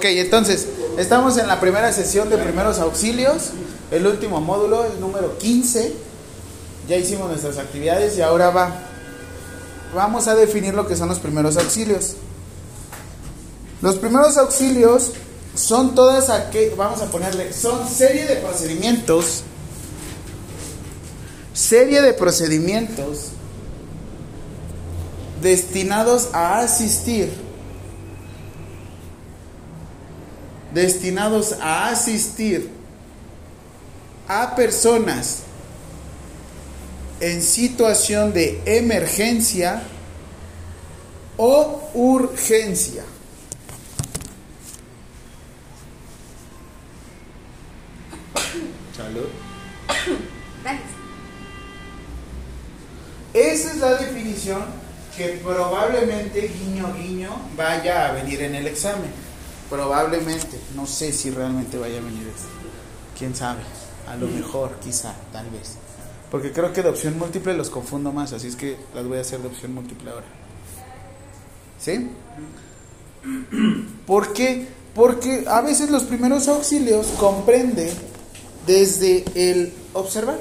Ok, entonces, estamos en la primera sesión de primeros auxilios, el último módulo, el número 15. Ya hicimos nuestras actividades y ahora va. Vamos a definir lo que son los primeros auxilios. Los primeros auxilios son todas aquellas, vamos a ponerle, son serie de procedimientos, serie de procedimientos destinados a asistir destinados a asistir a personas en situación de emergencia o urgencia. Salud. Esa es la definición que probablemente guiño guiño vaya a venir en el examen. Probablemente, no sé si realmente vaya a venir eso. Quién sabe, a lo mejor, quizá, tal vez. Porque creo que de opción múltiple los confundo más, así es que las voy a hacer de opción múltiple ahora. ¿Sí? ¿Por qué? Porque a veces los primeros auxilios comprenden desde el observar.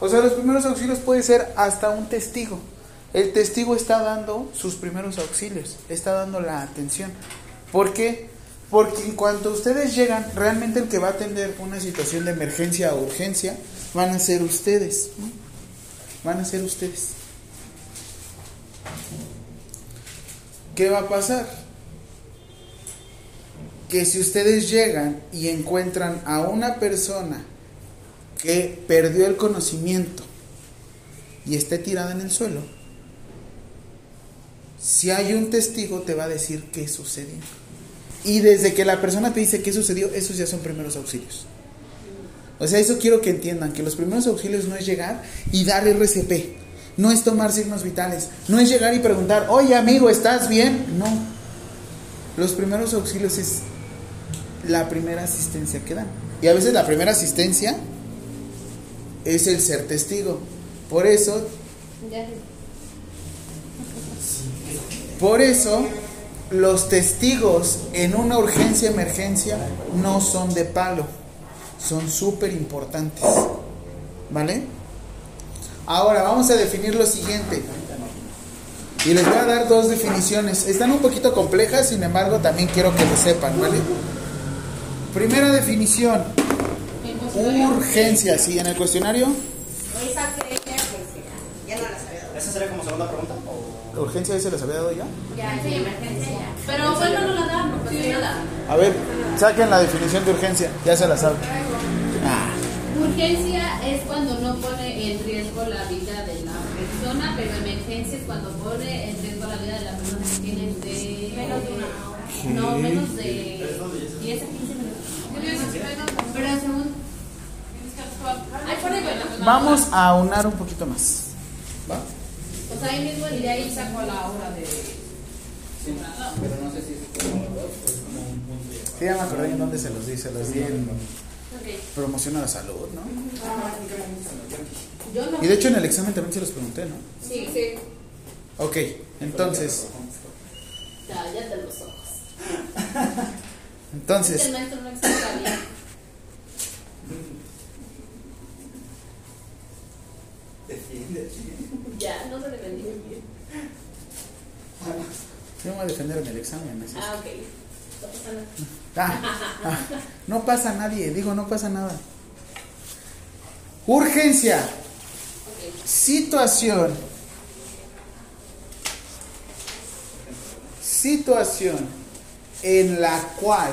O sea, los primeros auxilios puede ser hasta un testigo. El testigo está dando sus primeros auxilios, está dando la atención. ¿Por qué? Porque en cuanto ustedes llegan, realmente el que va a atender una situación de emergencia o urgencia van a ser ustedes. Van a ser ustedes. ¿Qué va a pasar? Que si ustedes llegan y encuentran a una persona que perdió el conocimiento y esté tirada en el suelo, si hay un testigo te va a decir qué sucedió. Y desde que la persona te dice qué sucedió, esos ya son primeros auxilios. O sea, eso quiero que entiendan, que los primeros auxilios no es llegar y dar RCP, no es tomar signos vitales, no es llegar y preguntar, oye amigo, ¿estás bien? No. Los primeros auxilios es la primera asistencia que dan. Y a veces la primera asistencia es el ser testigo. Por eso... Por eso los testigos en una urgencia, emergencia, no son de palo, son súper importantes. ¿Vale? Ahora vamos a definir lo siguiente. Y les voy a dar dos definiciones. Están un poquito complejas, sin embargo, también quiero que lo sepan, ¿vale? Primera definición. Urgencia, ¿sí? En el cuestionario. ¿Esa sería como segunda pregunta? ¿La urgencia se les había dado ya? Ya, sí, emergencia ya. Pero bueno, no la dan, porque sí. nada. A ver, saquen la definición de urgencia, ya se la saben. Ah. Urgencia es cuando no pone en riesgo la vida de la persona, pero emergencia es cuando pone en riesgo la vida de la persona que tiene de menos de una hora. No, menos de 10 a 15 minutos. Pero según. Vamos a aunar un poquito más. ¿Va? O sea, ahí mismo y de ahí sacó la hora de. Sí, pero no sé si es como dos pues como un punto. Sí, ya me acordé en dónde se los di, se los di en Okay. promoción a la salud, ¿no? Yo no. Y de hecho en el examen también se los pregunté, ¿no? Sí, sí. Ok, entonces, Ya, ya te los ojos. El entonces, maestro no explica bien. Ya, no se le vendió bien. yo voy a defender en el examen. Ah, ok. No pasa nada. Ah, ah, no pasa nadie, digo, no pasa nada. Urgencia, situación, situación en la cual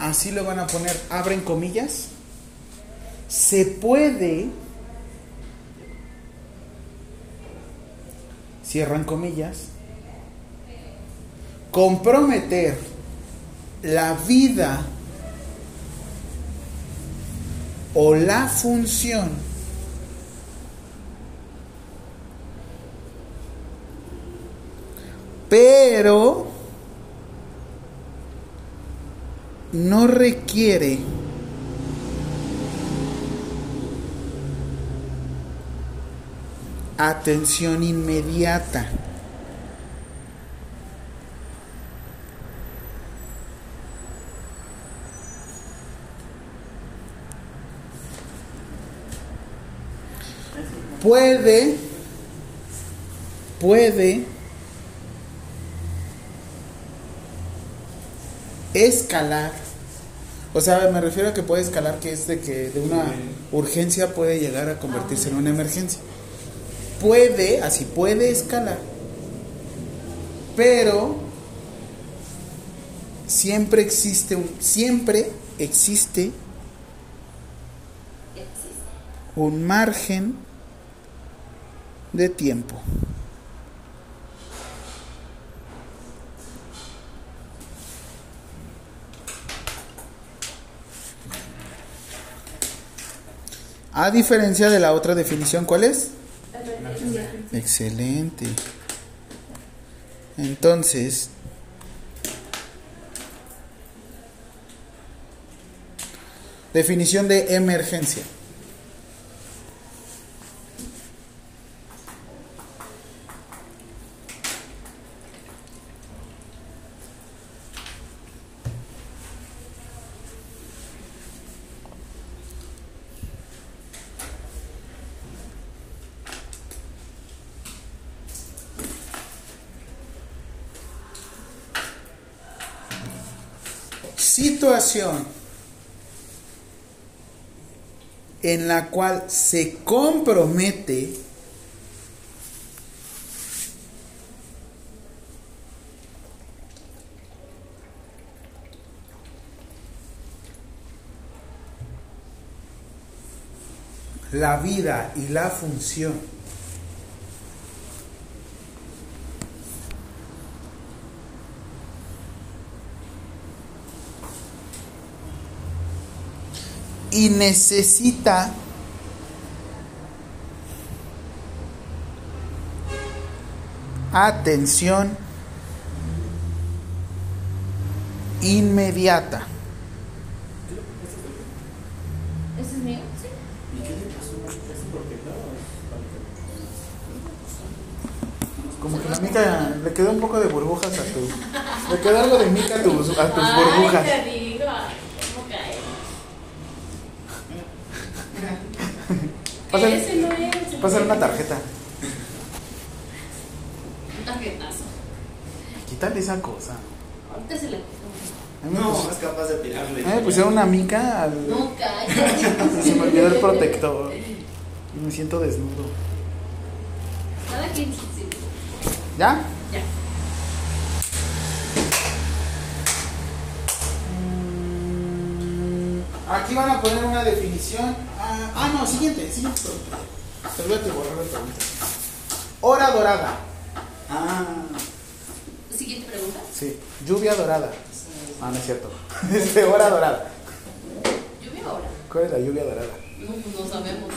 así lo van a poner, abren comillas, se puede, cierran comillas, comprometer la vida o la función pero no requiere atención inmediata. Puede, puede escalar. O sea, me refiero a que puede escalar, que es de que de una urgencia puede llegar a convertirse en una emergencia. Puede, así puede escalar, pero siempre existe un, siempre existe un margen de tiempo. A diferencia de la otra definición, ¿cuál es? Excelente. Entonces, definición de emergencia. Situación en la cual se compromete la vida y la función y necesita atención inmediata. ¿Ese es mío? Sí. ¿Y qué le pasó? ¿Es porque Como que la mica le quedó un poco de burbujas a tu. Le quedó algo de mica a tus, a tus burbujas. Ay, te digo, ay, ¿cómo cae? Pásale- Ese no es. Pásale una tarjeta. Un tarjetazo. Quítale esa cosa. Ahorita se le A mí me No, pus- es capaz de tirarle. a mí me pusieron una mica al- No, cállate. Se me olvidó el protector. Y me siento desnudo. Cada quien. ¿Ya? Ya. Aquí van a poner una definición. Ah, no, siguiente, siguiente pregunta. Te voy a borrar la pregunta. Hora dorada. Ah, Siguiente pregunta. Sí, lluvia dorada. Ah, no es cierto. Hora dorada. ¿Lluvia ahora? ¿Cuál es la lluvia dorada? No, no sabemos.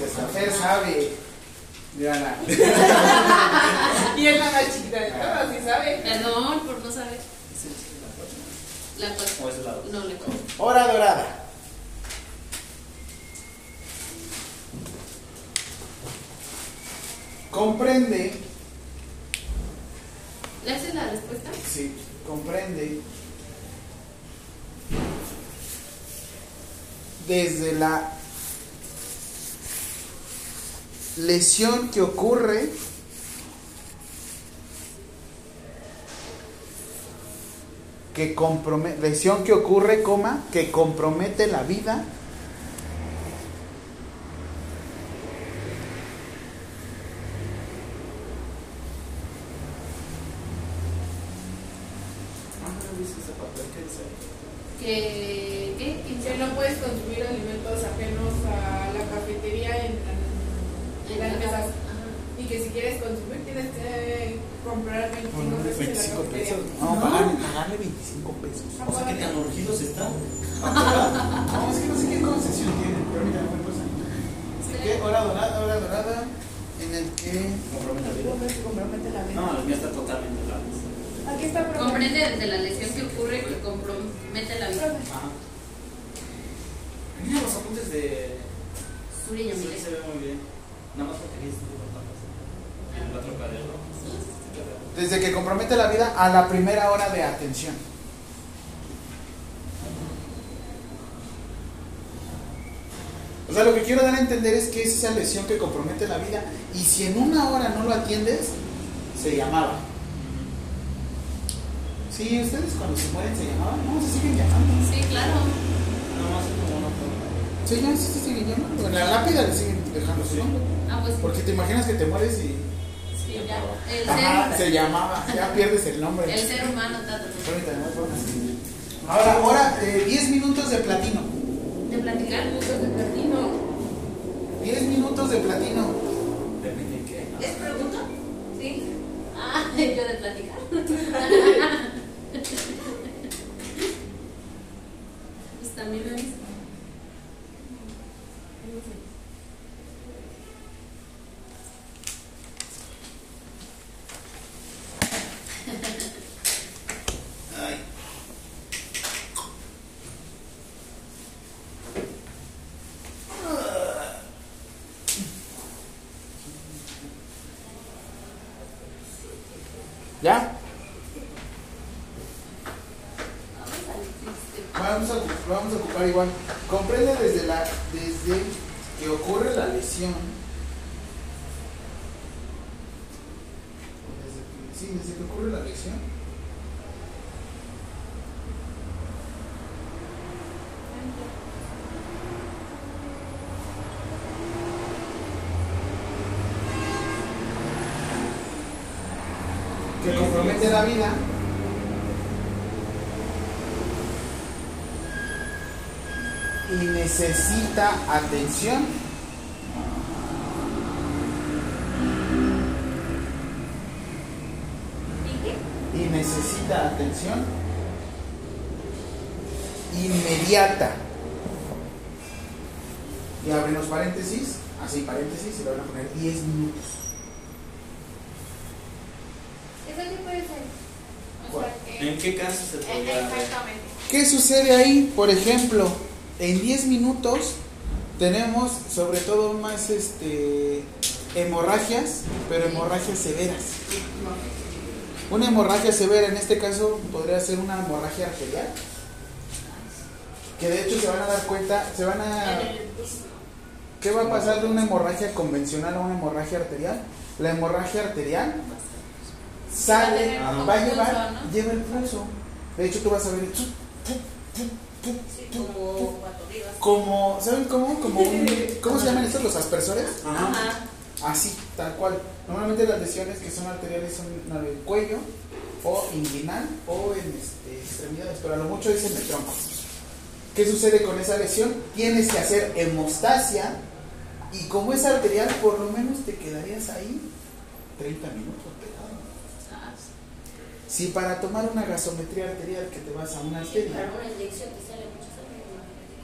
Descafer sabe. Mírala. Y es la más chiquita de todas, ¿sí sabe? Perdón por no saber. La ¿O cuatro. es la dos? No, le cuatro. Hora dorada. Comprende. ¿Le haces la respuesta? Sí, comprende. Desde la lesión que ocurre que compromete lesión que ocurre, coma, que compromete la vida Ah. Que. ¿Qué? Que no puedes consumir alimentos ajenos a la cafetería en, en las mesas. Ajá. Y que si quieres consumir tienes que comprar 25 pesos en la 25 cafetería. pesos. No, pagarle, pagarle 25 pesos. O sea, que tan urgidos están. No, es que no sé qué concesión tienen, pero mira, me pasa. Así que hora dorada, hora dorada, en el que Compromete la vida. Compromete- compromete la vida. No, el mío está totalmente claro. Aquí está pero- Comprende desde la lesión que ocurre que compromete la vida. Ajá. Mira los apuntes de. Suri y Sí, Yamile. se ve muy bien. Nada más porque aquí es En el otro cuaderno. desde que compromete la vida a la primera hora de atención. O sea, lo que quiero dar a entender es que es esa lesión que compromete la vida y si en una hora no lo atiendes, se llamaba. Sí, ustedes cuando se mueren se llamaban, no, se siguen llamando. Sí, claro. Como una forma. Sí, ya sí se siguen llamando. En la lápida le siguen dejando su nombre. Ah, pues Porque te imaginas que te mueres y. sí, ya. El Ajá, ser, se llamaba, ya pierdes el nombre. el ser humano formas. Ahora, ahora, eh, 10 minutos de platino. de platicar muchos de platino. 10 minutos de platino. Depende de qué. ¿Es pregunta? Sí. Ah, yo de platicar. pues también lo hice. Ay. ¿Ya? Vamos a, vamos a ocupar Comprende desde la desde que ocurre la lesión. Desde sí, desde que ocurre la lesión. que compromete la vida. Y necesita atención. ¿Y qué? Y necesita atención inmediata. Y abren los paréntesis, así paréntesis, y le van a poner 10 minutos. ¿Eso qué puede ser? O ¿Cuál? sea, que... ¿En qué caso se podría? Exactamente. ¿Qué sucede ahí? Por ejemplo, en 10 minutos tenemos sobre todo más este, hemorragias, pero hemorragias severas. Una hemorragia severa, en este caso, podría ser una hemorragia arterial. Que de hecho se van a dar cuenta, se van a... ¿Qué va a pasar de una hemorragia convencional a una hemorragia arterial? La hemorragia arterial sale, Va a llevar, lleva el pulso. De hecho, tú vas a ver Sí, como ¿saben cómo? Como un, ¿cómo se llaman estos los aspersores? Ajá. Así, tal cual. Normalmente las lesiones que son arteriales son en el cuello o inguinal o en este, extremidades, pero a lo mucho es en el tronco. ¿Qué sucede con esa lesión? Tienes que hacer hemostasia y como es arterial, por lo menos te quedarías ahí 30 minutos. Ah, Si para tomar una gasometría arterial que te vas a una arteria, Para una inyección te sale mucho sangre.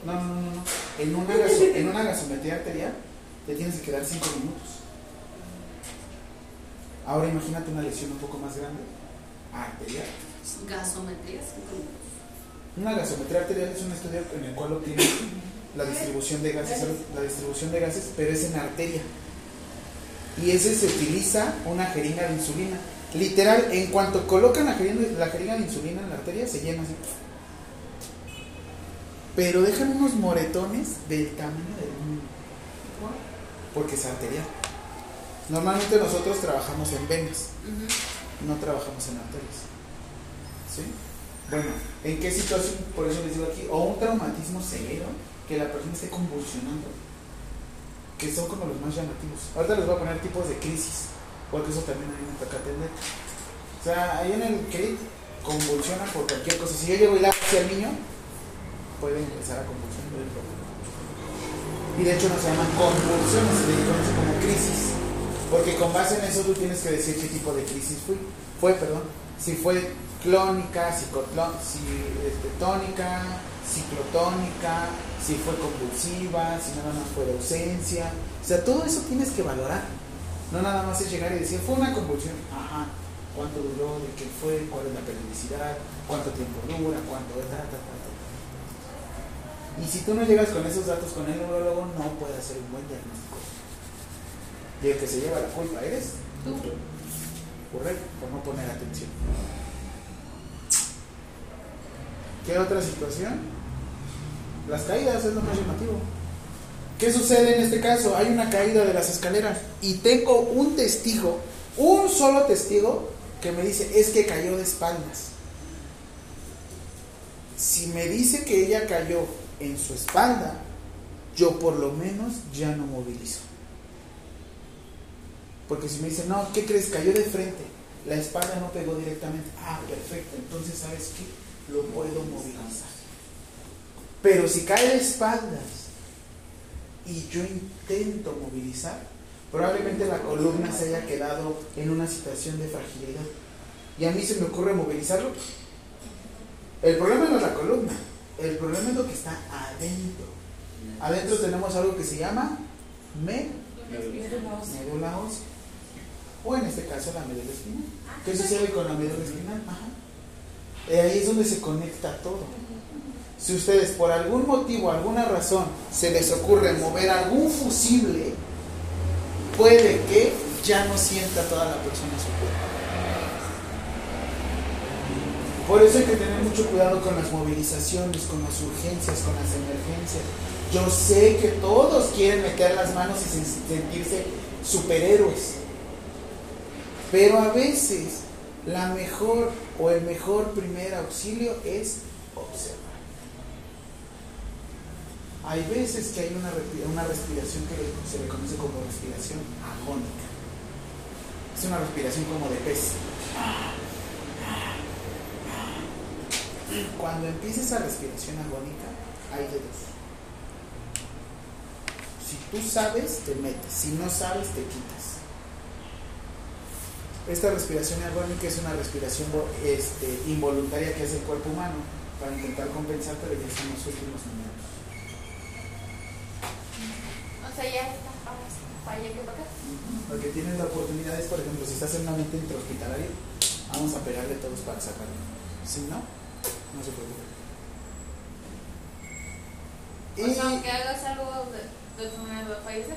no, no, no, no, en una, gaso- en una gasometría arterial te tienes que quedar 5 minutos. Ahora imagínate una lesión un poco más grande, arterial. Gasometría, cinco minutos. Una gasometría arterial es un estudio en el cual obtienes la distribución de gases, la distribución de gases, pero es en arteria. Y ese se utiliza una jeringa de insulina. Literal, en cuanto colocan la jeringa, la jeringa de insulina en la arteria, se llena así. Pero dejan unos moretones del tamaño del mundo. Porque es arterial. Normalmente nosotros trabajamos en venas, no trabajamos en arterias. ¿Sí? Bueno, ¿en qué situación? Por eso les digo aquí, o un traumatismo severo, que la persona esté convulsionando, que son como los más llamativos. Ahorita les voy a poner tipos de crisis, porque eso también me toca atender. O sea, ahí en el CRIT convulsiona por cualquier cosa. Si yo llego y hago así al niño, puede empezar a convulsionar. Y de hecho no se llaman convulsiones, se le conoce como crisis. Porque con base en eso tú tienes que decir qué tipo de crisis fue, fue perdón. Si fue clónica, psicotlón, si, este, tónica, ciclotónica, si fue convulsiva, si nada más fue de ausencia. O sea, todo eso tienes que valorar. No nada más es llegar y decir, fue una convulsión. Ajá. ¿Cuánto duró? ¿De qué fue? ¿Cuál es la periodicidad? ¿Cuánto tiempo dura? ¿Cuánto? Ta, ta, ta, ta. Y si tú no llegas con esos datos con el neurólogo, no puede hacer un buen diagnóstico. Y el que se lleva la culpa eres Tú. Correcto, por no poner atención. ¿Qué otra situación? Las caídas es lo más llamativo. ¿Qué sucede en este caso? Hay una caída de las escaleras y tengo un testigo, un solo testigo, que me dice, es que cayó de espaldas. Si me dice que ella cayó en su espalda, yo por lo menos ya no movilizo. Porque si me dice, no, ¿qué crees? Cayó de frente, la espalda no pegó directamente. Ah, perfecto, entonces sabes qué, lo puedo movilizar. Pero si cae de espaldas y yo intento movilizar, probablemente la columna se haya quedado en una situación de fragilidad. Y a mí se me ocurre movilizarlo. El problema no es la columna, el problema es lo que está adentro. Adentro tenemos algo que se llama médula ósea. O en este caso la médula espinal. ¿Qué sucede con la médula espinal? Ajá. Eh, ahí es donde se conecta todo. Si ustedes por algún motivo, alguna razón, se les ocurre mover algún fusible, puede que ya no sienta toda la persona su cuerpo. Por eso hay que tener mucho cuidado con las movilizaciones, con las urgencias, con las emergencias. Yo sé que todos quieren meter las manos y sentirse superhéroes. Pero a veces la mejor o el mejor primer auxilio es observar. Hay veces que hay una, una respiración que se le conoce como respiración agónica. Es una respiración como de pez. Cuando empieza esa respiración agónica, hay de dos. Si tú sabes, te metes. Si no sabes, te quitas. Esta respiración agónica es una respiración este, involuntaria que hace el cuerpo humano para intentar compensar, pero ya son los últimos minutos. O sea, ya está. Vaya que acá. Porque tienes la oportunidad, es, por ejemplo, si estás en un ambiente intrahospitalario, vamos a pegarle todos para sacarlo. Si no, no se preocupe. O sea, aunque hagas algo de, de tu manera de fallecer.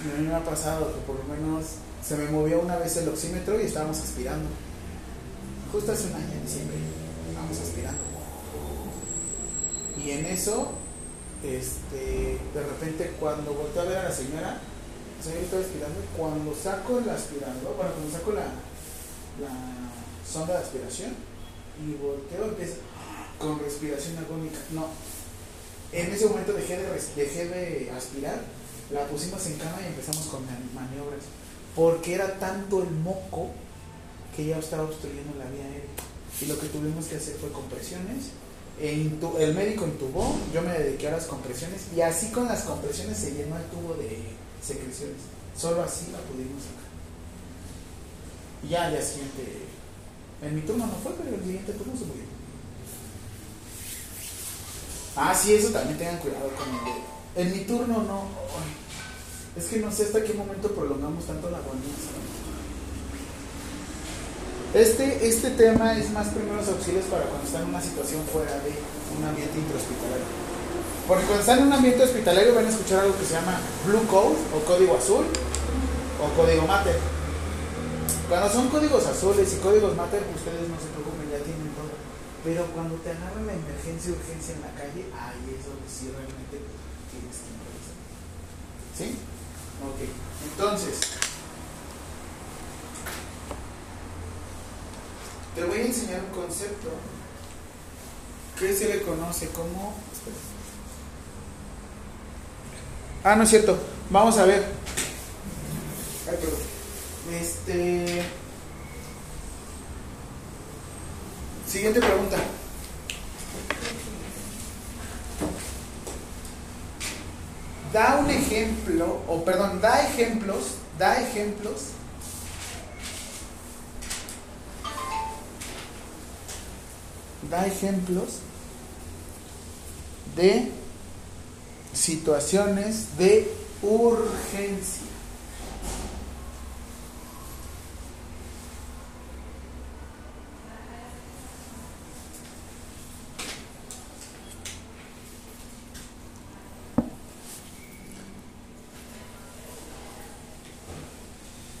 A mí me ha pasado que por lo menos se me movió una vez el oxímetro y estábamos aspirando. Justo hace un año, en diciembre, estábamos aspirando. Y en eso, este, de repente cuando volteo a ver a la señora, la señora estaba aspirando, cuando saco el aspirador, bueno, cuando saco la, la sonda de aspiración y volteo, empieza con respiración agónica. No, en ese momento dejé de, dejé de aspirar, la pusimos en cama y empezamos con maniobras, porque era tanto el moco que ya estaba obstruyendo la vía aérea. Y lo que tuvimos que hacer fue compresiones. El médico intubó, yo me dediqué a las compresiones y así con las compresiones se llenó el tubo de secreciones. Solo así la pudimos sacar. Y ya al día siguiente, en mi turno no fue, pero el siguiente turno se murió. Ah, sí, eso también tengan cuidado con el En mi turno no. Es que no sé hasta qué momento prolongamos tanto la agonía. Este, este tema es más primeros auxilios para cuando están en una situación fuera de un ambiente intrahospitalario. Porque cuando están en un ambiente hospitalario van a escuchar algo que se llama Blue Code o código azul o código mater. Cuando son códigos azules y códigos mater, ustedes no se preocupen, ya tienen todo. Pero cuando te agarra la emergencia urgencia en la calle, ahí es donde sí realmente tienes que improvisar. ¿Sí? Ok. Entonces, te voy a enseñar un concepto que se le conoce como. Ah, no es cierto. Vamos a ver. Ay, perdón. Este. Siguiente pregunta. Da un ejemplo, o perdón, da ejemplos, da ejemplos da ejemplos de situaciones de urgencia.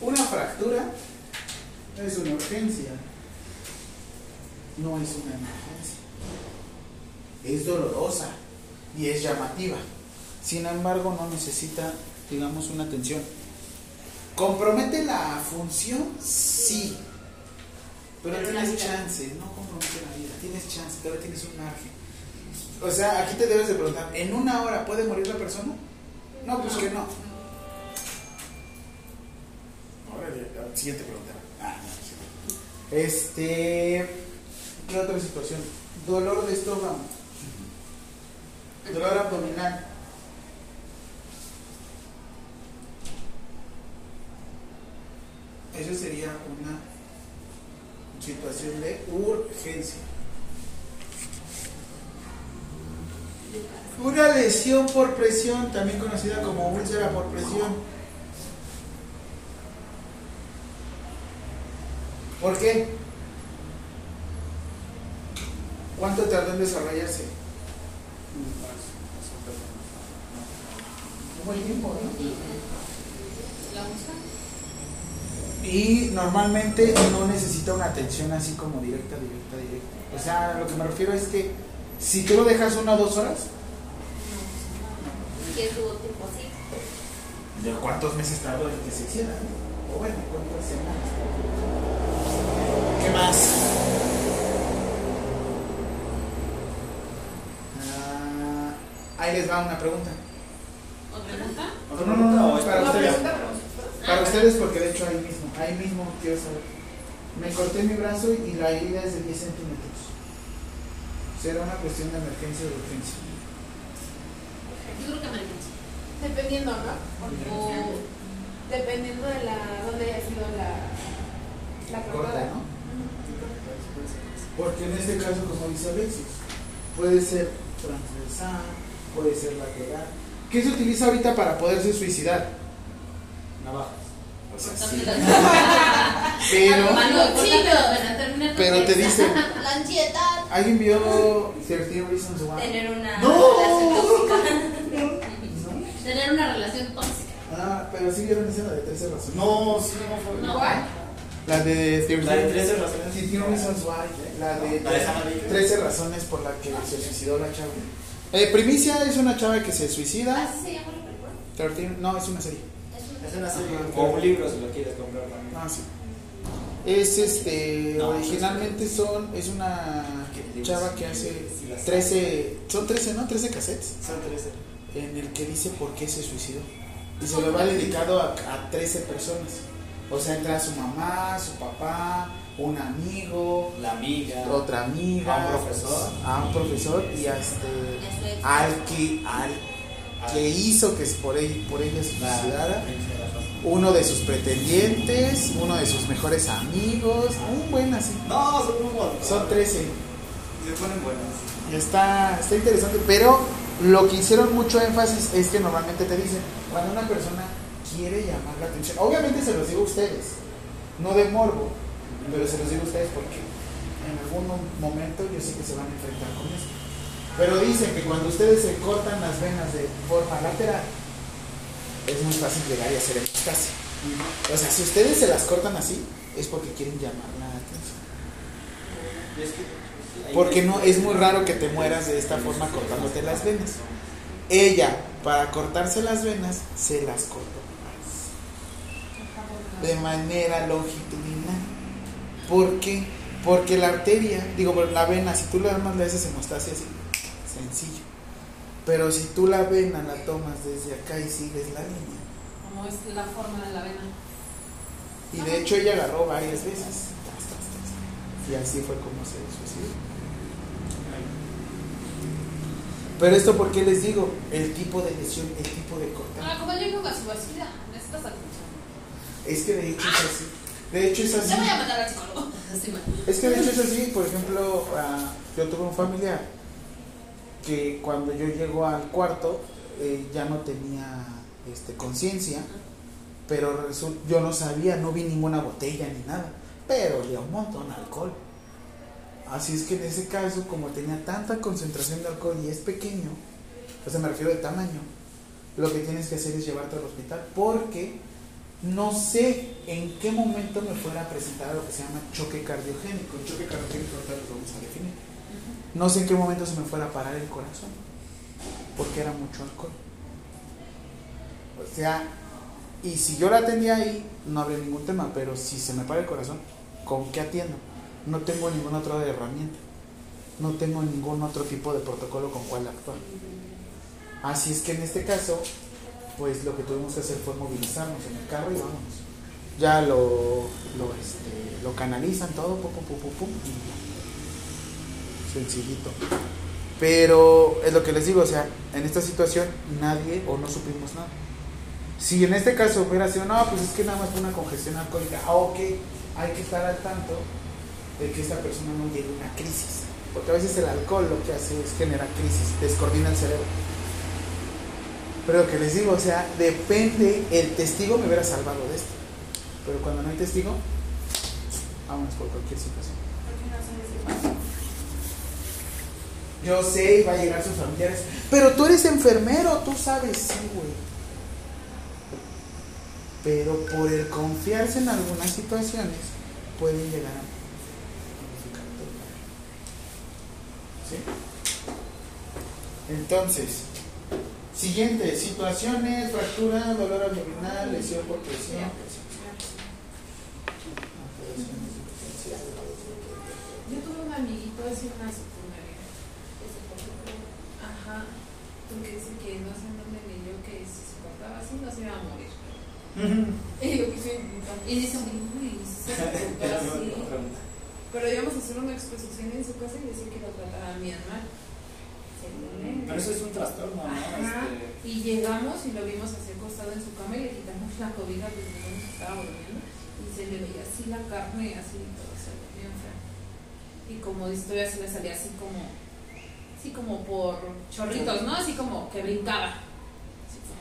Una fractura es una urgencia, no es una emergencia. Es dolorosa, y es llamativa. Sin embargo, no necesita, digamos, una atención. ¿Compromete la función? Sí. Pero, tienes chance, no compromete la vida, tienes chance, todavía tienes un margen. O sea, aquí te debes de preguntar, ¿en una hora puede morir la persona? No, pues que no. La siguiente pregunta. Ah, no. Este, ¿qué otra situación? Dolor de estómago. Dolor abdominal. Eso sería una situación de urgencia. Una lesión por presión, también conocida como úlcera por presión. ¿Por qué? ¿Cuánto tardó en desarrollarse? Un buen tiempo, ¿no? Y normalmente no necesita una atención así como directa, directa, directa. O sea, lo que me refiero es que si tú lo dejas una o dos horas, ¿Qué tuvo tiempo así? ¿de cuántos meses tardó en que se hiciera? O bueno, cuántas semanas. ¿Qué más? Ahí les va una pregunta. ¿Otra pregunta? No, no, no, no, es para ustedes. pregunta, pregunta. Para ustedes porque de hecho ahí mismo, ahí mismo quiero saber. Me corté mi brazo y la herida es de 10 centímetros. ¿Será una cuestión de emergencia o de urgencia? Yo creo que emergencia. Dependiendo, ¿no? O Dependiendo de la dónde haya sido la, la Corta, cortada. ¿no? Porque en este caso, como dice Alexis, puede ser transversal, puede ser lateral. ¿Qué se utiliza ahorita para poderse suicidar? Navajas. O sea, sí. Pero, pero te esa. dice, La ansiedad. ¿alguien vio 13 Reasons Why? Tener una No. relación tóxica. ¿No? Tener una relación tóxica. Ah, pero sí vieron esa la de 13 razones. No, sí, no fue. No. ¿Cuál? La de 13 La de 13 razones. 13 Reasons Why. La de La de esa amarilla. 13 razones por las que se suicidó la chava. Eh, Primicia es una chava que se suicida. ¿Así se llama la película? 13, no, es una serie. Es una serie. O un libro si lo quieres comprar también. Ah, sí. Es este, No, originalmente son, es una chava que hace 13, son 13, ¿no? 13 cassettes Son 13. en el que dice por qué se suicidó. Y se lo va dedicado a, a 13 personas. O sea, entra su mamá, su papá, un amigo, La amiga. otra amiga, A un profesor. a un profesor y a este, al que, al que hizo que por ella, por ella se suicidara. uno de sus pretendientes, uno de sus mejores amigos, un buen así. No, son muy buenos. Son 13. Se ponen buenas. Y está, está interesante, pero lo que hicieron mucho énfasis es que normalmente te dicen, cuando una persona quiere llamar la atención, obviamente se los digo a ustedes, no de morbo, pero se los digo a ustedes porque en algún momento yo sé que se van a enfrentar con eso. Pero dicen que cuando ustedes se cortan las venas de forma lateral, es muy fácil llegar y hacer epistasia. O sea, si ustedes se las cortan así, es porque quieren llamar la atención. Porque no es muy raro que te mueras de esta forma cortándote las venas. Ella, para cortarse las venas, se las cortó de manera longitudinal. ¿Por qué? Porque la arteria, digo, pero la vena, si tú la armas, le haces hemostasia así, sencillo. Pero si tú la vena la tomas desde acá y sigues la línea. Como es la forma de la vena. Y de hecho ella agarró varias veces. Y así fue como se suicidó. Pero esto, ¿por qué les digo? El tipo de lesión, el tipo de cortar. Ah, como yo digo su vacía, necesitas atención. Es que de hecho es así. De hecho es así. Voy a mandar al psicólogo. Sí. Es que de hecho es así. Por ejemplo, ah, yo tuve un familiar que cuando yo llego al cuarto eh, ya no tenía este, conciencia, pero yo no sabía, no vi ninguna botella ni nada, pero olía un montón a alcohol. Así es que en ese caso, como tenía tanta concentración de alcohol y es pequeño, o sea, me refiero de tamaño, lo que tienes que hacer es llevarte al hospital porque no sé en qué momento me fuera a presentar lo que se llama choque cardiogénico. El choque cardiogénico ahorita lo vamos a definir. No sé en qué momento se me fuera a parar el corazón. porque era mucho alcohol. O sea, y si yo la atendía ahí, no habría ningún tema, pero si se me para el corazón, ¿con qué atiendo? No tengo ninguna otra herramienta, no tengo ningún otro tipo de protocolo con cual actuar. Así es que en este caso, pues lo que tuvimos que hacer fue movilizarnos en el carro y vámonos. Ya lo, lo, este, lo canalizan todo, pum, pum, pum, pum, pum, sencillito. Pero es lo que les digo, o sea, en esta situación nadie o no supimos nada. Si en este caso hubiera sido, no, pues es que nada más fue una congestión alcohólica, ah, ok, hay que estar al tanto de que esta persona no llegue a una crisis. Porque a veces el alcohol lo que hace es generar crisis, descoordina el cerebro. Pero lo que les digo, o sea, depende, el testigo me hubiera salvado de esto. Pero cuando no hay testigo, vámonos por cualquier situación. Yo sé, y va a llegar sus familiares. Pero tú eres enfermero, tú sabes, sí, güey. Pero por el confiarse en algunas situaciones, pueden llegar a. ¿Sí? Entonces, siguiente, situaciones, fractura, dolor abdominal, lesión por presión. Yo tuve un amiguito así en una secundaria. Ajá. Porque dice que no sé en dónde leyó que si se cortaba así no se iba a morir. Y yo quise Y dice, uy, se así. Pero íbamos a hacer una exposición en su casa y decía que lo trataban bien mal. Según él. Pero eso es un trastorno, ¿no? Este, Y llegamos y lo vimos así acostado en su cama y le quitamos la cobija que estaba durmiendo y se le veía así la carne, así todo se bien feo. Y como dice, todavía se le salía así como, así como por chorritos, ¿no? Así como que brincaba. Así como,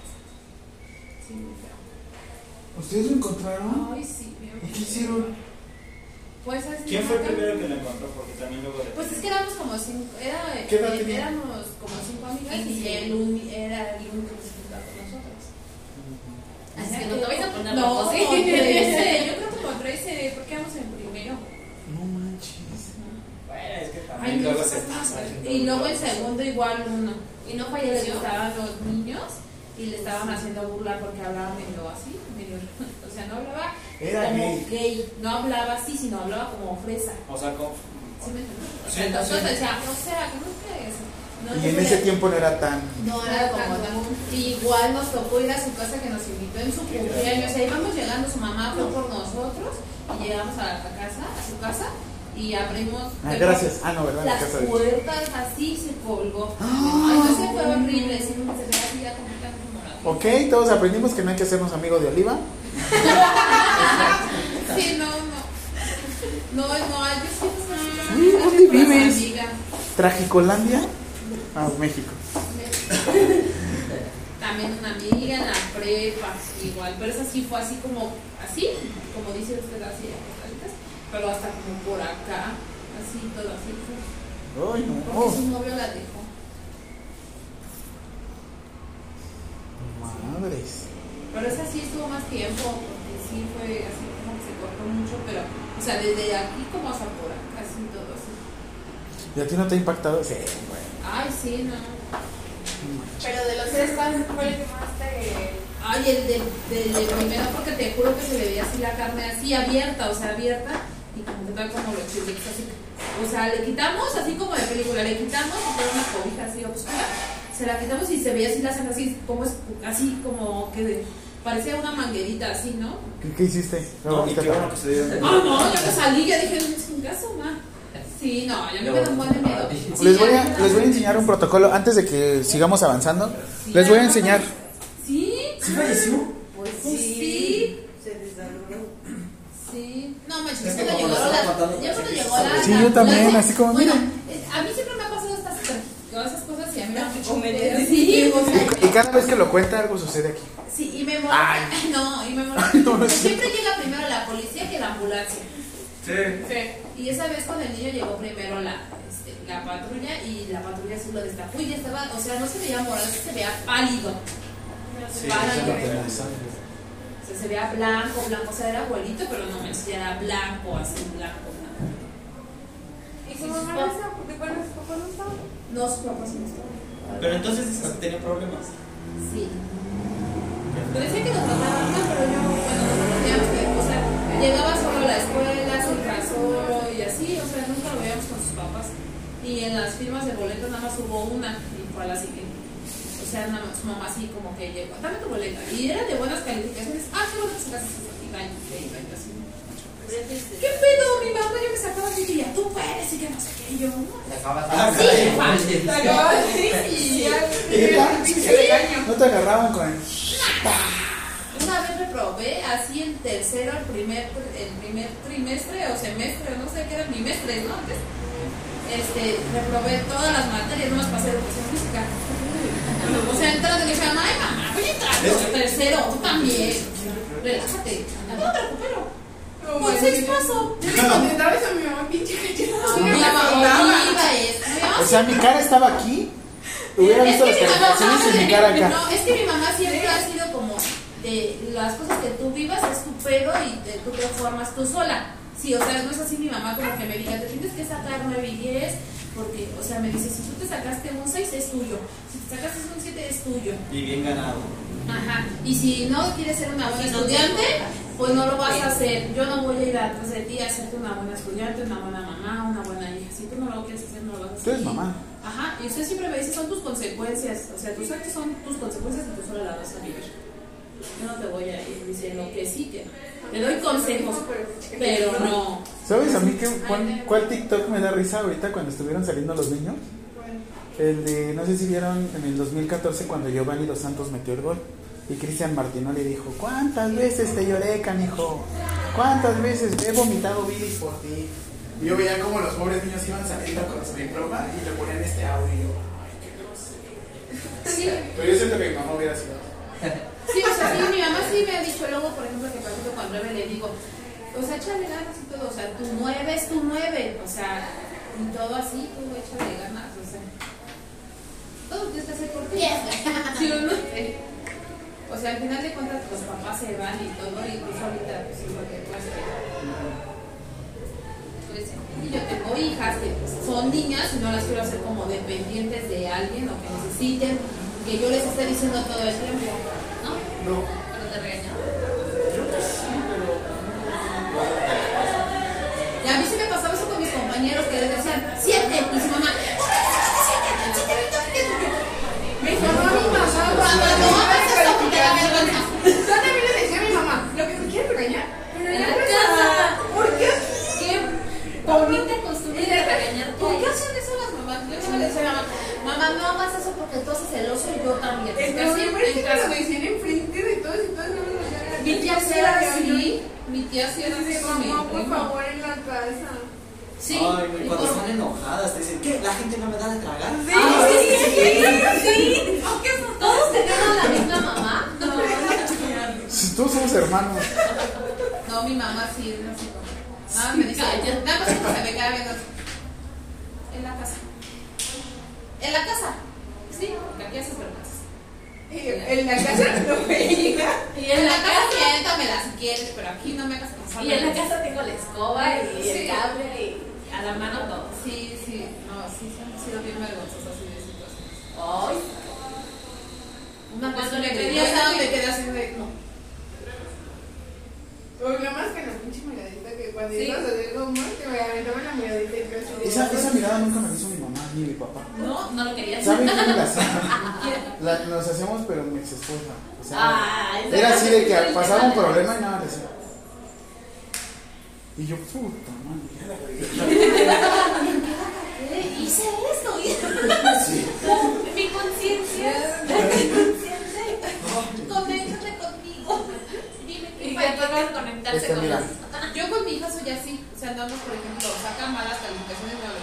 sí, muy feo. ¿Ustedes lo encontraron? Ay, sí, bien ¿Y qué feo. hicieron? Pues es ¿Quién fue el primero que lo encontró? Porque también luego de... Pues es que éramos como cinco, era, ¿Qué edad eh, tenía? éramos como cinco amigas y Sí. él era el único que se juntaba con nosotros. Así que no te vais a poner No, como ¿sí? 13, yo creo como 13, porque íbamos en primero. No manches. Bueno, es que Ay, también no, luego se pasa. Y luego en segundo igual uno. Y no falleció. gustaban los niños y le estaban haciendo burla porque hablaba medio así, medio, o sea, no hablaba Era como gay. gay, no hablaba así, sino hablaba como fresa. O sea, como... ¿Sí me entiendes? O Sí, sea, entonces sí. decía, o sea, que no Y en me- ese tiempo no era tan. no era como tan- Igual nos tocó ir a su casa que nos invitó en su cumpleaños. O sea, íbamos llegando, su mamá fue por nosotros y llegamos a la casa, a su casa y abrimos. Ah, gracias. Ah, no, ¿verdad? Las puertas así se colgó. ¡Ah! Sé, fue horrible. Se veía así ya completamente morado. Ok, todos aprendimos que no hay que hacernos amigos de Oliva. Sí, no, no. No, no, yo sí ¿dónde vives? amiga. Tragicolandia. Ah, México. También una amiga en la prepa, igual, pero esa sí fue así como, así, como dice usted, así, pero hasta como por acá, así, todo así fue. Ay, Porque no. su novio la dejó. Madres. Pero esa sí estuvo más tiempo, porque sí fue así como que se cortó mucho, pero, o sea, desde aquí como hasta por acá, así, todo así. ¿Y a ti no te ha impactado? Sí, bueno. Ay, sí, no. Pero de los tres, ¿cuál fue el que más te.? Ay, el del del- del primero, porque te juro que se le veía así la carne así abierta, o sea, abierta, y como que tal como los chilitos así. O sea, le quitamos, así como de película, le quitamos, era una cobija así oscura, se la quitamos y se veía así la sangre así, como, es- así como que de- parecía una manguerita así, ¿no? ¿Qué, qué hiciste? No, y qué bueno que se dieron Ah, no, yo que salí, ya dije, sin caso, ma. Sí, no, yo me un buen de miedo. Sí, Les voy, a, me les voy a enseñar un protocolo antes de que sigamos avanzando. Sí, Les voy a enseñar. Sí, ¿Sí falleció? Pues Pues sí. Se desvaloró. Sí, no manches, Es que cuando llegó la, ya cuando sí, llegó la, Sí, yo también, así como, bueno, mira. eh, a mí siempre me ha pasado estas todas esas cosas y a mí me Comedia. miedo. Sí, o sea, Y cada vez que lo cuenta algo sucede aquí. Sí, y me Ay. molesta, no, y me molesta. Ay, no, no es siempre llega primero la policía que la ambulancia. Sí. Y esa vez con el niño llegó primero la, este, la patrulla y la patrulla sí lo destapó y ya estaba, o sea, no se veía morado, se veía pálido. Sí, pálido. eso O sea, se veía blanco, blanco, o sea, era abuelito, pero no me ya era blanco, así, blanco, blanco. ¿Y su mamá no estaba? ¿Porque cuál es su papá no estaba? No, sus papás no estaban. Pero entonces tenía problemas. Sí. Pero decía que nos trataban mal, pero yo, bueno, nosotros veíamos que, o sea, llegaba solo a la escuela, se solo y así, o sea, nunca lo veíamos con sus papás. Y en las firmas de boletos nada más hubo una y fue a la siguiente. O sea, nada más, su mamá así como que llegó, dame tu boleta. Y era de buenas calificaciones. Ah, qué bueno que sacaste esas y va y iba y así. ¿Qué pedo? Mi mamá ya me sacaba así que ya tú puedes y que no sé qué. Y yo, no. Te acabas Ah, Sí, fácil. Sí. No te agarraban con el. Una vez reprobé así en tercero, el primer, el primer trimestre o semestre, no sé qué era, bimestre, ¿no? Antes. Este, reprobé todas las materias, no más pasé educación física. O sea, entrando y dije, ay mamá, voy a entrar tercero, tú también. Relájate. No me recupero. Pues seis paso. Yo le contestaba eso a mi mamá, pinche Mi mamá iba esto. Mi mamá O sea, mi cara estaba aquí. Hubiera visto las calificaciones y mi cara acá. No, es que mi mamá siempre ha sido como de las cosas que tú vivas es tu pedo y te- tú te formas tú sola. Sí, o sea, no es así mi mamá como que me diga, te tienes que sacar 9 y 10, porque, o sea, me dice, si tú te sacaste un 6 es tuyo, si te sacaste un 7 es tuyo. Y bien ganado. Ajá. Y si no quieres ser una buena estudiante, pues no lo vas a hacer. Yo no voy a ir atrás de ti a hacerte una buena estudiante, una buena mamá, una buena hija. Si tú no lo quieres hacer, no lo vas a hacer. Tú eres mamá. Ajá, y usted siempre me dice, son tus consecuencias, o sea, tus actos son tus consecuencias y tú solo las vas a vivir. Yo no te voy a ir diciendo que sí, que te doy consejos, pero no. ¿Sabes a mí qué, cuál, cuál TikTok me da risa ahorita cuando estuvieron saliendo los niños? El de, no sé si vieron en el 2014 cuando Giovanni Dos Santos metió el gol. Y Cristian Martino le dijo, ¿cuántas veces te lloré, canijo? ¿Cuántas veces he vomitado bilis por ti? Y yo veía como los pobres niños iban saliendo con su diploma y le ponían este audio. y yo, Ay, qué grosero. Sí, Pero yo siento que mi mamá hubiera sido. Sí, o sea, sí, mi mamá sí me ha dicho luego, por ejemplo, que ejemplo cuando Rebe le digo, o sea, échale ganas y todo, o sea, tú mueves, tú mueves, o sea, y todo así, tú échale ganas, o sea. Todo tienes que hacer por ti. ¿Sí o no? O sea, al final de cuentas los papás se van y todo, y tú solita, pues sí, lo que tú. Pues, y yo tengo hijas que son niñas y no las quiero hacer como dependientes de alguien o que necesiten que yo les esté diciendo todo el tiempo, ¿no? No. Pero te regañan. Creo que sí, pero. Y a mí sí me pasaba eso con mis compañeros que les decían, siete, y su mamá, "¿Por qué no siete? Siete, siete, siete". Me sonó a mi mamá Cuando cuando no haces eso, te da vergüenza. Yo también le decía a mi mamá, lo que me quiere regañar, pero En ya la no es casa. nada. ¿Por qué? Qué bonita costumbre de regañar. ¿Por qué hacen eso las mamás? Yo siempre le decía a mi mamá, mamá, no hagas eso porque tú haces celoso y yo también. El problema es que lo decían enfrente de todos y todos no. Mi tía sí era así. Mi tía sí era así mamá, por favor, en la casa. Sí. Ay, cuando por- están enojadas te dicen, ¿qué? ¿La gente no me da de tragar? Ah, sí, sí, sí. Todos tenían la misma mamá. No, Si todos somos hermanos. no, mi mamá sí es así. Nada, me dice, nada más como se me queda viendo. En la casa. En la casa. Sí, porque aquí haces vergüenzas. En la casa no veía. Y en la casa siéntamela si quieres, pero aquí no me hagas pasar. Y en la casa tengo la escoba y Sí. el cable y a la mano todo. Sí, sí, no, sí, sí han sido bien vergonzosas así de situaciones. Ay, Una Cuando le me pedías algo, me quedé así de. No. O nada más que la pinche miradita que cuando Sí. ibas a algo más te me aventaban la miradita y de- Esa, esa mirada nunca me hizo mi mamá ni mi papá. no, no lo querías. ¿Saben quién me la hacía? La, nos hacíamos, pero mi ex esposa. O sea, Ah, era así de que pasaba un problema y nada, le decía. Y yo, puta madre, ya la Hice esto, Sí. mi conciencia. Mi conciencia. Conéctate conmigo. Que conectarse Este, con mira. los- Yo con mi hija soy así. O sea, andamos, por ejemplo, saca malas calificaciones. Me hablo,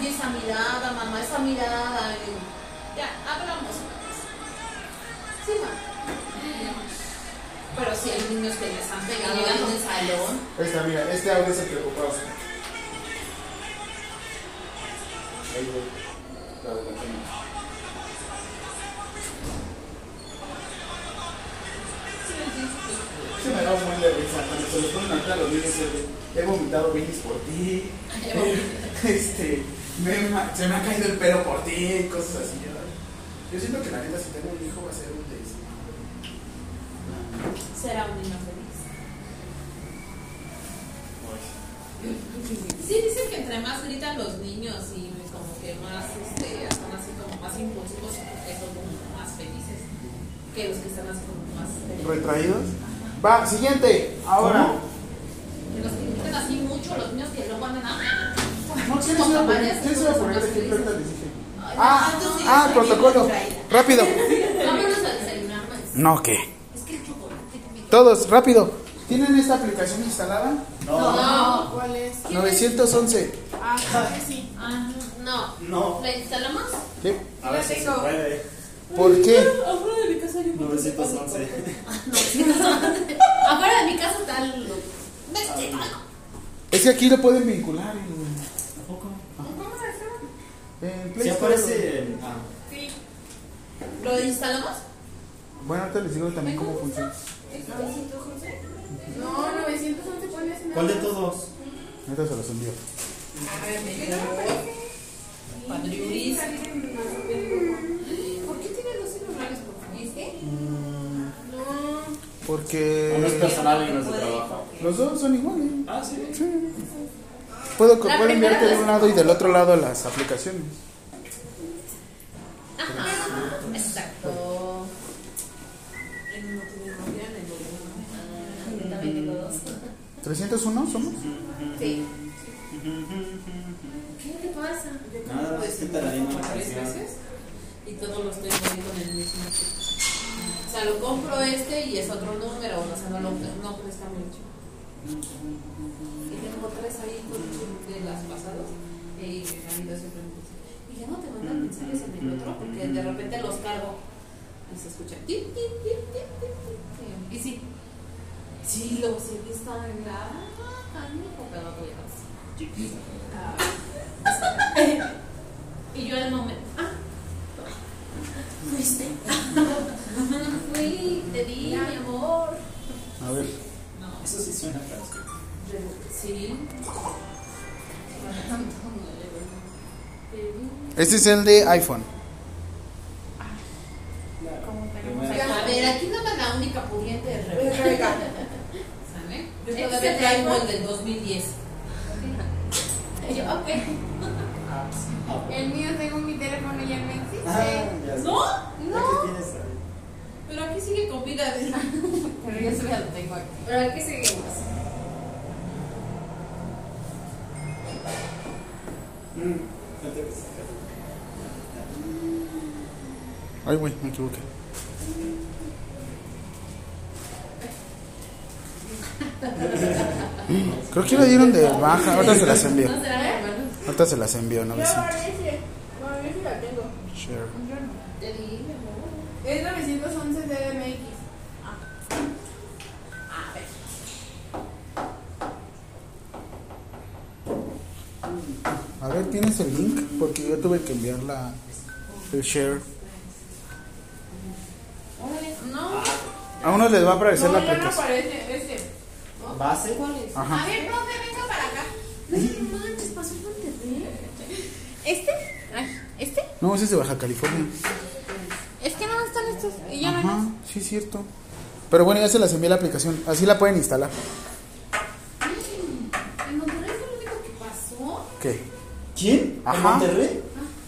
Ay, esa mirada, mamá, esa mirada. Ya, hablamos una vez. Sí, mamá. Pero si hay niños que les han pegado en el salón. Está, mira, este audio es el que ocupaba. Ahí voy. Los He vomitado bilis por ti. Este, Me se me ha caído el pelo por ti, cosas así. Yo, yo siento que la neta, si tengo un hijo, va a ser un desmadre. Será un niño feliz. Uy. Sí, dicen que entre más gritan los niños y como que más este, están así como más impulsivos, son como más felices que los que están así como más ¿Retraídos? Va, siguiente. Ahora. Los así mucho, los niños que luego andan a... No, ¿quién se Como iba a poner, varias quién se iba a cosas poner de más ejemplo? felices. Ahorita les dije. Ay, Ah, ah, estoy protocolo. Rápido. Vámonos a desayunar más. No, ¿qué? Es que el chocolate Todos, rápido. ¿Tienen esta aplicación instalada? No. ¿Cuál es? 911. Ah, sí. Ah, no. No. ¿La instalamos? ¿Sí? A ver si se puede. ¿Por qué? Afuera de mi casa yo 911. Afuera de mi casa está el... Es que aquí lo pueden vincular. En, ¿Tampoco? en Play Si Store. aparece. en- Ah. Sí. ¿Lo instalamos? Bueno, ahorita les digo también cómo funciona. ¿Es 911? No, 911 ¿cuál es? ¿Cuál de todos? Ahorita se los envío. A ver, me ¿Qué aparece? Padriuris. ¿Por qué tiene dos celulares, por favor? Porque Uno es personal y uno es de trabajo. los dos son iguales. Ah, sí. Sí. Puedo, puedo enviarte de un lado y del otro lado las aplicaciones. Exacto. También tengo dos. ¿301 somos? Sí. ¿Qué te pasa? Yo es que una tres veces y todo lo estoy poniendo en el mismo chip. O sea, lo compro este y es otro número, o sea, no lo no presta mucho. Y tengo tres ahí de las pasadas y mi marido siempre me dice, y ya no te mandan mensajes en el otro porque de repente los cargo y se escucha tip, tip, tip, tip, tip, tip. Y sí, sí, lo sí que está en la canijo, pero voy a hacer. Y yo al momento. Ah, fuiste. Fui, te di, mi amor. A ver. No, Eso sí suena fácil. Sí. Este es el de iPhone. A ver, aquí no me la única pudiente Es Rebeca. ¿Sale? Yo Este todavía es traigo iPhone. el del 2010. Y yo, ok. El mío tengo mi teléfono ya no existe. Ah. ¿No? Ahí. Pero aquí sigue con vida. Pero yo solo lo tengo aquí. Pero aquí seguimos. Mm, no. Ay, güey, me equivoqué. Creo que lo dieron de baja. Ahorita se las envío. ¿No será hermano? Ahorita se las envío, 900. aparece. Bueno, yo sí la tengo. Share. No. Te di, mi amor. Es 911 CDMX. A ver. A ver, ¿tienes el link? Porque yo tuve que enviar la, el share. No. A unos les va a aparecer no, la ya no aplicación. aparece este. ¿Base? ¿Cuál es? Ajá. A ver, profe, venga para acá. No manches, pasó en Monterrey. ¿Este? Ay, ¿Este? No, ese es de Baja California. Es que no están estos. Y ya no hay Ajá, más. sí es cierto. Pero bueno, ya se las envié la aplicación. Así la pueden instalar. En Monterrey fue lo único que pasó. ¿Qué? ¿Quién? ¿En Ajá. Monterrey?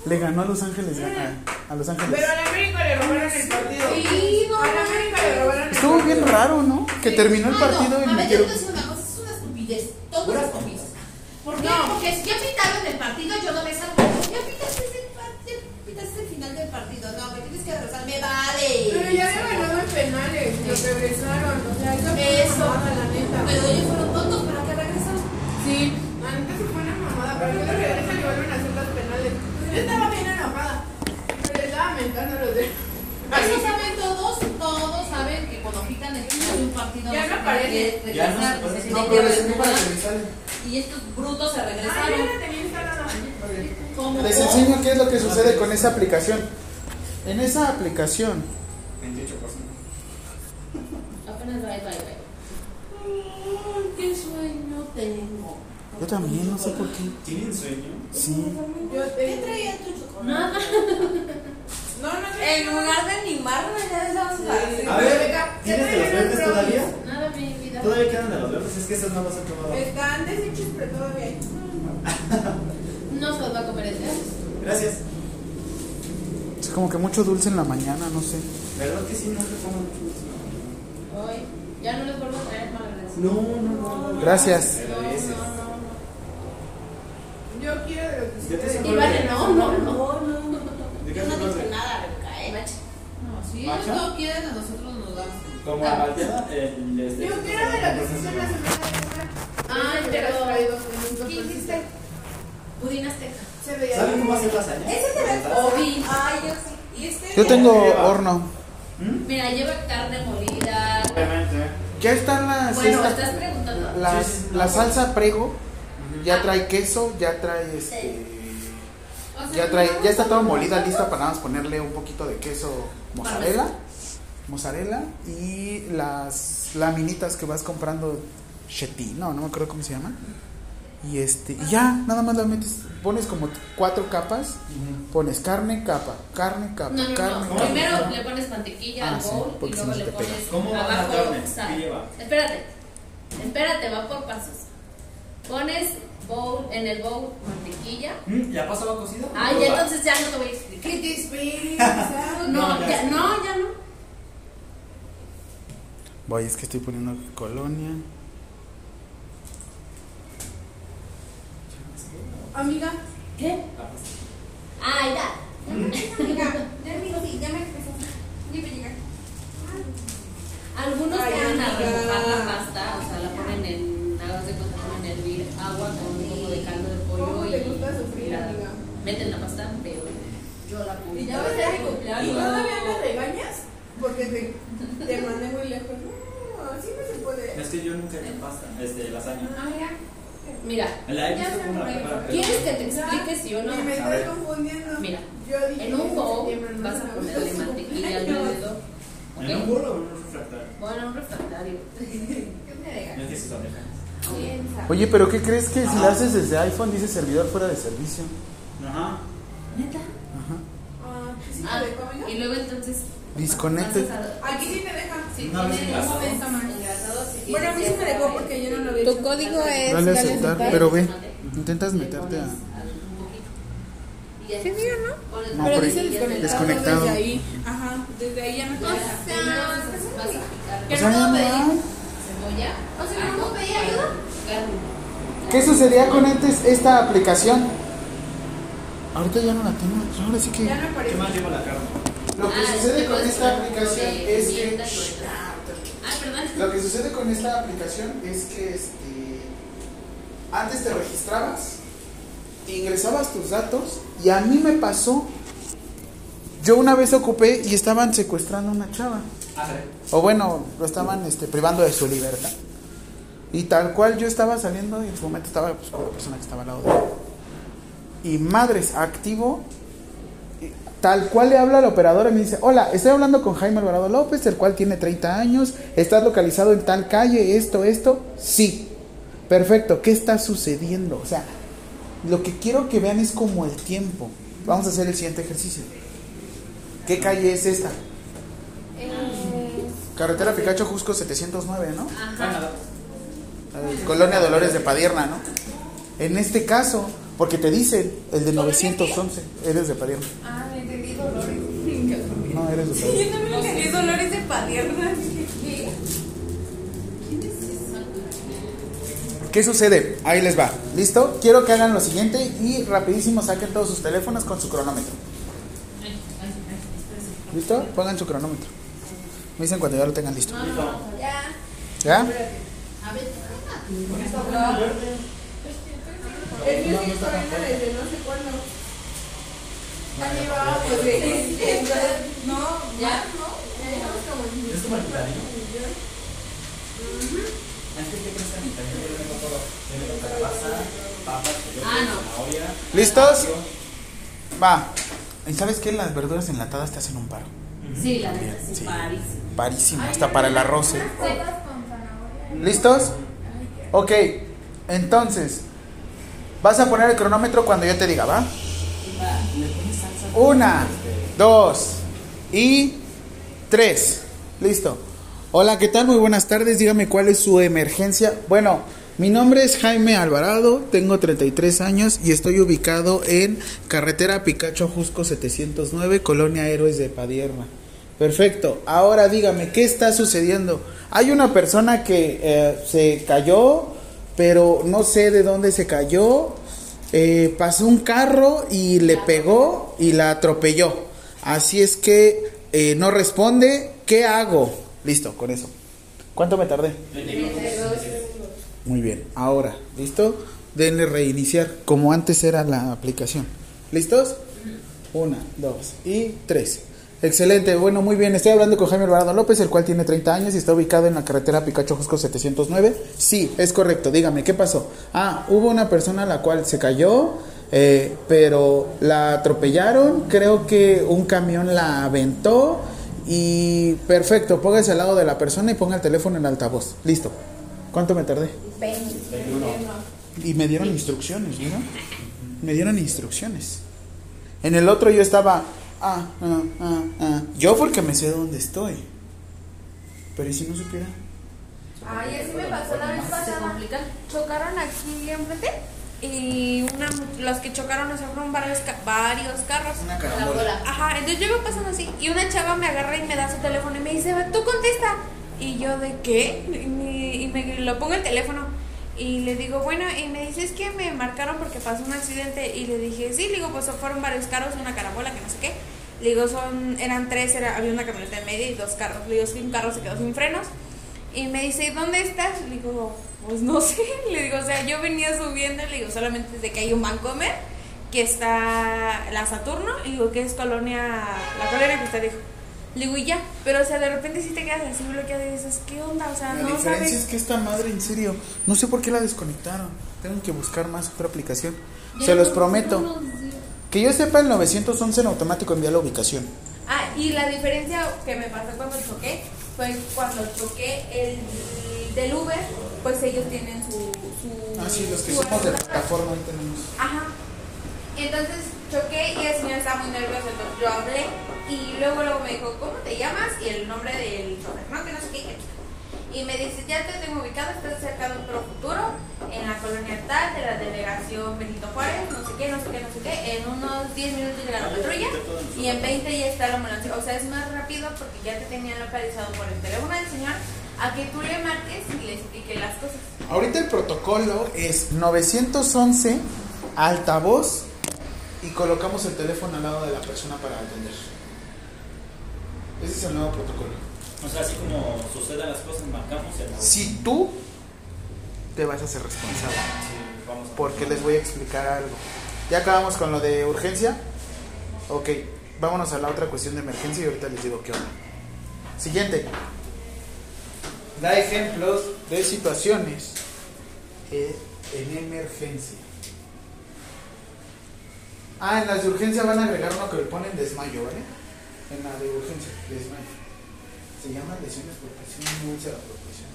Le ganó a Los Ángeles. A, a Los Ángeles. Pero a la América le robaron el partido. Sí, no. A la América le robaron el Estuvo partido. bien raro, ¿no? Que terminó el No, partido no, y a ver, yo te voy a decir una cosa, es una estupidez. Todo es estupidez. ¿Por qué? No. Porque si ya pitaron el partido, yo no me salgo. Ya pitaste el partido, pitaste el final del partido. No, me tienes que regresar, me vale. Pero ya había ganado en penales. Lo regresaron. O sea, eso fue Eso. una mamada, la neta. Pero ellos fueron tontos para que regresaron. Sí, la neta sí fue una mamada. Pero luego regresan y vuelven a hacer los penales. Yo estaba bien enojada. Pero le estaba mentando los de. Eso saben todos, todos saben que cuando pitan el final de un partido Ya se no aparece. Ya no se se No, tiene pero que les envié para regresar. Y estos brutos se Ah, regresaron. Les enseño qué es lo que sucede con esa aplicación. En esa aplicación, 28%. Apenas bye. Ay, qué sueño tengo. Yo también, no sé por qué. ¿Tienen sueño? Sí. ¿Qué traía tu chocolate? Nada. No, no, no. En lugar de animarme, ya estamos Sí. A ver, ¿tienes de los verdes todavía? Nada, mi vida. ¿Todavía quedan de los verdes? Es que esos no los he probado. Están deshechos, pero todavía. No se los va a comer el Gracias. Es como que mucho dulce en la mañana, no sé. ¿Verdad que sí? No te pongo mucho gusto. Hoy. Ya no les vuelvo a traer más gracias. No, no, no. Gracias. Me agradeces. Yo quiero de lo que ustedes. saco- Y vale, no, no, no. ¿De qué Yo no dije nada, Rebeca, ¿eh? No, si ¿Macho? ellos no quieren, a nosotros nos dan. Como a Malteada, el este. Yo quiero de lo que se hizo en la semana. Ay, pero- ¿Qué hiciste? Pudín azteca. Se veía ¿Saben cómo hacer lasaña? Ese te ve Obi. Ay, yo sí. Y este. Yo tengo lleva? horno. ¿Mm? Mira, lleva carne molida. Obviamente. Ya están las. Bueno, esta- estás preguntando. las- Sí, sí, sí. la salsa prego. Ya trae queso, ya trae este. O sea, Ya trae, no ya está todo molida, lista para nada más ponerle un poquito de queso mozzarella. Mozzarella y las laminitas que vas comprando chetino, no me acuerdo cómo se llama. Y este, y ya, nada más la metes, pones como cuatro capas, pones carne, capa, carne, capa, No, no, carne, no. capa. Primero le pones mantequilla Ah, al sí, bowl y luego no le pones ¿Cómo va la abajo carne? ¿Qué sal. lleva? Espérate. Espérate, va por pasos. Pones bowl, en el bowl mantequilla. ¿Mm? ¿La pasta va cocida? Ay, ¿O ya entonces ya no te voy a explicar. ¿Qué te esperas? No, No, ya ya, no, ya no. Voy, es que estoy poniendo colonia. Amiga, ¿Qué? La pasta. Ay, ya. amiga, ya me sí, ya me empezó. Ni me llega. Algunos Ay, ponen a amiga. remojar la pasta, o sea, la ponen en, hagas de cuenta, ponen a hervir agua con un poco de caldo de pollo ¿Cómo y te gusta sufrir, la- amiga? Meten la pasta, pero yo la pongo. Y ya va a ser mi cumpleaños. ¿Todavía me regañas? Porque te, te mandé muy lejos. No, así no se puede. Es que yo nunca he hecho pasta, este, lasaña. Amiga, Mira, La la pero- ¿quieres que te explique si o no? me ver. confundiendo. Mira, Yo dije En un bowl vas a ponerle mantequilla alrededor. ¿En un bolo o en un refractario? Bueno, un refractario. ¿Qué me. Piensa. Oye, pero ¿qué crees que si Ajá. lo haces desde iPhone dice servidor fuera de servicio? Ajá. ¿Neta? Ajá. Ah, ¿sí Ah, te y luego entonces. A- Aquí sí te deja. Sí, No, tiene sí, engrasado, si Bueno, a mí sí me dejó porque yo no lo había Tu código es. Dale a aceptar, pero ve, intentas meterte a... Sí, ¿o no? No, Pero por dice desconectado Desconectado. desde ahí. Ajá, desde ahí ya no te O deja. sea, ya no cebolla. O sea, ¿no puedo pedir ayuda? ¿Qué sucedía con antes esta aplicación? Ahorita ya no la tengo, ahora sí que... Ya no ¿Qué más lleva la carne? Lo que Ah, sucede con esta aplicación de es que... Ah, perdón. Lo que sucede con esta aplicación es que este, antes te registrabas, ingresabas tus datos y a mí me pasó. Yo una vez ocupé y estaban secuestrando a una chava. Ah, sí. O bueno, lo estaban este, privando de su libertad. Y tal cual yo estaba saliendo y en su momento estaba pues, con la persona que estaba al lado de él. Y madres, activo. Tal cual le habla al operador y me dice, hola, estoy hablando con Jaime Alvarado López, el cual tiene 30 años, estás localizado en tal calle, esto, esto. Sí, perfecto, ¿qué está sucediendo? O sea, lo que quiero que vean es como el tiempo. Vamos a hacer el siguiente ejercicio. ¿Qué calle es esta? Carretera Picacho Jusco 709, ¿no? Ajá. Eh, Colonia Dolores de Padierna, ¿no? En este caso, porque te dicen el de 911, eres de Padierna. Ah, me entendí Dolores. No, eres de Padierna. Yo también entendí Dolores de Padierna. ¿Qué? ¿Qué sucede? Ahí les va. ¿Listo? Quiero que hagan lo siguiente y rapidísimo saquen todos sus teléfonos con su cronómetro. ¿Listo? Pongan su cronómetro. Me dicen cuando ya lo tengan listo. Ya. ¿Ya? El mío sí está viendo desde no sé cuándo. Ya llevábamos de. No, ya. ya llevamos como en ¿Es tu maritario? Ah, no. zanahoria, ¿Listos? Va. ¿Y sabes qué? Las verduras enlatadas te hacen un paro. Sí, la neta, sí, Sí. parísimo. Parísimo, hasta para el arroz. ¿eh? ¿Listos? Ok, entonces, Vas a poner el cronómetro cuando yo te diga, ¿va? Una, dos y tres. Listo. Hola, ¿qué tal? Muy buenas tardes. Dígame cuál es su emergencia. Bueno, mi nombre es Jaime Alvarado, tengo 33 años y estoy ubicado en carretera Picacho Jusco 709, Colonia Héroes de Padierna. Perfecto. Ahora dígame, ¿qué está sucediendo? Hay una persona que eh, se cayó, pero no sé de dónde se cayó. Eh, pasó un carro y le pegó y la atropelló. Así es que eh, no responde. ¿Qué hago? Listo, con eso. ¿Cuánto me tardé? Muy bien. Ahora, ¿listo? Denle reiniciar como antes era la aplicación. ¿Listos? Una, dos y tres. Excelente, bueno, muy bien. Estoy hablando con Jaime Alvarado López, el cual tiene 30 años y está ubicado en la carretera Picacho Jusco 709. Sí, es correcto. Dígame, ¿qué pasó? Ah, hubo una persona a la cual se cayó, eh, pero la atropellaron. Creo que un camión la aventó. Y perfecto, póngase al lado de la persona y ponga el teléfono en altavoz. Listo. ¿Cuánto me tardé? Y me dieron instrucciones, ¿no? Me dieron instrucciones. En el otro yo estaba, ah, ah, ah, ah. Yo porque me sé dónde estoy. Pero ¿y si no supiera? Ay, así me pasó la vez pasada. Chocaron aquí enfrente y una, los que chocaron o sea, fueron varios, varios carros. Una La carambola. bola. Ajá, entonces yo iba pasando así y una chava me agarra y me da su teléfono y me dice, tú contesta. Y yo, ¿de qué? Y me, y me lo pongo el teléfono y le digo, bueno, y me dice, es que me marcaron porque pasó un accidente. Y le dije, sí, le digo, pues fueron varios carros, una carambola, que no sé qué. Le digo, son, eran tres, era, había una camioneta en medio y dos carros. Le digo, que un carro se quedó sin frenos. Y me dice, ¿dónde estás? Le digo, pues no sé. Le digo, o sea, yo venía subiendo, le digo, solamente desde que hay un Vancomer, que está la Saturno, y digo, que es colonia, la colonia que usted dijo. Le digo, y ya, pero o sea, de repente sí te quedas así bloqueado y dices, ¿qué onda? O sea, La no diferencia sabes. es que esta madre, en serio, no sé por qué la desconectaron. Tengo que buscar más otra aplicación. Se los prometo. Que yo sepa, el 911 en automático envía la ubicación. Ah, y la diferencia que me pasó cuando choqué fue cuando choqué el del Uber, pues ellos tienen su. su Ah, sí, los que somos de plataforma ahí tenemos. Ajá. Entonces choqué y el señor estaba muy nervioso, entonces yo hablé y luego, luego me dijo, ¿cómo te llamas? Y el nombre del chofer, ¿no? Que no sé qué. Y me dice, ya te tengo ubicado, estás cerca de un Pro futuro en la colonia tal de la delegación Benito Juárez, no sé qué, no sé qué, no sé qué. En unos 10 minutos llega la patrulla y en 20 ya está la ambulancia. O sea, es más rápido porque ya te tenían localizado por el teléfono del señor a que tú le marques y le expliques las cosas. Ahorita el protocolo es 911 altavoz y colocamos el teléfono al lado de la persona para atender. Ese es el nuevo protocolo. O sea, así como suceden las cosas, marcamos acabó. Si tú te vas a hacer responsable, Sí, vamos a- porque les voy a explicar algo. Ya acabamos con lo de urgencia. Ok, vámonos a la otra cuestión de emergencia y ahorita les digo qué onda. Siguiente. Da ejemplos de situaciones eh, en emergencia. Ah, en las de urgencia van a agregar uno que le ponen desmayo, ¿vale? En la de urgencia, desmayo. Se llama lesiones por presión, no la por presión.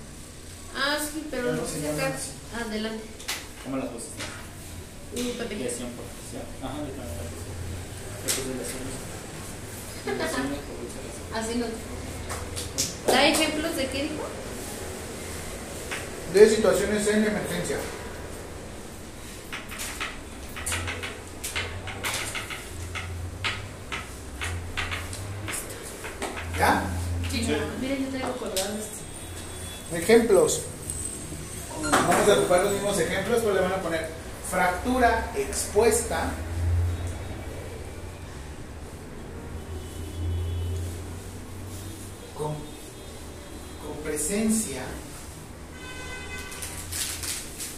Ah, sí, pero ¿Cómo lo se llama así? Adelante. ¿Cómo las cosas? Lesión por presión. Ajá, de presión. Después de lesiones. Lesiones por presión. Así no. ¿Da ejemplos de qué dijo? De situaciones en emergencia. ¿Ya? Mira, yo traigo colgado esto. Ejemplos. Vamos a ocupar los mismos ejemplos, pero le van a poner fractura expuesta. Con, con presencia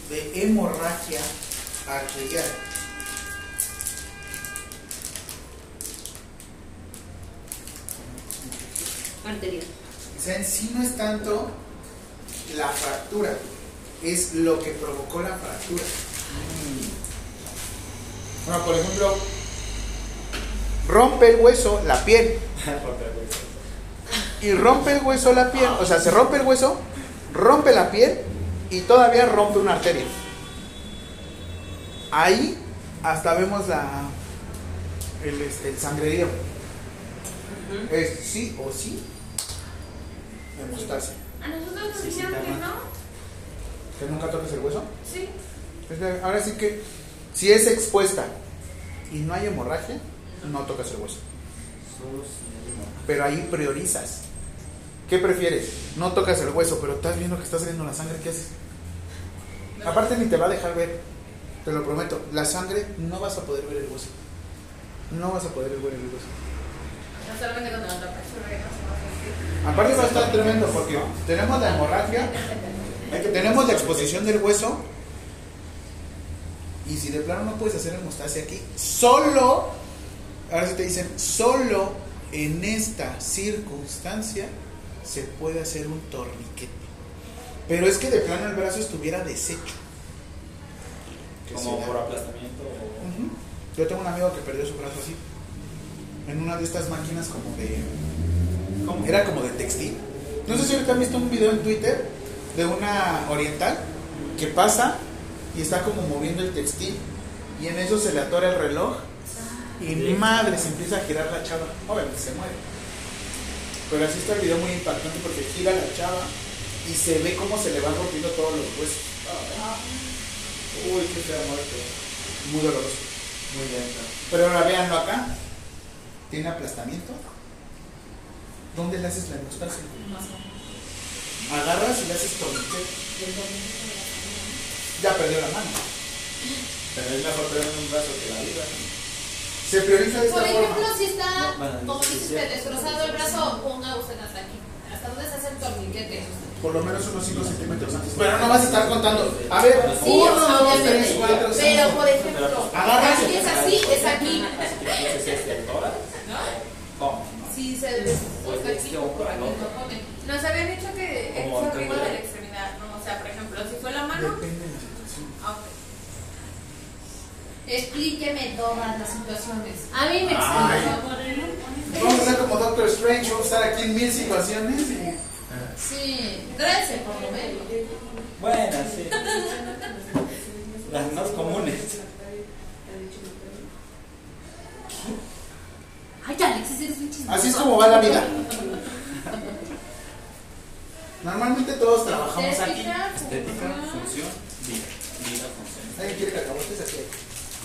de hemorragia arterial. Arterial. O sea, en sí no es tanto la fractura, es lo que provocó la fractura. Bueno, por ejemplo, rompe el hueso, la piel, y rompe el hueso la piel, o sea, se rompe el hueso, rompe la piel y todavía rompe una arteria. ahí hasta vemos la el, este, el sangrerío. Es sí o sí demostrarse. A nosotros nos dijeron que no. Que nunca toques el hueso. Sí. Ahora sí que si es expuesta y no hay hemorragia, no tocas el hueso. Solo si hay una- Pero ahí priorizas. ¿Qué prefieres? No tocas el hueso, pero estás viendo que está saliendo la sangre, ¿qué haces? Aparte ni te va a dejar ver, te lo prometo, la sangre no vas a poder ver el hueso. No vas a poder ver el hueso. No solamente no se va a sentir. Aparte va a estar tremendo porque tenemos la hemorragia, tenemos la exposición del hueso y si de plano no puedes hacer hemostasia aquí, solo, ahora sí te dicen, solo en esta circunstancia se puede hacer un torniquete. Pero es que de plano el brazo estuviera deshecho. Como por aplastamiento o. Ujú. Yo tengo un amigo que perdió su brazo así. En una de estas máquinas como de... ¿Cómo? Era como de textil. No sé si ahorita han visto un video en Twitter de una oriental que pasa y está como moviendo el textil y en eso se le atora el reloj y madre se empieza a girar la chava. Obviamente se muere. Pero así está el video muy impactante porque gira la chava y se ve cómo se le van rompiendo todos los huesos. Uy, qué fea muerte. Muy doloroso. Muy lenta. Pero ahora véanlo acá. Tiene aplastamiento. ¿Dónde le haces la hemostasia? Agarras y le haces torniquete. Ya perdió la mano. Pero es mejor perder un brazo que la vida. Se prioriza de esta Por ejemplo, forma. si está, como dice sí, usted, sí. destrozado el brazo, ponga usted hasta aquí. ¿Hasta dónde se hace el torniquete? Por lo menos unos 5 centímetros antes. Pero no vas a estar contando. A ver, Sí, 1, o sea, 2, obviamente. 3, 4, Pero, 5. por ejemplo, y- es así, es aquí. Este. ¿Cómo? Si se Pues está es aquí, que un por aquí poco. no pone. Nos habían dicho que es arriba de la extremidad, ¿no? O sea, por ejemplo, si fue la mano. Depende de la situación. ah, ok. Explíqueme todas las situaciones. A mí me explica. Vamos a hacer como Doctor Strange. Vamos a estar aquí en mil situaciones. y- Sí, 13 por lo menos. Bueno, sí. Las más comunes. Ay, Alexis, eres un chismoso. Así es como va la vida. Normalmente todos trabajamos aquí. Estética, función. función, vida. Vida, función. ¿Alguien quiere cacahuates aquí?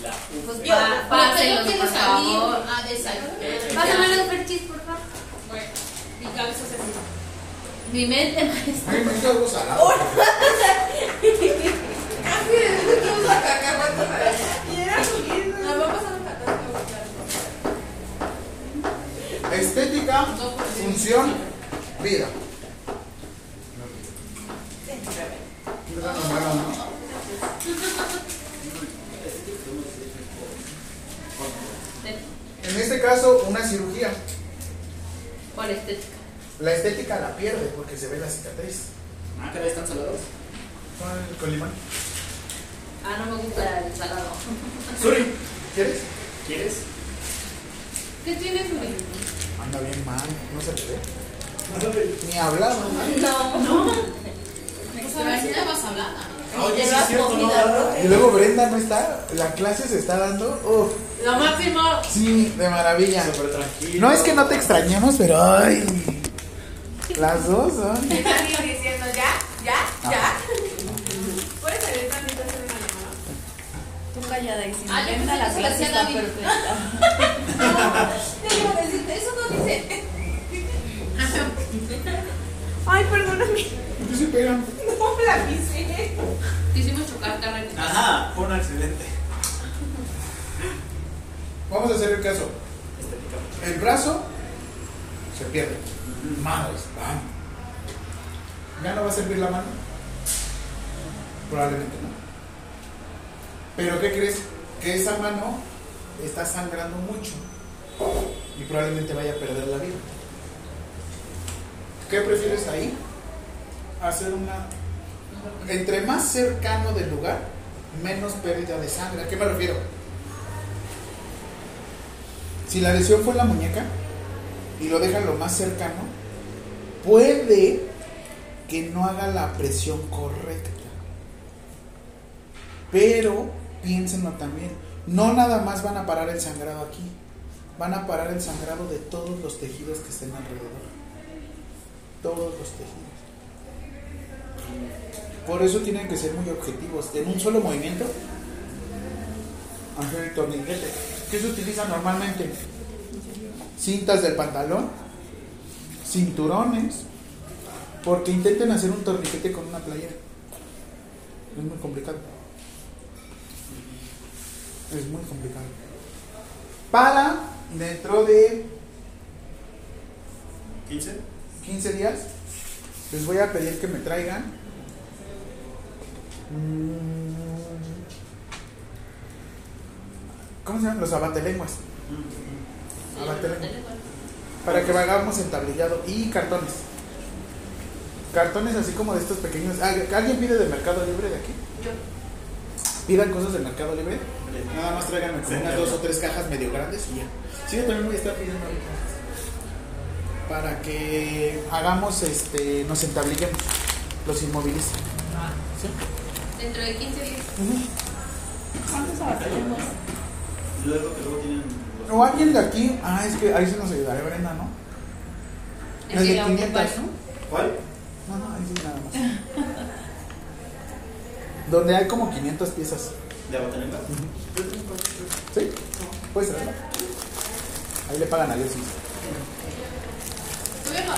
La Pues yo, Páselo, yo quiero por salir favor. a desayunar. Pásame los perchis, por favor. Bueno, mi cabeza se así. Mi mente maestra. Ay, me gusta algo salado. Casi de que usa cacahuates. Y era subiendo. Nos va pasando Estética, función, vida. En este caso, una cirugía. ¿Cuál estética? La estética la pierde porque se ve la cicatriz. Ah, caray, están salados. Con- limón. Ah, no me gusta el salado. Suri, ¿quieres? ¿Quieres? ¿Qué tienes, Rubén? Anda bien mal, no se le ve. Ni hablar, ¿no? No, no. Pues a ver si ya vas a hablar. Oye, sí es cierto, no. Y luego Brenda no está, la clase se está dando. Uf, Lo máximo. sí, de maravilla. Súper tranquilo. No es que no te extrañemos, pero ay. Las dos son. Me están diciendo ya, ya, ya. Puedes salir callada y sin Ah, la clase está perfecta. Decirte, eso no dice. Ay, perdóname. ¿Por qué se pegan? No la quise. Quisimos chocar carne. Ajá, fue un accidente. Vamos a hacer el caso. El brazo se pierde. Madres, ¡pam! ¿Ya no va a servir la mano? Probablemente no. Pero ¿qué crees? Que esa mano está sangrando mucho y probablemente vaya a perder la vida. ¿Qué prefieres ahí? Hacer una... Entre más cercano del lugar, menos pérdida de sangre. ¿A qué me refiero? Si la lesión fue en la muñeca y lo dejan lo más cercano, puede que no haga la presión correcta. Pero piénsenlo también. No nada más van a parar el sangrado aquí, van a parar el sangrado de todos los tejidos que estén alrededor. Todos los tejidos. Por eso tienen que ser muy objetivos. En un solo movimiento, hacer el torniquete. ¿Qué se utiliza normalmente? Cintas del pantalón, cinturones, porque intenten hacer un torniquete con una playera. Es muy complicado. Es muy complicado. Para dentro de 15. 15 días, les voy a pedir que me traigan. mm, ¿Cómo se llaman? Los abatelenguas. Abatelenguas. Para que hagamos entablillado y cartones. Cartones así como de estos pequeños. Ah, ¿Alguien pide de Mercado Libre de aquí? Pidan cosas de Mercado Libre. Nada más tráiganme como unas dos o tres cajas medio grandes y ya. Sí, yo también voy a estar pidiendo ahorita. Para que hagamos, este, nos entablillemos. Los inmovilices. ¿Sí? Dentro de 15 días. ¿Cuántos? Y luego que luego tienen. los- O alguien de aquí. Ah, es que ahí se nos ayudaría Brenda, ¿no? El de que 500, ocupas, ¿no? ¿Cuál? No, no, ahí sí nada más. Donde hay como 500 piezas. ¿De? ¿Sí? Puedes traerla. Ahí le pagan a Dios. sí. Tú mejor.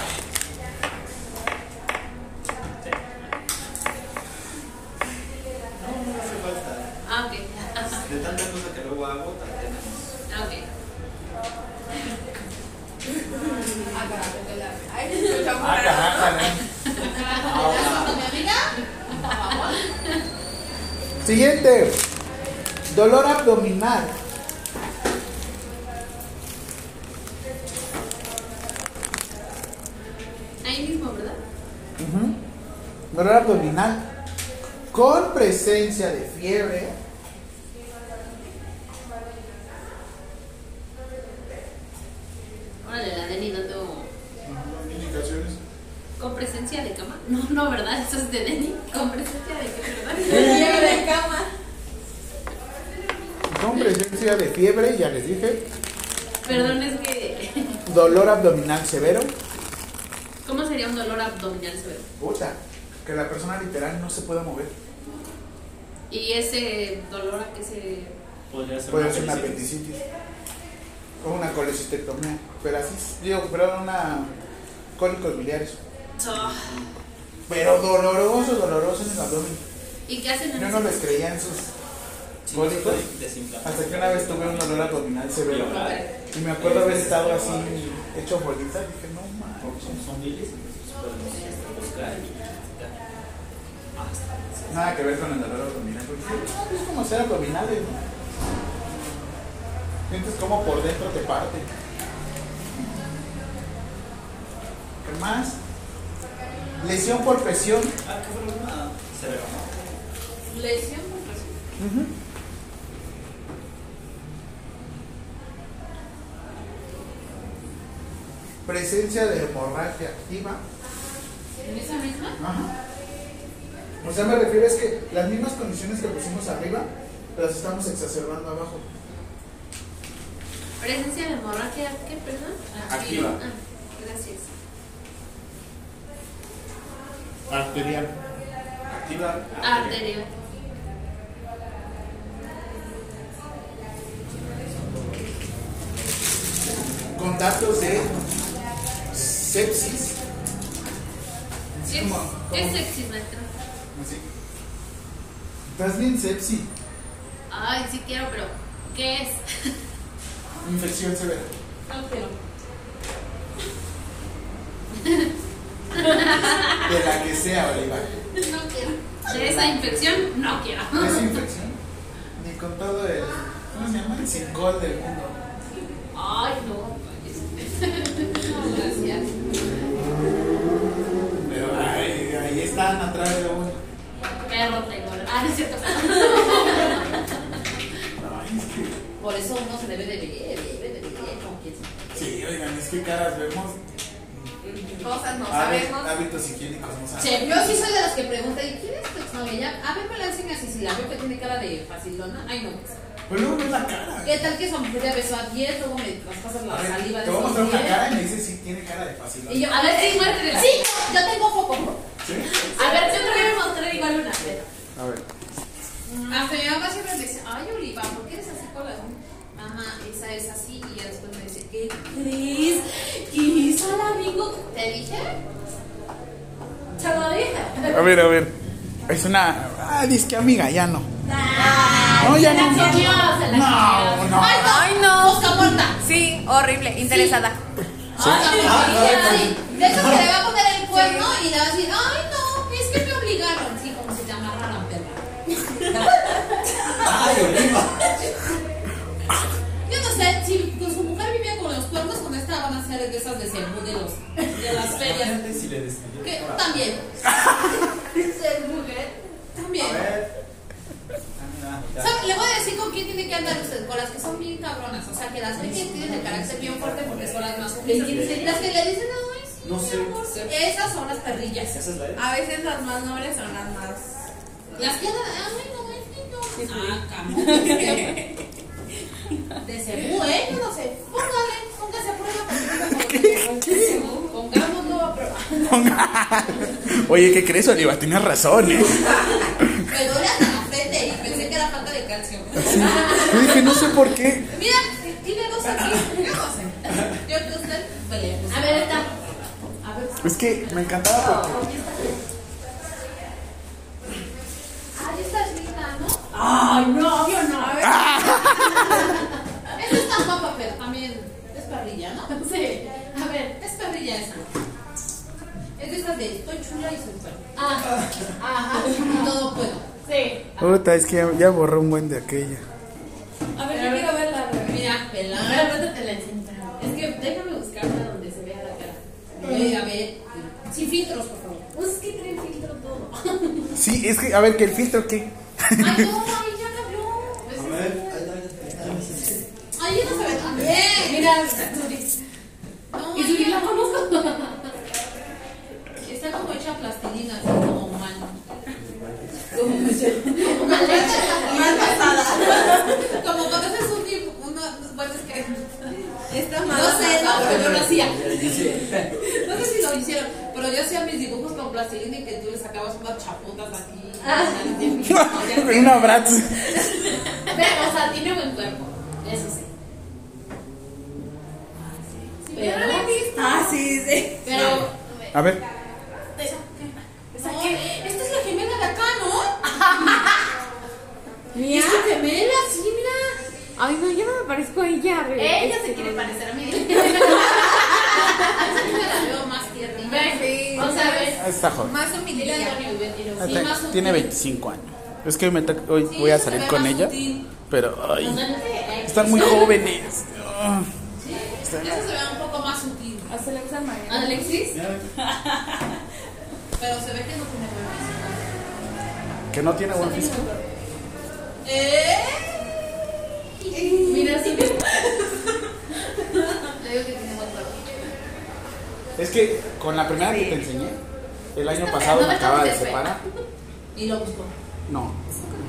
No, no hace falta. Ah, ok. De tanta cosa que luego hago, tenemos. Ah, ok. Ah, carajo, que la- Ay, me escucha muy Ah, raro. carajo, ¿no? mi amiga? Siguiente. Dolor abdominal. Ahí mismo, ¿verdad? Dolor abdominal. Con presencia de fiebre. Órale, la Deni dando Indicaciones. con presencia de cama. No, no, ¿verdad? Eso es de Deni. Con presencia de de cama. Con presencia de fiebre, ya les dije. Perdón, es que. Dolor abdominal severo. ¿Cómo sería un dolor abdominal severo? Puta. Que la persona literal no se pueda mover. Y ese dolor a qué se. Podría ser Puede ser una apendicitis. O una colecistectomía. Pero así, digo, pero una cólicos biliares. Ah, Pero doloroso, doloroso en el abdomen. ¿Y qué hacen en Yo no les creía en sus cólicos. desinflamado. Hasta que una vez tuve un dolor abdominal severo. Y me acuerdo haber estado así, hecho bolita. Dije, no manches. son, son miles. Hasta. Nada que ver con el dolor abdominal. Porque dije, no, es como ser abdominales, ¿no? Sientes como por dentro te parte. ¿Qué más? Lesión por presión. Ah, ¿qué fue lo que ah, severo, no? Lesión por presión. Presencia de hemorragia activa. ¿En esa misma? Ajá. O sea, me refiero es que las mismas condiciones que pusimos arriba, las estamos exacerbando abajo. Presencia de hemorragia, ¿qué, perdón? Activa. Ah, gracias. Arterial. Activa. Arterial. Con datos de sepsis. ¿Qué, como- ¿Qué es sexy, maestro? Así. Estás bien sepsi. Ay, sí quiero, pero ¿qué es? Infección severa. No quiero. De la que sea, Oliva. No quiero. De esa infección, no quiero. Esa infección. Ni con todo el. ¿Cómo se llama? El sincol del mundo. Ay, no. Gracias. Pero ahí, ahí están atrás de uno. Perro tengo. Ah, no es cierto. Ay, es que. Por eso uno se debe de ver, debe de ver, como quien sea. Sí, oigan, es que caras vemos. Cosas no sabemos. hábitos higiénicos no sabemos. Yo sí soy de las que preguntan, ¿y quién es tu No, ella, a ver, me la enseñas y si la veo que tiene cara de facilona, ay no. Pero luego ves la cara. ¿Qué tal que esa mujer ya besó a 10, luego me traspasas la saliva de te voy a mostrar una 10? cara y me dices si tiene cara de fácil. Y yo, a ver, sí, muéstrela. Sí, yo tengo foco. ¿Sí? A ver, yo te voy a mostrar igual una. A ver. Hasta mi mamá siempre me dice, ay, Oliva, ¿por qué eres así con las Ajá, esa es así. Y ya después me dice, ¿qué crees? ¿Qué es al amigo? ¿Te dije? Te lo dije. A ver, a ver. Es una. Ah, disque amiga, ya no. No, ya no. Se la comió, se la No, no. Ay, no. Ay, no. Mosca muerta. Sí, horrible, interesada. Ay, no, sí. De hecho, se le va a poner el cuerno y le va a decir, ay, no, es que me obligaron. Sí, como si te amarraran, perra. Ay, Oliva. Yo no sé, si cuernos, con esta van a ser de esas de cebú de, los, de las ferias. ¿Qué? También. Ser mujer. También. A. Le voy a decir con quién tiene que andar usted, con las que son bien cabronas, o sea, que las ven que tienen el carácter bien fuerte porque son las más sumisas. Las que le dicen, ay, sí, No mi sé. amor". Esas son las perrillas. A veces las más nobles son las más. Las que andan, ay, no, es que yo. Ah, camón. De cebú, ¿eh? Yo no sé. Póngale, póngase a prueba. ¿Qué? Pongámoslo a prueba. Oye, ¿qué crees, Oliva? Tienes razón, ¿eh? Me duele hasta la frente y pensé que era falta de calcio. Yo dije, no sé por qué. Mira, tiene dos aquí. Yo no sé. Yo que usted. vale, pues. A ver. A ver. Es que me encantaba porque. Ay, esta es linda, ¿no? Ay, no, yo no. A ver. Esta está guapa, pero también es perrilla, ¿no? Sí. A ver, es perrilla esa. Es de esas de estoy chula y soy. Ah, ajá. Y todo puedo. Sí. Puta, es que ya, ya borré un buen de aquella. A ver, yo quiero verla. Mira, pelada. A ver, te la enseño. Es que déjame buscar una donde se vea la cara. Eh, a ver, sin filtros, por favor. Pues es que trae filtro todo. Sí, es que, a ver, que el filtro, ¿qué? Ay, no, ay, ya cambió. A ver. Ay, ella no se ve tan bien. Mira. No, y Suri la conozco. Está como hecha plastilina, así como mal. Como mal hecha. Mal pasada. Como conoces un tipo, uno, bueno, es que. Esta No sé, no, pero yo lo hacía. Dice. No sé si lo hicieron, pero yo hacía mis dibujos con plastilina y que tú le sacabas unas chapotas aquí. Con un abrazo. Pero, o sea, tiene buen cuerpo. Eso sí. Pero, Ah, sí, sí. pero, A ver. esta es la gemela de acá, ¿no? Mira. Es tu gemela, sí, mira. Ay, no, yo no me parezco a ella. Ella se este, quiere parecer a mí. La veo más tiernita. Sí. O sea, ves. Está joven. Más humilde. Sí, más Tiene sutil. 25 años. Es que hoy, me hoy Sí, voy a salir con ella. sutil. Pero, ay, están muy jóvenes. Ah, Sí, eso se ve un poco más sutil. Usa María. Alexis, pero se ve que no tiene buen Que no tiene buen físico. físico. ¿Eh? Mira, sí. Le digo que tiene buen cuerpo. Es que con la primera que te enseñé, el año pasado me acaba de separar. Y lo buscó. No,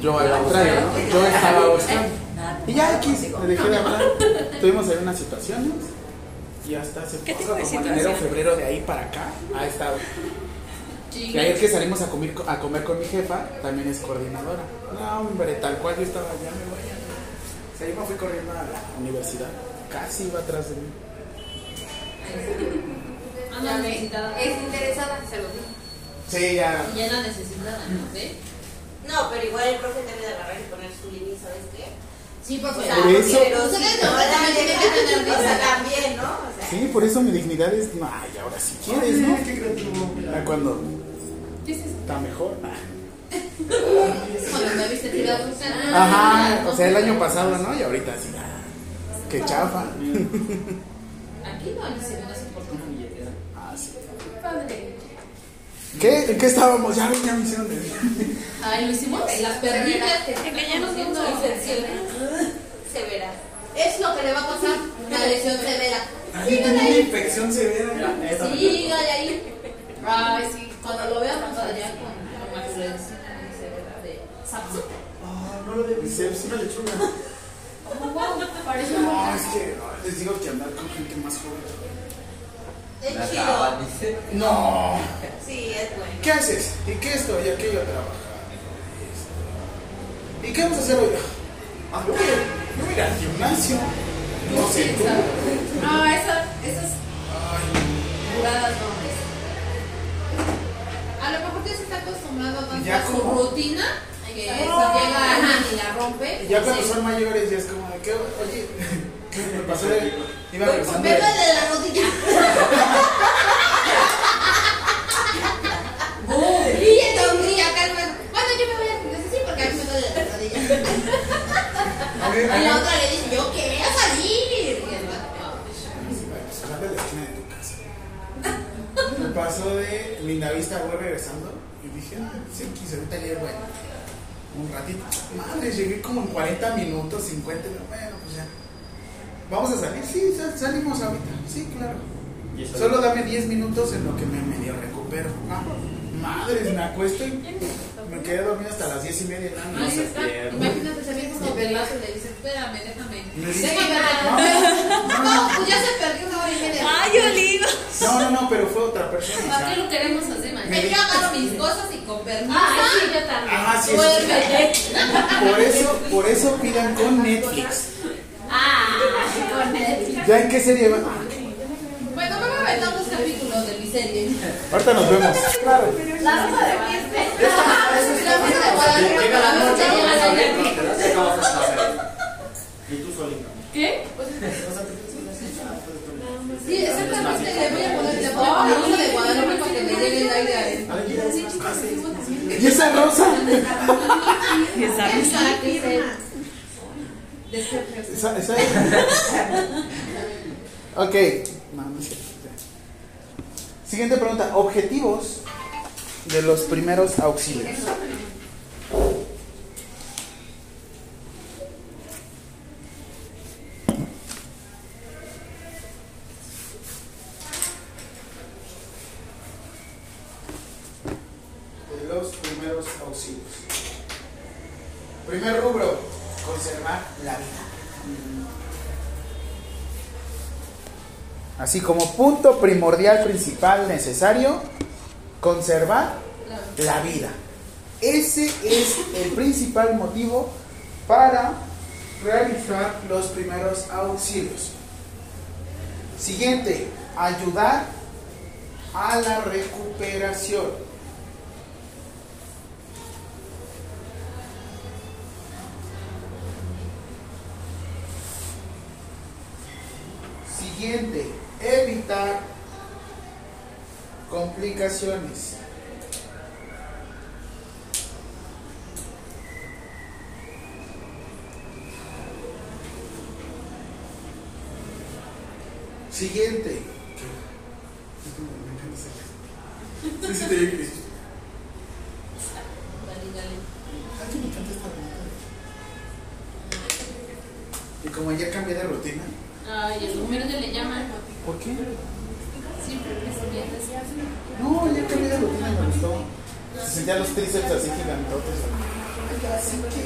yo al contrario, ¿no? Yo estaba buscando. Y ya X, le dejé de hablar. Tuvimos ahí unas situaciones. Y hasta hace ¿Qué poco, como en enero febrero de ahí para acá, ha estado. Y ayer que salimos a comer, a comer con mi jefa, también es coordinadora. No, hombre, tal cual yo estaba, ya me voy. me voy. O sea, yo me fui corriendo a la universidad. Casi iba atrás de mí. Anda necesitada. Es interesada, se lo digo. Sí, ya. Y ella necesitada, ¿no? ¿Ve? No, pero igual el profe debe de agarrar y poner su línea, ¿sabes qué? Sí, por O sea, Por eso- pero sí, no, no, también ¿no? O sea, Sí, por eso mi dignidad es. No, ay, ahora sí quieres, ¿no? Ya cuando ¿Qué es eso? está mejor. Cuando me viste tirado un Ajá, o sea, el año pasado, ¿no? Y ahorita sí. ah, Qué chafa. Aquí no hay segundas una billetera. Ah, sí. Padre. ¿Qué? ¿En qué estábamos? Ya, ya me hicieron de... Ay, lo hicimos. Las perritas que ya nos viendo vemos. severa. Es lo que le va a pasar una lesión severa. Ay, tengo una infección severa. Sígale ahí. Ay, sí. Cuando lo vean, vamos allá con, con Max Fred. Sapsu. Ah, no lo de bíceps, una lechuga. Oh, wow, parece No, es que les digo que andar con gente más joven. Es La chido. acaba, dice. No. Sí, es bueno. ¿Qué haces? ¿Y qué esto? ¿Y aquello a trabajar? ¿Y qué vamos a hacer hoy? Ah, yo voy yo voy al gimnasio. No sé, tú. No, esa- esas Ay, juradas no. es- A lo mejor ya se está acostumbrado tanto a su como- rutina que No. eso llega alguien y la rompe. Y ya cuando Sí. son mayores ya es como de que, oye, me pasó de, iba regresando Me de, duele la rodilla. Bueno, yo me voy a gimnasio, sí, porque a mí me duele la rodilla. a mí, a Y la otra le dice, yo quería salir. Pues, de la esquina de tu casa. Me pasó de Lindavista, voy regresando y dije, ah, sí, quise ahorita llego en un ratito. Madre, llegué como en 40 minutos, 50, bueno, pues ya. ¿Vamos a salir? Sí, sal- salimos ahorita. Sí, claro. Solo dame 10 minutos en lo que me medio recupero. Ah, madres, me acuesto y me quedé dormido hasta las 10 y media. No, no pierde. Imagínate, se viene como pelazo y le dice, espérame, déjame. Déjame. no, No, pues ya se perdió una hora y media. Ay, Oliva. No, no, no, pero fue otra persona. ¿Para qué lo queremos hacer, man? Me Yo agarro mis cosas y con permiso. Ah, sí, yo también. Ah, sí. Por eso, por eso pidan con Netflix. Ah. ¿Ya en qué serie van? Bueno, me voy a aventar dos capítulos de mi serie. Ahorita nos vemos. Claro. La ropa de. La Rosa de Guadalupe, Llega la ver noche, la hacer. Y tú solita. ¿Qué? Sí, exactamente. Le voy a poner, le voy a poner Rosa de Guadalupe para que me llegue el aire a él. ¿Y esa rosa? Esa, esa. Ok. Es. Siguiente pregunta. Objetivos de los primeros auxilios. De los primeros auxilios. Primer rubro, conservar la vida. Así como punto primordial principal necesario, conservar la vida. Ese es el principal motivo para realizar los primeros auxilios. Siguiente, ayudar a la recuperación. Siguiente, evitar complicaciones. Siguiente. Sí, sí, te digo que sí. Dale, dale. Ay, me encanta esta pregunta. Y como ayer cambié de rutina, Ay, número que le llaman. ¿por qué? Siempre me. No, ayer cambié de rutina me gustó. Se sentían los tríceps así gigantotes. Así que-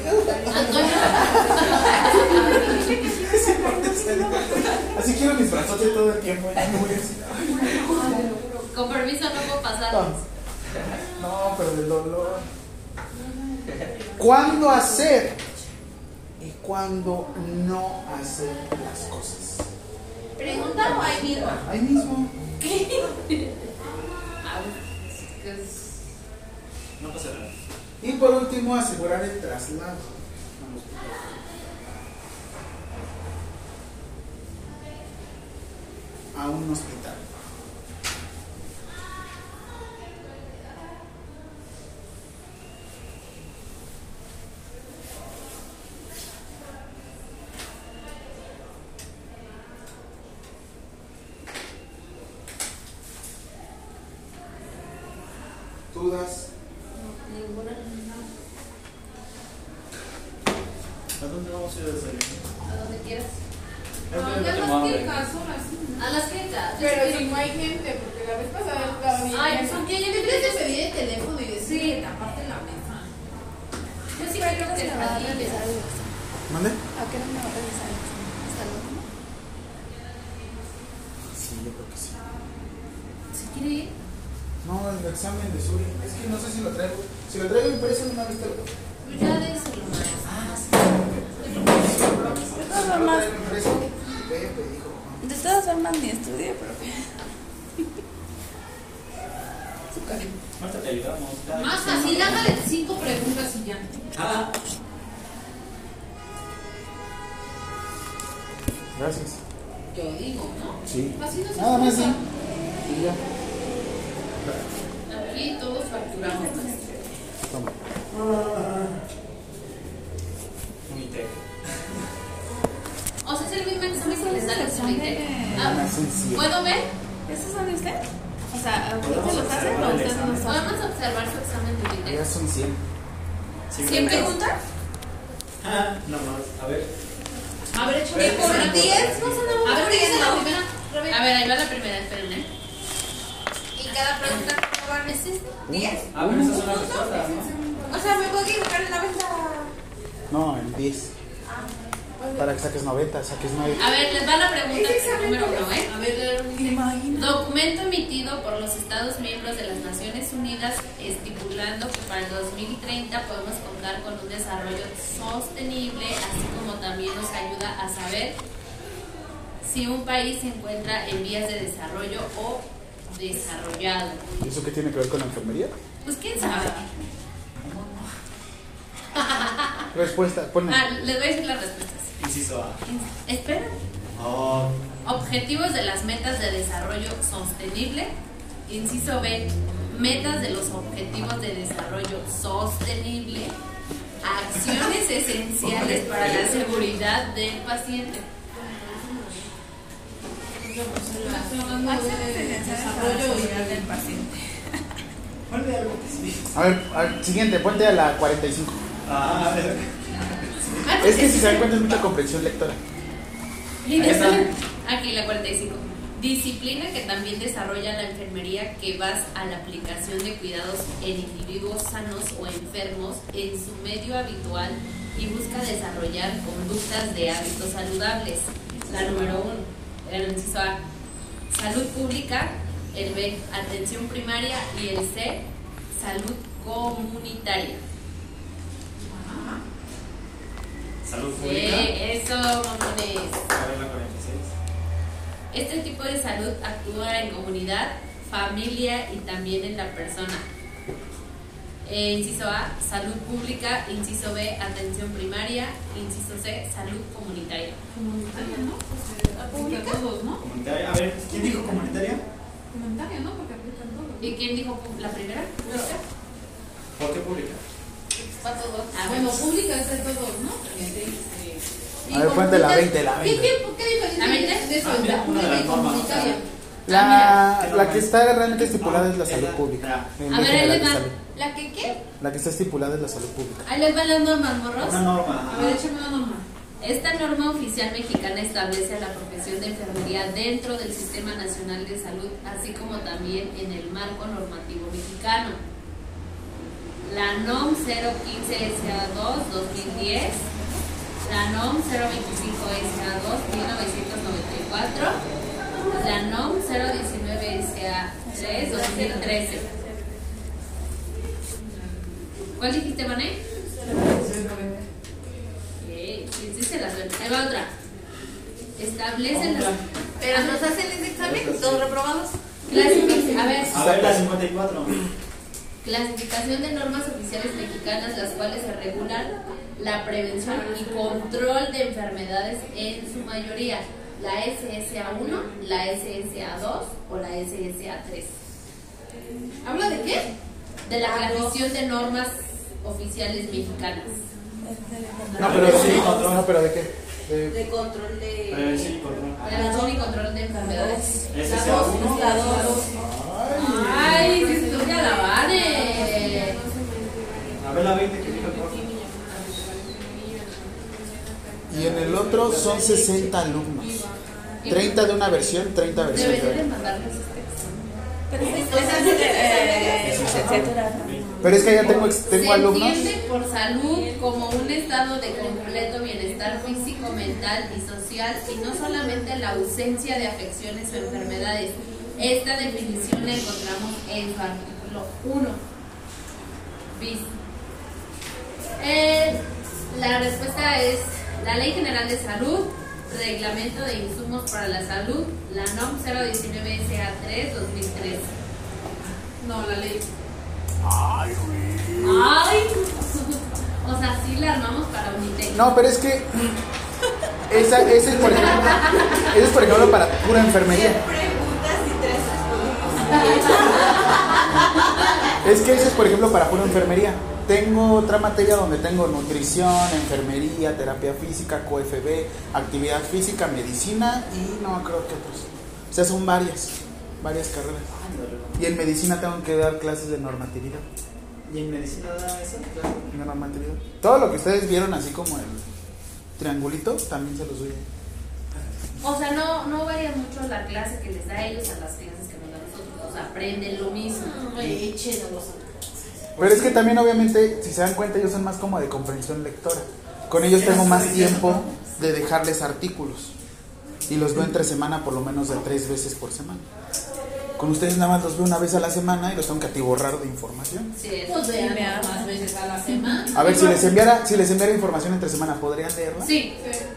Así quiero mis brazos todo el tiempo. Ya no voy a decir, ay, Con permiso no puedo pasar. No, pero del dolor. ¿Cuándo hacer y cuándo no hacer las cosas? Pregunta o ahí mismo. Ahí mismo. Es- No pasa nada. Y por último, asegurar el traslado. A un hospital. ¿Y eso qué tiene que ver con la enfermería? Pues quién sabe. Respuesta, ponle. Ah, les voy a decir las respuestas. Inciso A. Espera. Oh, Objetivos de las metas de desarrollo sostenible. Inciso B. Metas de los objetivos de desarrollo sostenible. Acciones esenciales para la seguridad del paciente. Acciones esenciales para la seguridad del paciente. Ponle algo que sí. A ver, a ver, siguiente, ponte a la 45. Ah, a ver. Es que si se dan cuenta es mucha comprensión lectora. Ahí. Aquí la 45. Disciplina que también desarrolla la enfermería que vas a la aplicación de cuidados en individuos sanos o enfermos en su medio habitual y busca desarrollar conductas de hábitos saludables. La número uno, el inciso A, salud pública, el B, atención primaria y el C, salud comunitaria. Salud Sí, pública. eso, mamones. A ver la 46. Este tipo de salud actúa en comunidad, familia y también en la persona. Eh, inciso A, salud pública. Inciso B, atención primaria. Inciso C, salud comunitaria. Comunitaria, ¿no? Pues aplica a todos, ¿no? Comunitaria. A ver, ¿quién dijo comunitaria? Comunitaria, ¿no? Porque aplican todos. ¿Y quién dijo la primera? ¿Por qué pública? Para todos. Ah, bueno, pública es de todos, ¿no? Y A ver, ponte la comunitaria- 20, la ¿Qué, 20. qué, qué diferencia ¿La hay 20? de eso? Ah, de pública y comunitaria. La, la que está realmente estipulada es la salud pública. A ver, ahí va. ¿La que qué? La que está estipulada es la salud pública. Ahí les van las normas, morros. Una norma. A ver, échame una norma. Esta norma oficial mexicana establece la profesión de enfermería dentro del Sistema Nacional de Salud, así como también en el marco normativo mexicano. La NOM 015 SA2 2010, la NOM 025 SA2 1994, la NOM 019 SA3 2013. ¿Cuál dijiste, Vané? La suelta. Ahí va otra. Establecen las Pero nos hacen ese examen, todos reprobados. A ver, A ver, la 54. clasificación de normas oficiales mexicanas, las cuales se regulan la prevención y control de enfermedades en su mayoría. La SSA1, la SSA2 o la SSA3. ¿Habla de qué? De la clasificación de normas oficiales mexicanas. No, pero sí, no, pero ¿de qué? De- De control de. Prevención y control. Prevención y control de enfermedades. Ese La sea uno. la dos. Ay, si estudia la Vane. A ver la 20 que dijo el. Y en el otro son 60 alumnos. 30 de una versión, 30 versiones de otra. este. Pero es es Pero es que ya tengo, tengo Se alumnos. entiende por salud como un estado de completo bienestar físico, mental y social y no solamente la ausencia de afecciones o enfermedades. Esta definición la encontramos en su artículo 1. Bis. Eh, la respuesta es la Ley General de Salud, Reglamento de Insumos para la Salud, la NOM 019 SA3 2003. No, la ley. Ay, o sea, sí la armamos para Unitec. No, pero es que esa, ese es por ejemplo, ese es por ejemplo para pura enfermería. Preguntas y tres. Es que ese es por ejemplo para pura enfermería. Tengo otra materia donde tengo nutrición, enfermería, terapia física, QFB, actividad física, medicina y no creo que otros. O sea, son varias, varias carreras. Y en medicina tengo que dar clases de normatividad. ¿Y en medicina da eso? De normatividad. Todo lo que ustedes vieron así como el triangulito, también se los doy. O sea, no, no varía mucho la clase que les da a ellos a las clases que nos dan nosotros. O sea, aprenden lo mismo. Pero es que también obviamente, si se dan cuenta, ellos son más como de comprensión lectora. Con ellos tengo más tiempo de dejarles artículos. Y los veo entre semana por lo menos de tres veces por semana. Con ustedes nada más los veo una vez a la semana y los tengo que atiborrar de información. Sí, vean más veces a la semana. A ver, si les enviara, si les enviara información entre semana, ¿podrían leerla? Sí,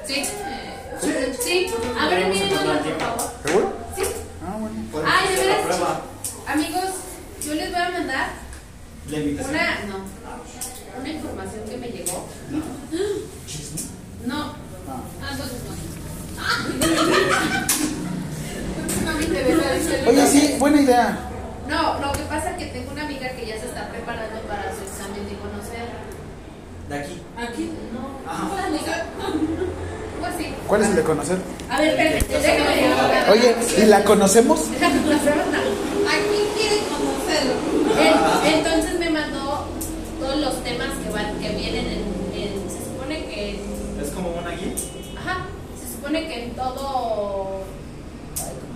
sí. Sí. A ver, miren, por favor. ¿Seguro? Sí. Ah, bueno. Podemos Ay, de veras. Amigos, yo les voy a mandar La invitación. una, no, una información que me llegó. No. Ah, entonces no. Oye, sí, buena idea. No, lo que pasa es que tengo una amiga que ya se está preparando para su examen de conocer. De aquí. Aquí, no. Amiga. Pues sí. ¿Cuál es el de conocer? A ver, espérame, déjame. Oye, ¿y la conocemos? Déjame conocerla. ¿A quién quiere conocerlo? Entonces me mandó todos los temas que van, que vienen en, en- se supone que en- Es como una guía. ajá, se supone que en todo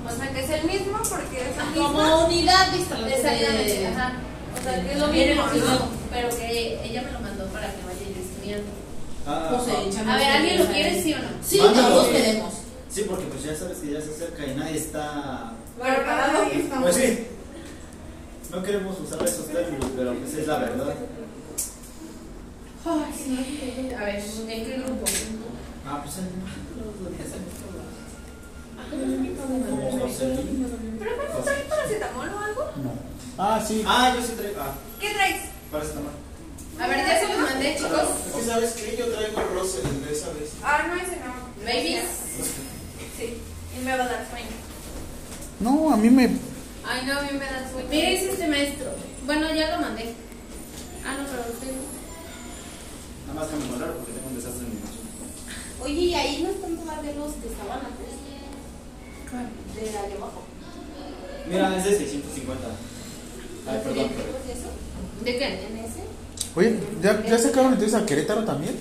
O sea, que es el mismo porque es el mismo. como unidad vista Exactamente, ajá. O sea, que es lo Viene mismo. mismo, pero que ella me lo mandó para que vaya yo estudiando. Ah, A ver, ¿alguien lo quiere sí o no? Sí, Mándalo. todos queremos. Sí, porque pues ya sabes que ya se acerca y nadie está. Preparado. Pues sí. No queremos usar esos términos, pero pues es la verdad. Ay, sí. A ver, ¿en qué grupo? Ah, pues Luis. ¿Pero no traes paracetamol o algo? No. Ah, sí. Ah, yo sí traigo. Ah, ¿Qué traes? parece tomar. A ver, ya se los mandé, chicos. ¿Qué sabes qué? Yo traigo el Russell de esa vez. Ah, no, ese no. Babies. Sí. Y me va a dar sueño. No, a mí me. Ay, no, a mí me da sueño. Dice este maestro. Bueno, ya lo mandé. Ah, no, pero usted. Nada más que me porque tengo un desastre en mi. Oye, y ahí no están todavía los que estaban antes. De allá abajo. Mira, es de 650. Ay, perdón. ¿Qué es eso? ¿De qué? ¿En ese? Oye, ¿ya, ya sacaron entonces a Querétaro también?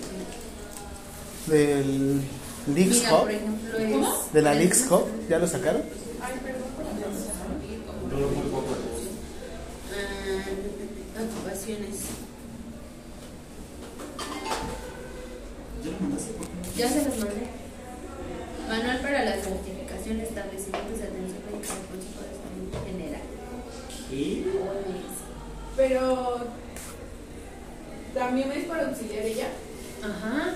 Del Leagues Mira, Cup. por ejemplo, es. De la Leagues Cup, ¿ya lo sacaron? Duró muy poco. Ah, ocupaciones. ¿Ya lo mandaste? ¿Por qué no? Ya se los mandé. Manual para la certificación, establecimientos de atención médica del Consejo de Salud General. ¿Qué? OMS. Pero también es para auxiliar ella. Ajá.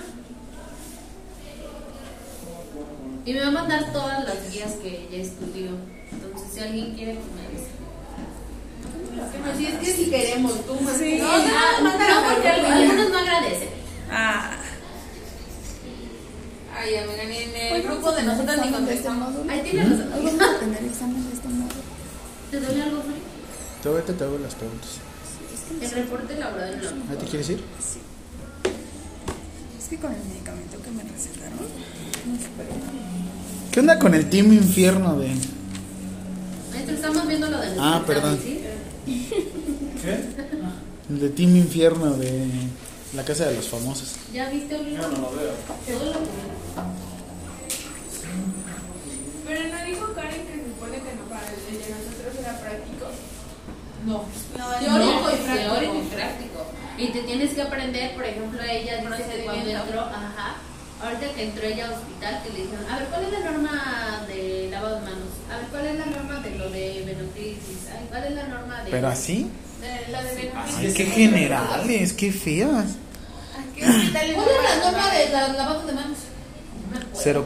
Y me va a mandar todas las guías que ella estudió. Entonces, si alguien quiere, pues me avisa. Pero si es que si queremos, tú más. Sí. No, Ah, no, no, porque algunos no agradecen. Ah. Ay, amiga, ni en el grupo de nosotros ni contestamos. Ahí tienes los Hoy vamos a tener examen de este modo. ¿Te duele algo, Fri? Te ahorita te hago las preguntas. El reporte laboral en la ¿Ahí te quieres ir? Es que con el medicamento que me recetaron, no. ¿Qué onda con el Team Infierno de.? Maestro, estamos viendo lo de Ah, perdón. ¿sí? ¿Qué? El de Team Infierno de la Casa de los Famosos. ¿Ya viste, Olivia? Yo no lo veo. Todo lo que... Pero no dijo Karen que se supone que no para el de nosotros era práctico. No. No, Teórico No, y práctico. teórico y práctico. Y te tienes que aprender, por ejemplo, ella dice que cuando entró, ajá, ahorita que entró ella al hospital, que le dijeron, a ver, ¿cuál es la norma de lavado de manos? A ver, ¿cuál es la norma de lo de venocrisis? Ay, ¿Cuál es la norma de... Pero así. De- la de Benavides. Ay, qué generales, qué feas. ¿Qué hospital le ¿Cuál es la norma de la- lavado de manos?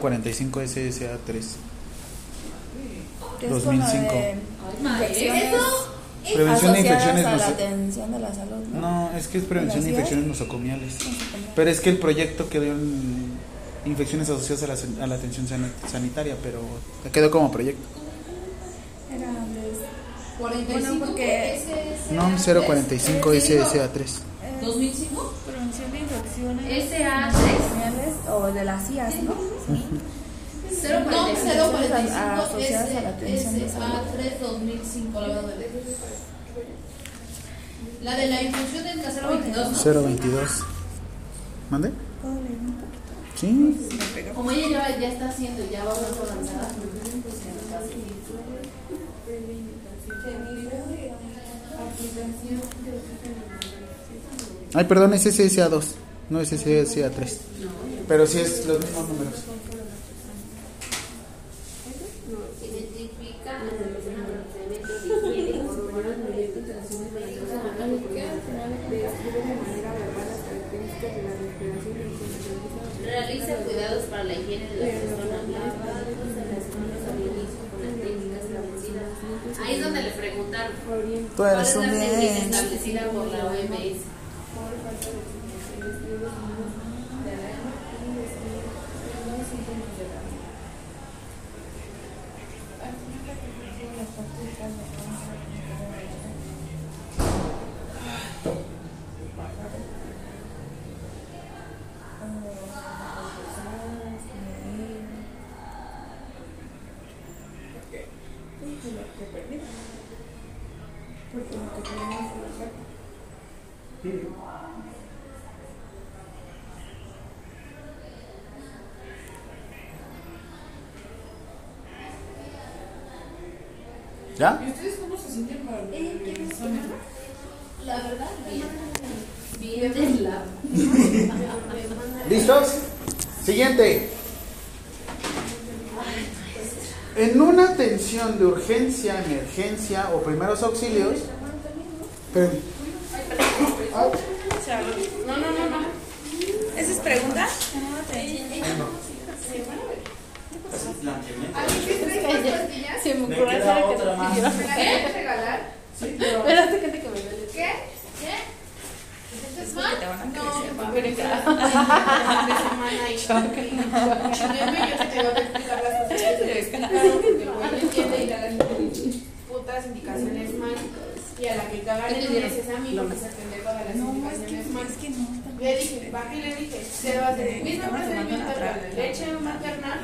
045 SSA 3. Que es con lo 2005. de Ay, madre, infecciones eso... Prevención de infecciones a la atención de la salud, ¿no? No, es que es prevención de infecciones nosocomiales. Pero es que el proyecto quedó en infecciones asociadas a la, a la atención san- sanitaria, pero quedó como proyecto. Era de- 45 Bueno, porque- No, 045 SSA 3. eh, 2005. prevención de infecciones SA3. nosocomiales o de las IAS, ¿no? No, 045 Asociadas a la atención de salud. SA3 2005, la verdad. La de la infusión del 022, ¿no? 022. ¿Mande? Sí. Como ella ya, ya está haciendo, ya va más avanzada. Ay, perdón, es SSA 2, no es SSA 3. Pero sí es los mismos números. Tú ¿Cuál eres es un bien. establecida por la OMS? ¿Ya? ¿Y ustedes cómo se sienten para el examen? La verdad, bien. Bien de la. ¿Listos? Siguiente. En una atención de urgencia, emergencia o primeros auxilios. Espérame. No, no, no, no. ¿Esa es pregunta? Se Me pero. Espérate, gente que duele. ¿Qué? ¿Qué? ¿Este es mal? te van a No, crecer, a ver que semana y yo que tengo que explicar las cosas que te no las putas indicaciones mal. Y a la que cagan el lunes es a mí porque se pendejo de las indicaciones mal. Es que no. Le dije, baja y le dije, se va a hacer el mismo procedimiento la leche maternal.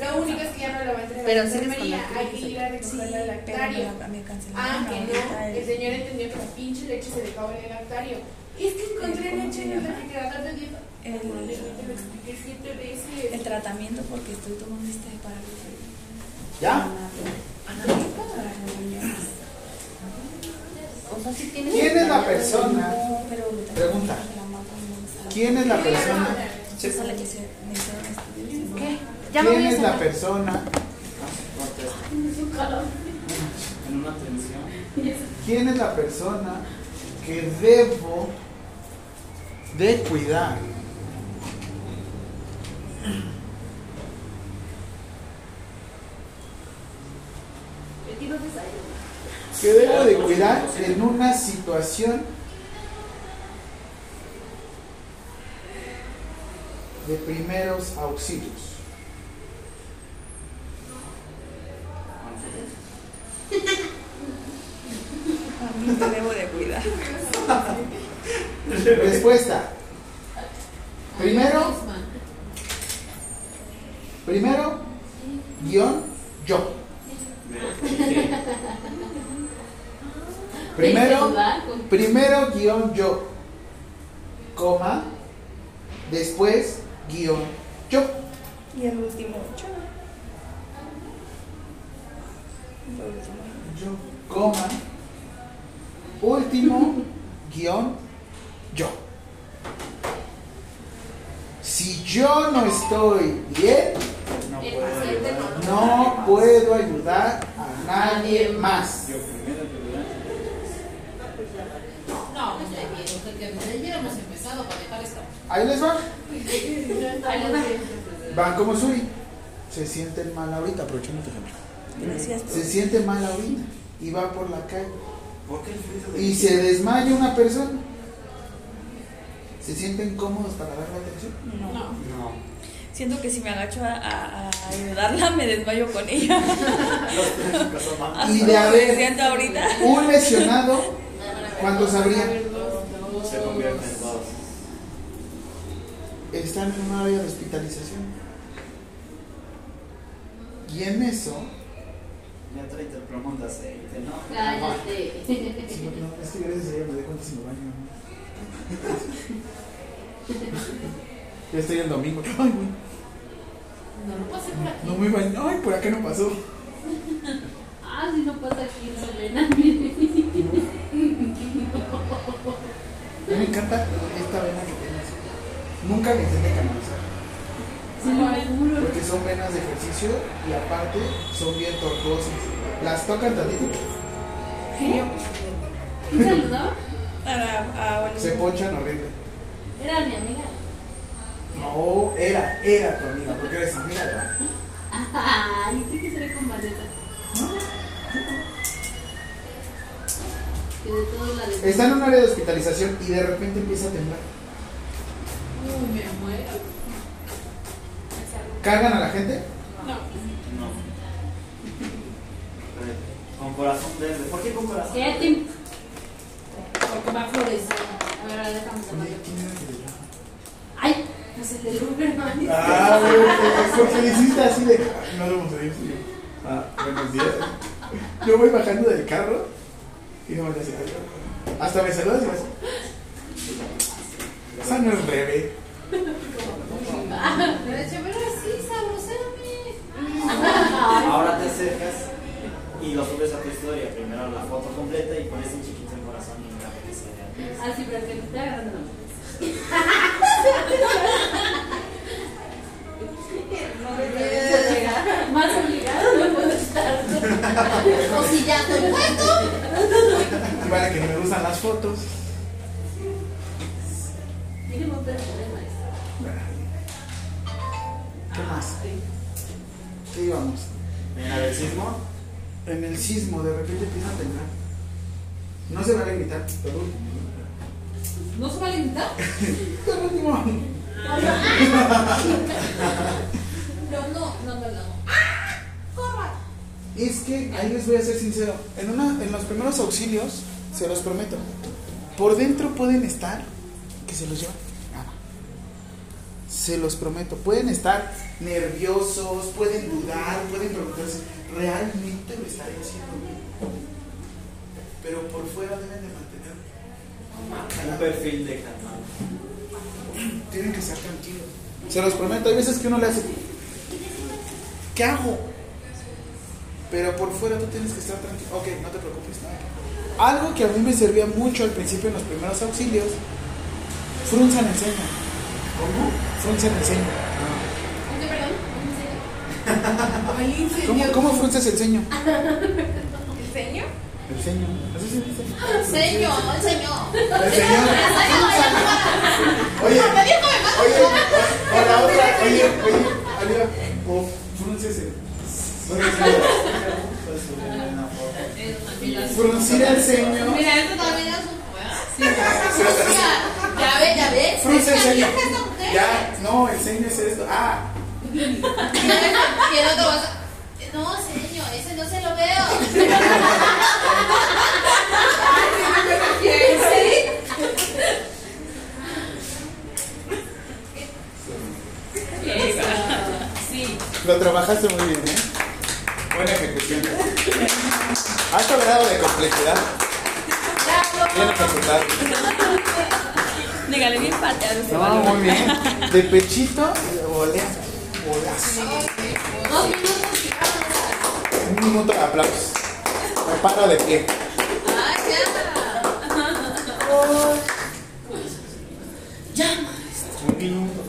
Lo único es que ya no la va a entregar Pero les enfermería, hay que ir a recogerla al lactario. Ah, que no. el- El señor entendió que la pinche leche se dejaba en el lactario. Es que encontré ¿Cómo leche se en el dieta. El- veces. el tratamiento porque estoy tomando este para ¿Ya? para reuniones. O sea, si tienes. ¿Quién es la persona? Pregunta. ¿Quién es la persona? ¿Quién es la persona? ¿Quién es la persona que debo de cuidar? Que debo de cuidar en una situación de primeros auxilios. A mí te debo de cuidar. Respuesta. Primero, primero, guion, yo. Primero, primero guion yo, coma, después guion yo. Y el último, yo. Yo, coma, último guion, yo. Si yo no estoy bien, No puedo ayudar. no puedo ayudar a nadie más. Yo primero que ayudar. No, pues ya vieron que que hubiéramos empezado para dejar esto. Ahí les va. Ahí les va. Van como Suri. Se sienten mal ahorita, aprovechando tu ejemplo. Gracias. Se siente mal ahorita y va por la calle. ¿Por qué el frito de Y se desmaya una persona. ¿Se sienten cómodos para dar la atención? No. No. Siento que si me agacho a, a- a ayudarla, me desmayo con ella. Y de haber- me siento ahorita. Un lesionado, ¿cuántos habría? Se convierte en dos. Están en una área de hospitalización. Y en eso, Ya tráete el plomón de aceite, ¿no? Cállate. si no, no, es que gracias a ella me dejo antes en el baño. ¿No? Ya estoy el domingo. Ay, güey, No lo pasé por aquí. no me baño. Ay, por acá no pasó. Ah, si no pasa aquí en Selena. A mí me encanta esta vena que tienes. Nunca le intenté canalizar. Porque son venas de ejercicio y aparte son bien tortuosas. Las tocan tantito, ¿Quién saludaba? A, a, se ponchan horrible. Era mi amiga. No, era, era tu amiga, porque eres amiga de la- Ay, sí que seré con la de. Está en un área de hospitalización y de repente empieza a temblar. Uy, me muero. ¿Cargan a la gente? No. Con corazón verde. ¿Por qué con corazón. Porque va a florecer. A ver, ahora déjame Oye, tomarlo. ¿quién era el que le Ay, pues el de Luberman. Ah, porque le hiciste así de. No lo vamos a decir. Ah, buenos días. Yo voy bajando del carro y no me hace Hasta me saludas y me hace. Esa no es Rebe. Pero de hecho, pero así. Ahora te acercas y lo subes a tu historia. Primero la foto completa y pones un chiquito Ah, sí, pero que te esté agarrando la. Más obligado no puedo estar. O si ya estoy. Y vale que no me gustan las fotos. Mínimo un problema ¿Qué más? ¿Qué íbamos? En del sismo, En el sismo de repente empieza a temblar. No se vale gritar. Pero ¿No se vale gritar? Último. No, no, no, no, no. Es que ahí les voy a ser sincero. En, una, en los primeros auxilios, se los prometo, por dentro pueden estar que se los llevan. Nada. Se los prometo. Pueden estar nerviosos, pueden dudar, pueden preguntarse, ¿realmente lo estaré haciendo bien? Pero por fuera deben de mantener un perfil de canal. tienen que estar tranquilos. Se los prometo, hay veces que uno le hace, ¿qué hago? Pero por fuera tú tienes que estar tranquilo. Ok, no te preocupes. no. Algo que a mí me servía mucho al principio en los primeros auxilios, frunzan el ceño. ¿Cómo? Frunzan el ceño. ¿Cómo, ¿Cómo frunces el ceño? ¿El ceño? El ceño. ¿Así se dice? Señor, señor. El ceño. Oye, oye, o la otra, oye, oye, Alira, o el. Fruncir el ceño. Mira, esto también es un Sí. Ya ve, ya ve. Frunce el. Ya, no, el ceño es esto. Ah, el vas a- No, señor, ese no se lo veo. Sí. lo trabajaste muy bien, ¿eh? Buena ejecución. Alto grado de complejidad. Bien ejecutado. Dígale bien pateado No, muy bien. De pechito y de volea. Dos minutos Un minuto de aplausos. Me paro de pie. Ay, ya. Un minuto.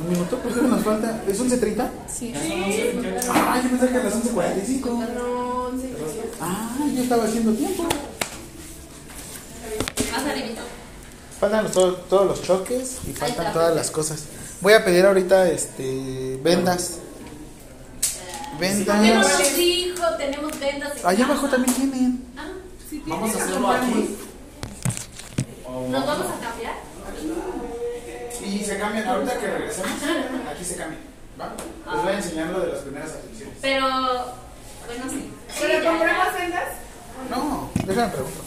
¿Un minuto? ¿Por qué nos falta? ¿Es 11.30? Sí. Ah, yo pensé que a las 11.45. Ah, yo estaba haciendo tiempo. Más arribita. Faltan los- todo- todos los choques y faltan todas las cosas. Voy a pedir ahorita este vendas. Tenemos Vendas. hijo, tenemos vendas. en Allá abajo también tienen. Ah, sí, Vamos a hacerlo aquí. O ¿Nos vamos a cambiar? Y se cambian ahorita que regresemos. Aquí se cambian. ¿Va? Les voy a enseñar lo de las primeras aplicaciones. Pero, bueno, sí. ¿Pero compramos ya. sendas? No, déjame preguntar.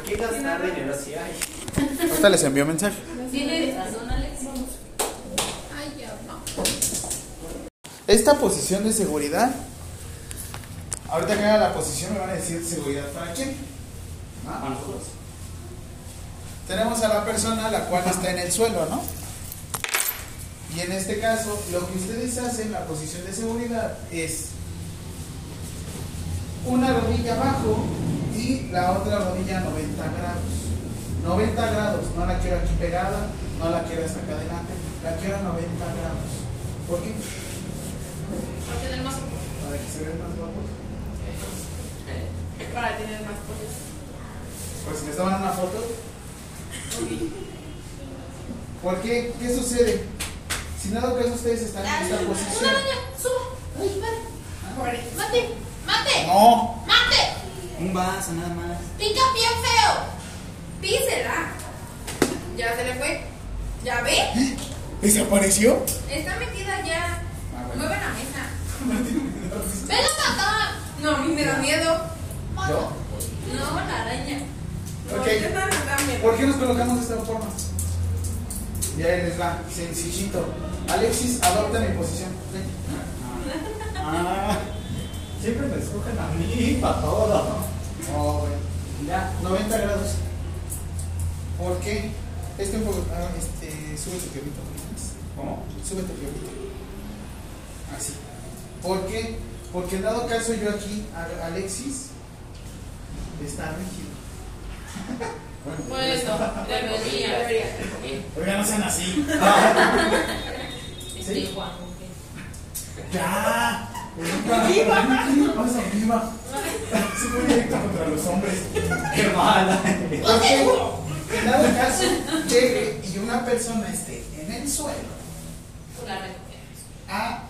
Aquí gastar dinero sí hay. Ahorita les envío mensaje. Tienes razón, Alex. Ay, ya no. Esta posición de seguridad. Ahorita que haga la posición me van a decir seguridad para quién. A nosotros. Tenemos a la persona la cual está en el suelo, ¿no? Y en este caso, lo que ustedes hacen, la posición de seguridad, es una rodilla abajo y la otra rodilla a 90 grados. 90 grados, no la quiero aquí pegada, no la quiero hasta acá adelante, la quiero a 90 grados. ¿Por qué? Para tener más Para que se vean más guapos. Para tener más cosas. Pues si me toman una foto. ¿Por qué? ¿Qué sucede? Si nada caso ustedes están en esta Una posición. araña, suba. Ay, vale. Mate, mate, No, mate. Un vaso nada más. Pica bien feo. Písela. Ya se le fue. ¿Ya ve? ¿desapareció? Está metida ya. Ah, bueno. Mueve la mesa. Ven a matar. No, a mí me da miedo. ¿Yo? No, la araña. Yo no. ¿Por qué nos colocamos de esta forma? Y ahí les va, sencillito. Alexis, adopta mi posición. Ven. Ah, siempre me escogen a mí para todo. Oh. Ya, 90 grados. ¿Por qué? Este un poco. ah, este, sube tu piolito. ¿Cómo? Sube tu piolito. Así. ¿Por qué? Porque en dado caso yo aquí, Alexis, está rígido. Bueno, debería. Oiga, no sean así. Este Juan. ¡Ya! ¡Viva! ¿Qué pasa, viva? Se fue directo contra los hombres. ¡Qué mala! En dado caso, llegue y una persona esté en el suelo, recogemos. A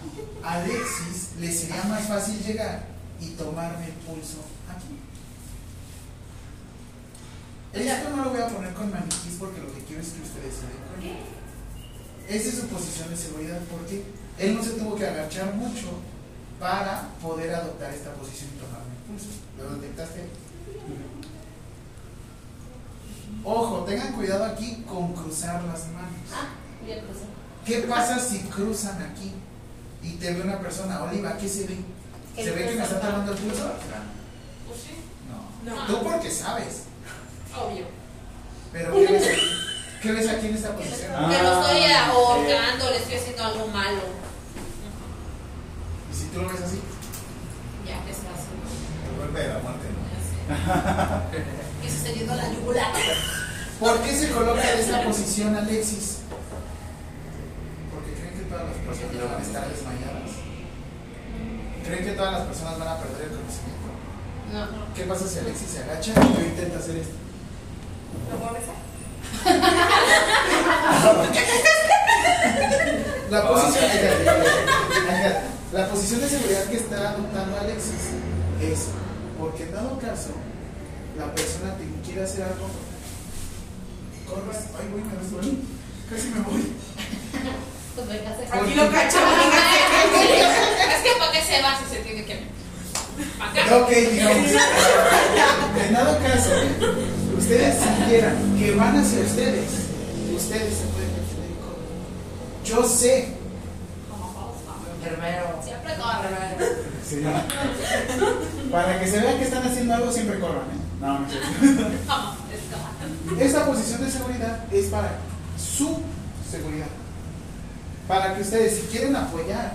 Alexis le sería más fácil llegar y tomarme el pulso aquí. Esto no lo voy a poner con maniquís porque lo que quiero es que ustedes se den cuenta. Esa es su posición de seguridad porque él no se tuvo que agachar mucho para poder adoptar esta posición y tomarme el pulso. ¿Lo detectaste? Ojo, tengan cuidado aquí con cruzar las manos. Ah, bien cruzado. ¿Qué pasa si cruzan aquí y te ve una persona? Oliva, ¿qué se ve? Que ¿Se ve que me está tomando el pulso? Pues sí. No. No. Tú porque sabes. Obvio. Pero ¿qué ves aquí? ¿Qué ves aquí en esta posición? Ah, que lo estoy ahorcando, le estoy haciendo algo malo. Y si tú lo ves así, Ya, que es fácil. el golpe de la muerte. ¿no? Ya sé. Y sucediendo la yugular. ¿Por qué se coloca en esta posición Alexis? Porque creen que todas las personas van a estar desmayadas. ¿Creen que todas las personas van a perder el conocimiento? No. ¿Qué pasa si Alexis se agacha y yo intento hacer esto? ¿Lo voy a besar? La posición, la posición de seguridad que está adoptando Alexis es porque en dado caso la persona te quiere hacer algo, corres, ay güey, me resbalé, casi me voy. Pues venga, se Aquí lo cachamos. Es que para qué se va si se tiene que. Acá. Ok, digamos, en dado caso, ustedes sintieran que van hacia ustedes, ustedes se pueden defender correr. Yo sé, Siempre corre. Sí. para que se vean que están haciendo algo, siempre corran, ¿eh? No, no. Esta posición de seguridad es para su seguridad. Para que ustedes, si quieren apoyar,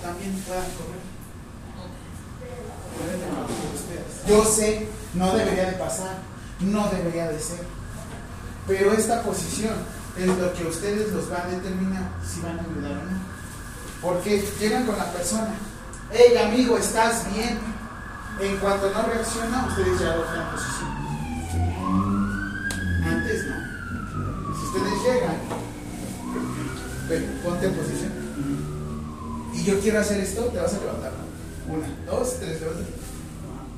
también puedan correr. Yo sé, no debería de pasar, no debería de ser. Pero esta posición es lo que ustedes los va a determinar si van a ayudar o no. Porque llegan con la persona, hey amigo, ¿estás bien? En cuanto no reacciona, ustedes ya adoptan la posición. Antes no. Si ustedes llegan, ven, ponte en posición. Y yo quiero hacer esto, te vas a levantar. ¿no? Una, dos, tres, levántate.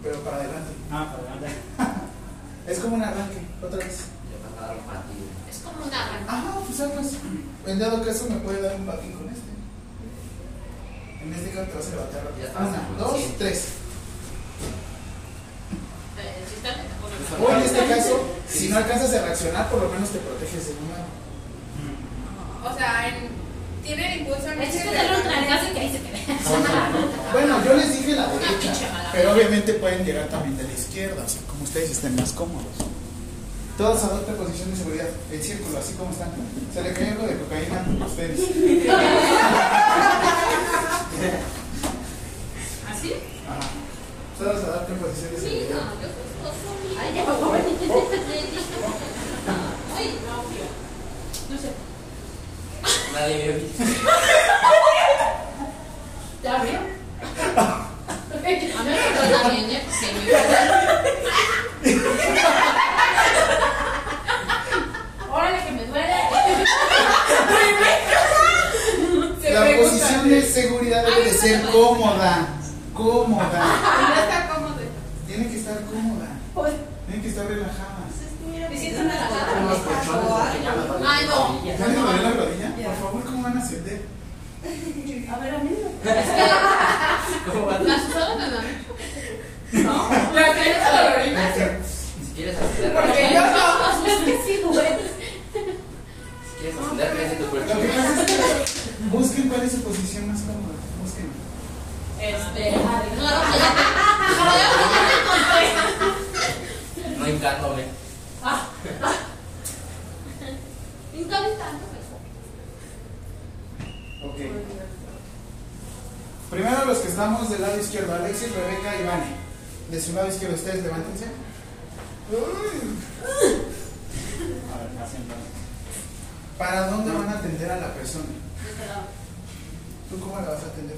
Pero para adelante. Ah, para adelante. Es como un arranque, otra vez. Es como una arranque. Ajá, pues algo. En dado caso me puede dar un patín con este. En este caso te vas a levantar rápido. Una, dos, tres. Eh, O en este caso, si no alcanzas a reaccionar, por lo menos te proteges de un lado. O sea, en, tiene el impulso en Es ese quede. Bueno, yo les dije la derecha, mala. pero obviamente pueden llegar también de la izquierda, o sea, como ustedes estén más cómodos. Todos adopten posición de seguridad, en círculo, así como están. Se le cae algo de cocaína a ustedes. ¿Así? Ajá. Todos adopten posición de Sí, seguridad. no, yo soy Ay, ya me voy. Ay, no. Nadie vio. ¿Ya veo? A mí me trata bien, ¿eh? Porque me Órale, que me duele. Se La pregunta. posición de seguridad debe de ser cómoda. Cómoda. Tiene que estar cómoda. Tiene que estar relajada. Ay, no. las rodillas. ¿Ya les dolió la rodilla? Por favor, ¿cómo van a ascender? A ver, a mí no. ¿La me da? No, la tienes dolorida. Si quieres ascender, Porque yo no. Si quieres tu que busquen cuál es su posición más cómoda. Busquen. Este. No, no, No hincándome. Ok. Primero los que estamos del lado izquierdo, Alexis, Rebeca y Vane. De su lado izquierdo, ustedes levántense. A ver. ¿Para dónde van a atender a la persona? ¿Tú cómo la vas a atender?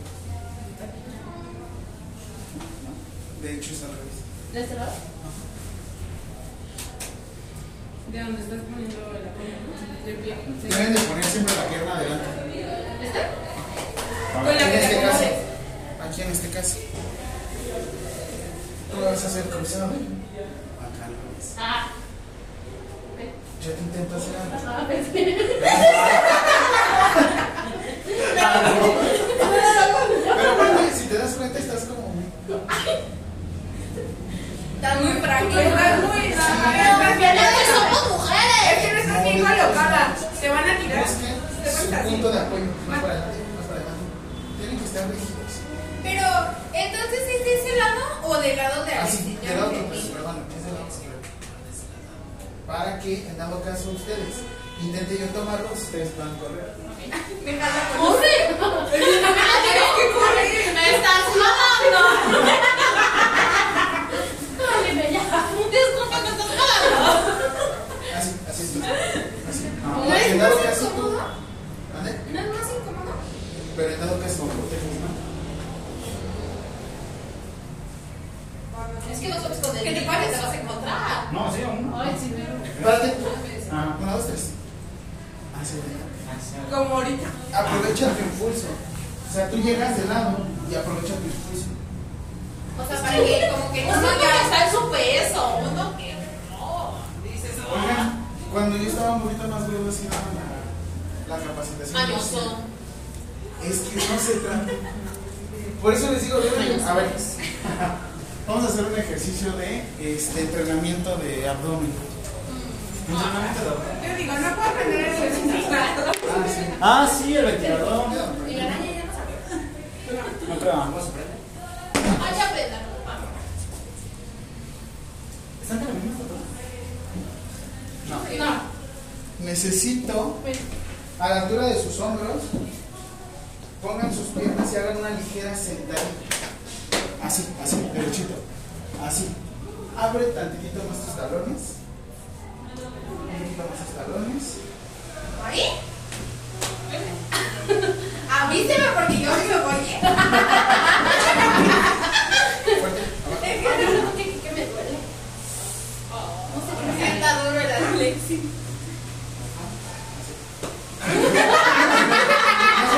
No, De hecho es al revés. ¿De este lado? De donde estás poniendo la pierna. De pie. Deben de poner siempre la pierna adelante. Con la que este te acomodes. Aquí en este caso. Tú vas a hacer cruzado. Revés. Ah. Yo te intento hacer algo. Pero bueno, si te das cuenta, estás como muy. Muy. Estás muy. Es que somos mujeres. Es que no estás bien colocada. Te van a tirar. Punto de apoyo. Más para adelante, más para adelante. Tienen que estar rígidos. Pero, entonces, ¿es de ese lado o del lado de Así, Alexis? del otro, pues, perdón, es del otro. Para que, en dado caso, ustedes intenten yo tomarlos, ustedes puedan correr. Déjala con ¡Corre! Tienes que correr. ¡Me estás me jalando. Así, así es. Así. ¿No Para que es en dado más caso, tú. incómodo? ¿Mande? ¿No es más incómodo? Pero en dado caso, que no sabes con el ¿Qué te parece? te vas a encontrar. No, sí, aún no. Ay, sí, me Párate. Ah, Una, dos, tres. Así. Como ahorita. Aprovecha tu impulso. O sea, tú llegas de lado y aprovecha tu impulso. O sea, para que como que no está en su peso, uno que no. Dices, Oigan, cuando yo estaba un poquito más gordo, así la, la capacitación. mañoso. Es que no se trata. Por eso les digo, a ver, vamos a hacer un ejercicio de este, entrenamiento de abdomen. Entrenamiento de abdomen. Yo digo, no puedo aprender el ejercicio. Ah, sí. Ah, sí, el ventilador. Y la araña ya no sabe. No creo. Ay, ya aprenda. ¿Están en la misma foto? No. Necesito, a la altura de sus hombros, pongan sus piernas y hagan una ligera sentadilla. Así, así, derechito. Así. Abre tantitito más tus talones. Un poquito más tus talones. ¿Ahí? Avíseme porque yo me voy. Abajo. Es que no, que, que me duele. No sé qué sienta duro el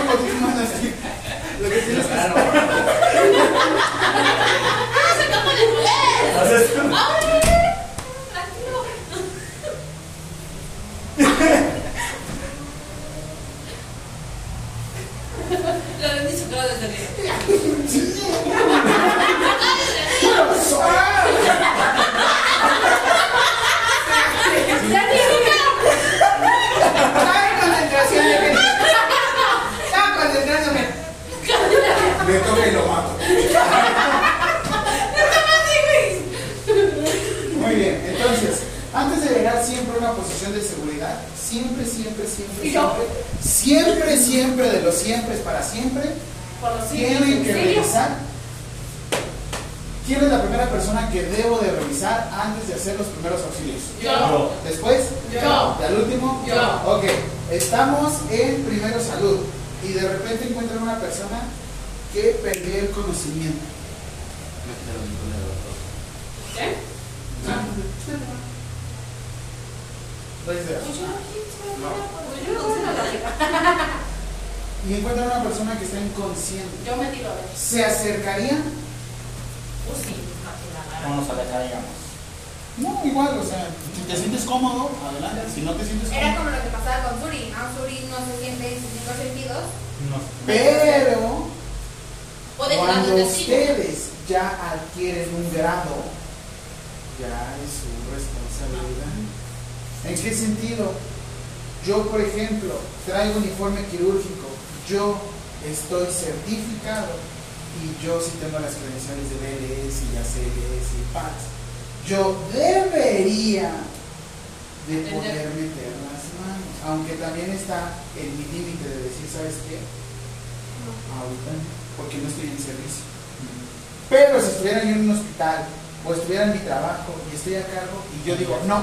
un poquito más así. Lo que tienes que hacer. ¡Ah, se acaba de Haces Tranquilo. Lo han dicho claro desde arriba. ¡Ay, concentración! ¡Ah, concentración! Me toca y lo mato. Muy bien, entonces, antes de llegar de seguridad, siempre, siempre, siempre, siempre, siempre, siempre, de los siempre para siempre, tienen que revisar. ¿Quién es la primera persona que debo de revisar antes de hacer los primeros auxilios? Yo. Después, Yo. ¿Y al último? Yo. Ok, estamos en primero salud y de repente encuentran una persona que perdió el conocimiento. ¿Qué? Raíz de- Pues la lógica. Y encuentran una persona que está inconsciente. Yo me tiro a ver. ¿Se acercarían? Pues sí. No nos alejaríamos. No, igual, o sea, si te sientes cómodo, adelante. Si no te sientes Era cómodo. como lo que pasaba con Suri, ¿no? Suri no se siente en sus cinco sentidos. No. Pero cuando ustedes ya adquieren un grado, ya es su responsabilidad. ¿En qué sentido? Yo, por ejemplo, traigo uniforme quirúrgico, yo estoy certificado y yo sí tengo las credenciales de BLS y ACLS y PAS. Yo debería de poder meter las manos, aunque también está en mi límite de decir, ¿sabes qué? Ahorita no, porque no estoy en servicio. Pero si estuviera yo en un hospital o estuviera en mi trabajo y estoy a cargo y yo digo, no,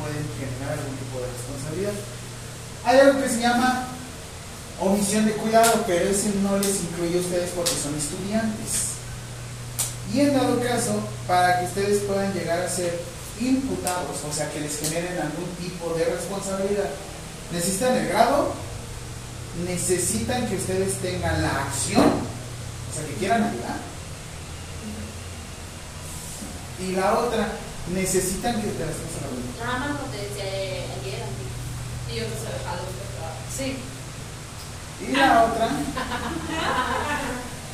pueden generar algún tipo de responsabilidad. Hay algo que se llama omisión de cuidado, pero ese no les incluye a ustedes porque son estudiantes. Y en dado caso, para que ustedes puedan llegar a ser imputados, o sea, que les generen algún tipo de responsabilidad, necesitan el grado, necesitan que ustedes tengan la acción, o sea, que quieran ayudar. Y la otra, necesitan que te las a la Nada más te decía ayer. Y yo te sé dejarlo. Sí. Y la otra,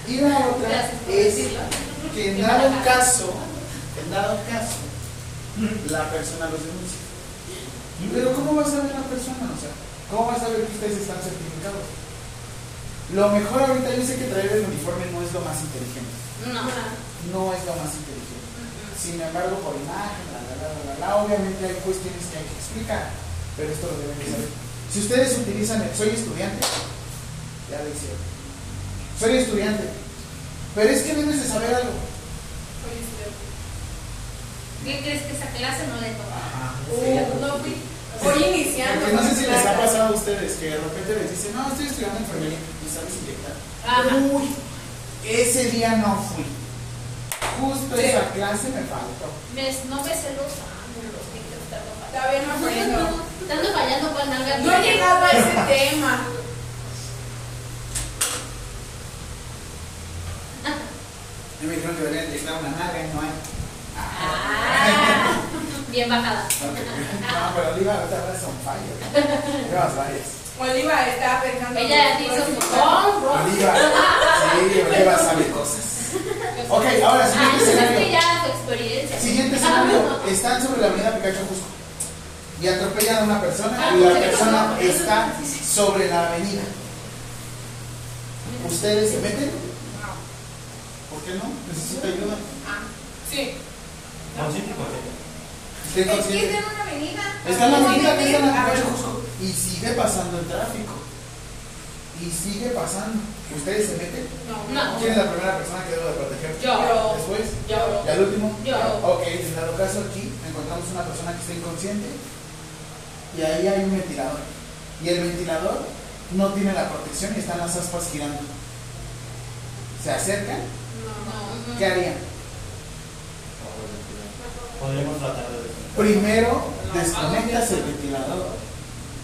y la otra es decirlo. que en dado caso, en dado caso, la persona los denuncia. Pero ¿cómo va a saber la persona? O sea, ¿cómo va a saber que ustedes están certificados? Lo mejor ahorita, yo sé que traer el uniforme no es lo más inteligente. No. No es lo más inteligente. Sin embargo, por imagen, la, la, la, obviamente hay cuestiones que hay que explicar, pero esto lo deben de saber. Si ustedes utilizan el soy estudiante, ya lo hicieron. Soy estudiante, pero es que debes de saber algo. ¿Qué crees que esa clase no le toca? Uh, no fui. Voy iniciando. Porque no sé si les ha pasado a ustedes que de repente les dicen, no, estoy estudiando enfermería y sabes inyectar. Uy, ese día no fui. Justo esa clase me faltó. Me- no me sé los ángulos, que están fallando. Todavía no aprendo. Te ando fallando con nalga. No he llegado a ese tema. Y me dijeron que deberían inyectar una nalga y no hay. Ah, bien bajada. Ok. No, pero Oliva ahorita ahora son fallos. Llevas varias. Oliva estaba pensando. Ella hizo su hombro. Oliva, sí, Oliva sabe cosas. Ok, ahora Ah, siguiente es que escenario. Siguiente escenario. Están sobre la avenida Picacho Jusco y atropellan a una persona Ah, y la ¿qué persona está sobre la avenida. ¿Ustedes se meten? ¿Por qué no? Necesita ayuda. Sí. Es que consciente. está en una avenida. Está en la avenida, a está en la Picacho Jusco y sigue pasando el tráfico. y sigue pasando. ¿Ustedes se meten? No. ¿Quién es la primera persona que debo de proteger? Yo. Después. Yo. ¿Y al último? Yo. Ok, en dado caso aquí encontramos una persona que está inconsciente y ahí hay un ventilador. Y el ventilador no tiene la protección y están las aspas girando. ¿Se acercan? No. ¿Qué harían? Podríamos tratar de Primero desconectas el ventilador.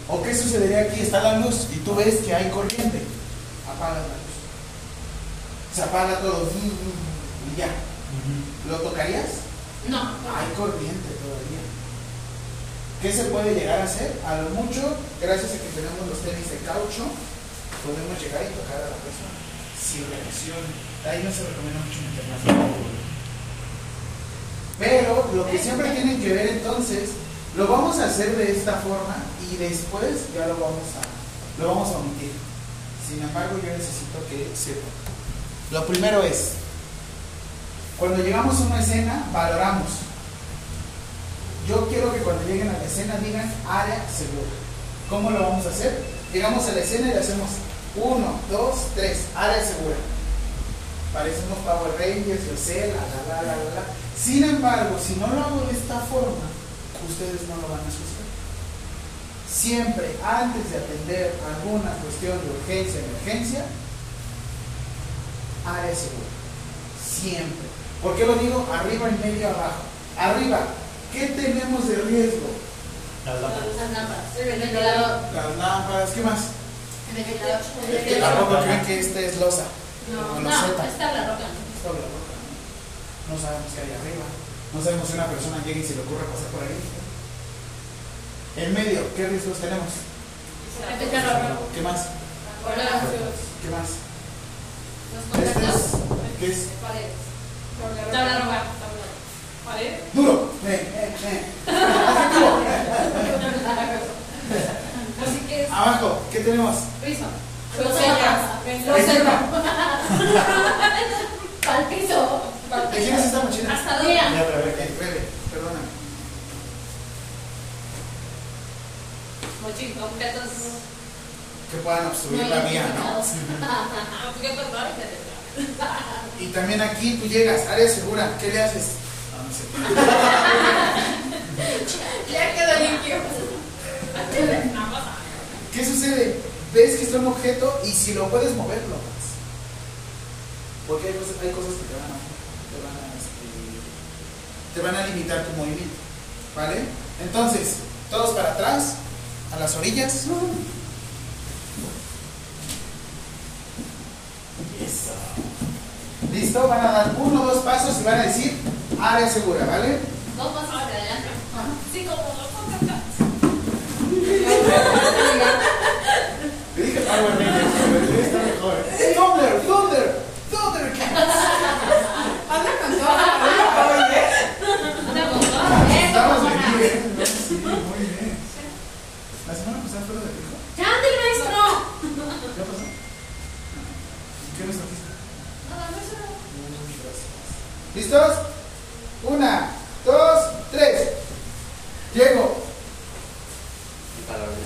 ¿O qué sucedería aquí? Está la luz y tú ves que hay corriente. Apagas la luz. Se apaga todo. Y ya. ¿Lo tocarías? No. Hay corriente todavía. ¿Qué se puede llegar a hacer? A lo mucho, gracias a que tenemos los tenis de caucho, podemos llegar y tocar a la persona. Sin reacción. Ahí no se recomienda mucho meter manos. Pero lo que siempre tienen que ver entonces, lo vamos a hacer de esta forma y después ya lo vamos a, lo vamos a omitir. Sin embargo, yo necesito que sepan. Lo primero es, cuando llegamos a una escena, valoramos. Yo quiero que cuando lleguen a la escena digan área segura. ¿Cómo lo vamos a hacer? Llegamos a la escena y le hacemos uno, dos, tres, área segura. Parecemos Power Rangers, yo sé, la, la, la, la, la, la. Sin embargo, si no lo hago de esta forma, ustedes no lo van a suceder. Siempre, antes de atender alguna cuestión de urgencia, emergencia, área segura. Siempre. ¿Por qué lo digo? Arriba, en medio, abajo. Arriba, ¿qué tenemos de riesgo? Las lámparas. Las lámparas. El ventilador. Las lámparas, ¿qué más? El ventilador. Que tampoco creen que esta es losa. No, no, está la roca. Esta es la roca, ¿no? No sabemos qué hay arriba. No sabemos si una persona llega y se le ocurre pasar por ahí. En medio, ¿qué riesgos tenemos? El. ¿Qué más? ¿Qué más? Contactos. es, ¿qué es? Tabla roca. Duro. Eh, eh, eh. Así. Abajo, ¿qué tenemos? Piso. Reserva. Al piso. ¿De quién es esta mochila? Hasta dónde. Que pruebe, perdóname. Objetos. Que puedan obstruir la vía, ¿no? Y también aquí tú llegas, área segura, ¿qué le haces? Ah, no sé. Ya quedó limpio. ¿Qué sucede? Ves que está un objeto y si lo puedes mover, lo haces. Porque hay cosas, hay cosas que te van a, te van a, este, te van a limitar tu movimiento. ¿Vale? Entonces, todos para atrás, a las orillas. Eso. ¿Listo? Van a dar uno o dos pasos y van a decir área segura, ¿vale? Dos pasos hacia adelante. Sí, como dos Te dije Power Rangers, pero está mejor. Thunder, Thunder, Thundercats. Anda con toda la familia, oye. Una con dos. Estamos Eso, bien, buena. bien. ¿no? Sí, muy bien. La semana pasada fue lo de hijo. ¡Ya, del maestro! ¿Qué pasó? ¿Qué nos trajiste? Nada, maestro. Muchas gracias. ¿Listos? Una, dos, tres. Llego.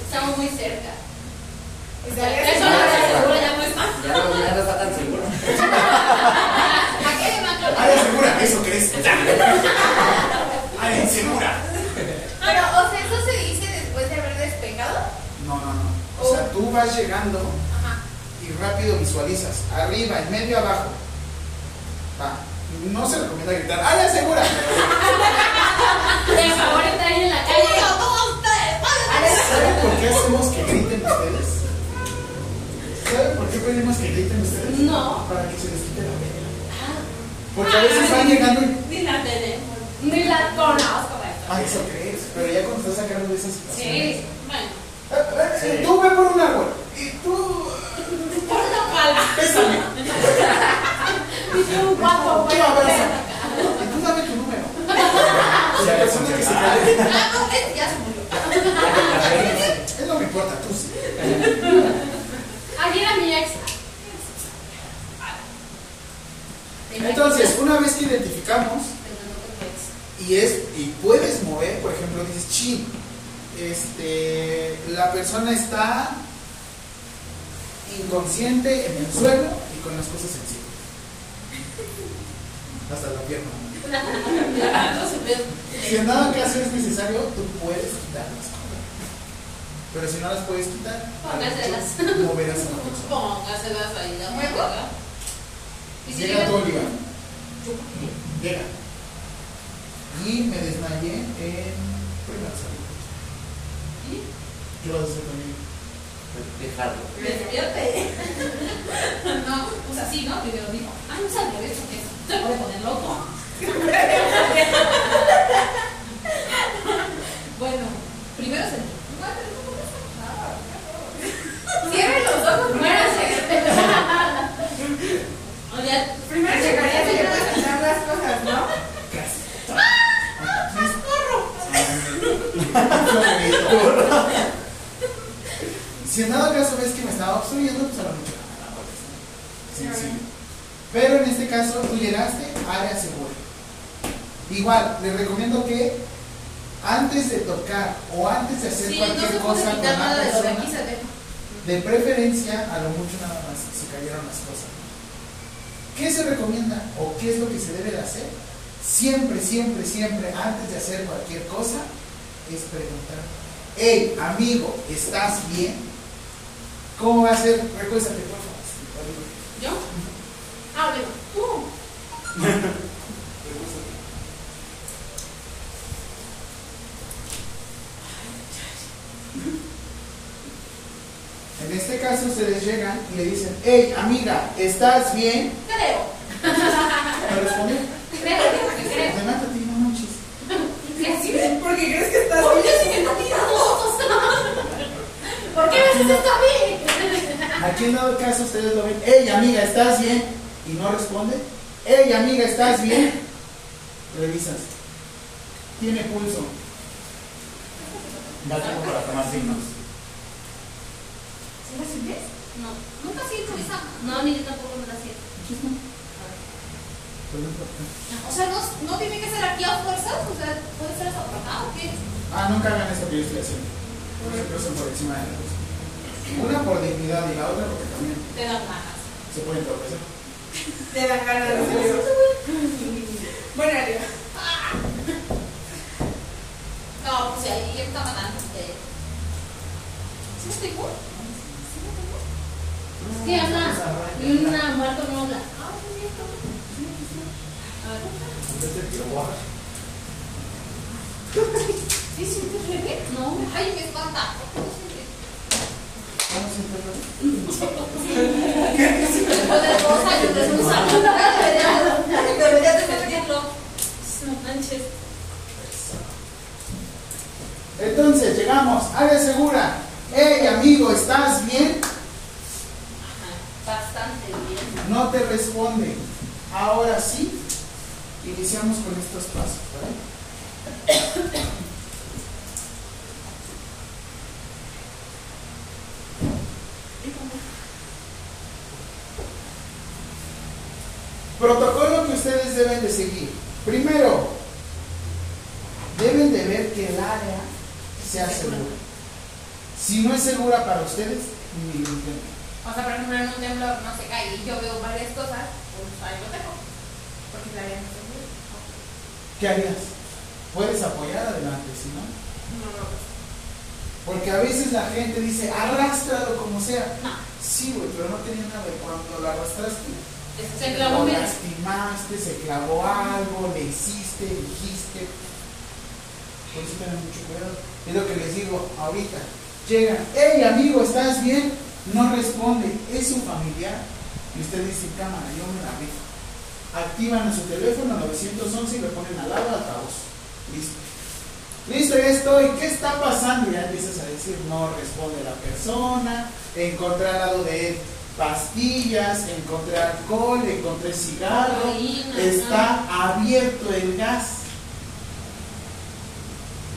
Estamos muy cerca. Eso no es seguro, ya no es más. Ya no, ya no está tan seguro. ¿A qué me? Área segura, eso crees. Área insegura. Pero, o sea, ¿eso se dice después de haber despegado? No, no, no. O sea, tú vas llegando Ajá. y rápido visualizas. Arriba, en medio, abajo. Va. No se recomienda gritar. ¡Área segura! De favor, está ahí en la calle. ¿Saben por qué hacemos que griten ustedes? ¿Saben por qué pedimos que griten ustedes? No. Para que se les quite la pena. Porque a veces van llegando y. Ni la tenemos. Ni la conozco. Ah, eso crees. Pero ya cuando estás sacando de esas situaciones. Sí, bueno. Sí. Tú ve por un árbol. Y tú. Por una pala. Pésame. Y tú, guapo, Tú bueno. abraza. Y tú dame tu número. La persona que se cae. Ah, no, ese ya se murió. Él no me importa, tú sí. Aquí era mi ex. Entonces, una vez que identificamos y es y puedes mover, por ejemplo, dices, "Chin, este, la persona está inconsciente, en el suelo y con las cosas encima. Hasta la pierna. Si en dado caso es necesario, tú puedes quitarlas. Pero si no las puedes quitar, Póngaselas. moverás a la persona. Póngaselas ahí la mueva. Y si Llega llega- tu Oliva. Llega. Y me desmayé en ¿Qué vas a hacer conmigo? Dejarlo. Despierte. No, pues así, ¿no? Primero dijo, ay, no sabía eso, que se puede poner loco. bueno, primero se. Cierren los ojos, muéranse. Oye, primero se Si en dado caso ves que me estaba obstruyendo, pues a lo mucho. Sencillo. Pero en este caso tú llegaste, área segura. Igual, les recomiendo que antes de tocar o antes de hacer Sí, cualquier cosa con la de persona, aquí, de preferencia, a lo mucho nada más se cayeron las cosas. ¿Qué se recomienda o qué es lo que se debe de hacer? Siempre, siempre, siempre, antes de hacer cualquier cosa, es preguntar, hey, amigo, ¿estás bien? ¿Cómo va a ser? Recuéstate, por favor. ¿Yo? Ah, tú. Recuéstate. En este caso ustedes llegan y le dicen, hey amiga, ¿estás bien? Creo. ¿Me respondió? Creo, creo. No manches. Sí. Porque crees que estás Oye, ¿Por qué me haces esto a mí? Aquí en dado caso ustedes lo ven, hey amiga, ¿estás bien? Y no responde, hey amiga, ¿estás bien? Revisas. Tiene pulso. Da tiempo para tomar signos. ¿Sí la sientes? No, nunca siento esa. No, ni yo tampoco me la siento. O sea, no, no tiene que ser aquí a fuerzas, o sea, puede ser hasta por acá o qué. Ah, nunca hagan eso que yo estoy haciendo. Por encima de la. Una por dignidad y la otra porque también Te dan bajas. se pueden tropezar. Te dan ganas de hacerlo. Bueno. No, pues ahí ya está matando usted. ¿Sí me estoy cool? Sí, Ana. Y una muerto no habla. Ah, sí. A ver. ¿Sí sientes leve? No, ay, me espanta. Después de dos años de saludo, debería de sentirlo. No manches. Entonces, llegamos, área segura. Hey amigo, ¿estás bien? Bastante bien. No te responde. Ahora sí, iniciamos con estos pasos. ¿vale? Protocolo que ustedes deben de seguir. Primero, deben de ver que el área sea segura. Si no es segura para ustedes, ni lo intenten. O sea, por ejemplo, en un temblor no se cae y yo veo varias cosas, pues ahí lo dejo. Porque la área no se mueve. ¿Qué harías? Puedes apoyar adelante, si no. No, no, no. Porque a veces la gente dice, arrástralo como sea. No. Sí, güey, pero no tenía nada de cuando lo arrastraste. Se clavó Lo lastimaste, se clavó algo, le hiciste, dijiste. Por eso tengan mucho cuidado. Es lo que les digo ahorita. Llegan, hey amigo, ¿estás bien? No responde, es su familiar. Y usted dice, cámara, yo me la rifo. Activan a su teléfono 911 y le ponen al lado altavoz. Listo. Listo, ya estoy. ¿Qué está pasando? Y ya empiezas a decir, no responde la persona. Encontré al lado de él pastillas, encontré alcohol, encontré cigarro. Está abierto el gas.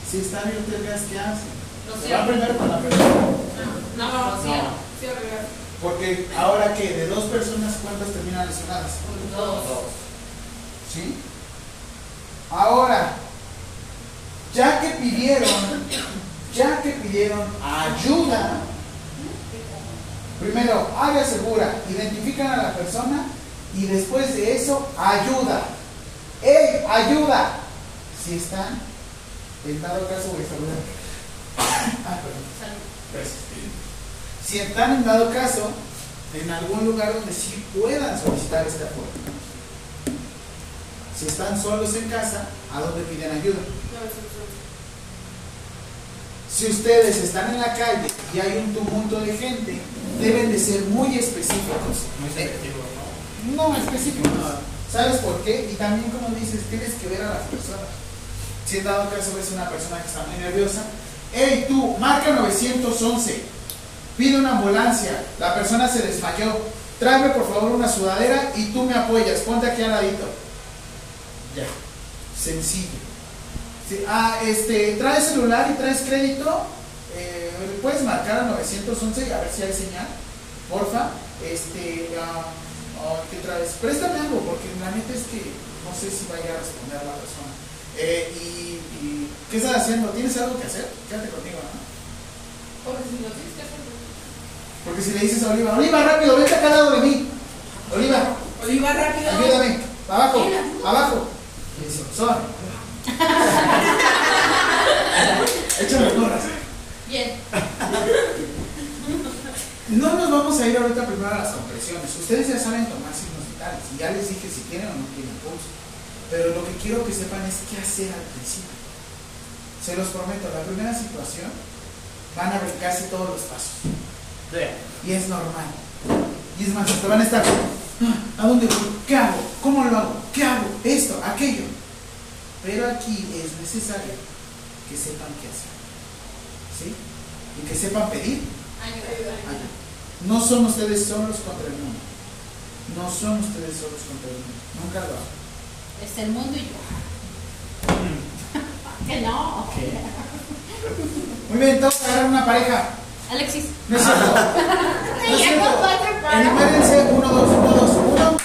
Si está abierto el gas, ¿qué hace? Se va primero con la persona. No, no, cierro. Sí, Ariel. Porque ahora que de dos personas, ¿cuántas terminan lesionadas? Dos. ¿Sí? Ahora, ya que pidieron, ya que pidieron ayuda, Primero, área segura, identifican a la persona y después de eso, ayuda. ¡Ey, ayuda! Si están, en dado caso voy a saludar. Ah, perdón. Si están en dado caso, en algún lugar donde sí puedan solicitar este apoyo. Si están solos en casa, ¿a dónde piden ayuda? Si ustedes están en la calle y hay un tumulto de gente, deben de ser muy específicos. No, específicos. ¿Sabes por qué? Y también, como dices, tienes que ver a las personas. Si en dado caso ves una persona que está muy nerviosa, hey tú, marca 911, pide una ambulancia, la persona se desmayó, tráeme por favor una sudadera y tú me apoyas, ponte aquí al ladito. Ya, sencillo. Sí, ah, este, traes celular y traes crédito, eh, puedes marcar a 911 y a ver si hay señal, porfa. Este, ah, ah, ¿qué traes? Préstame algo, porque la neta es que no sé si vaya a responder a la persona. Eh, y, y, ¿qué estás haciendo? ¿Tienes algo que hacer? Quédate conmigo, ¿no? Porque si no tienes que hacerlo. Porque si le dices a Oliva, Oliva, rápido, vete acá al lado de mí. Oliva, Oliva, rápido. ayúdame. Abajo, abajo. Y dice, suave. Échame porras. Bien. No nos vamos a ir ahorita primero a las compresiones. Ustedes ya saben tomar signos vitales. Y ya les dije si tienen o no tienen pulso. Pero lo que quiero que sepan es qué hacer al principio. Se los prometo, la primera situación van a ver casi todos los pasos. Y es normal. Y es más, hasta van a estar, "Ah, ¿a dónde voy? ¿Qué hago? ¿Cómo lo hago? ¿Qué hago? Esto, aquello. Pero aquí es necesario que sepan qué hacer. ¿Sí? Y que sepan pedir ayuda. No son ustedes solos contra el mundo. No son ustedes solos contra el mundo. Nunca lo hagan. Es el mundo y yo. que no. Muy bien, entonces agarrar una pareja. Alexis. No es cierto. No es cierto. Uno, dos, uno, dos, uno.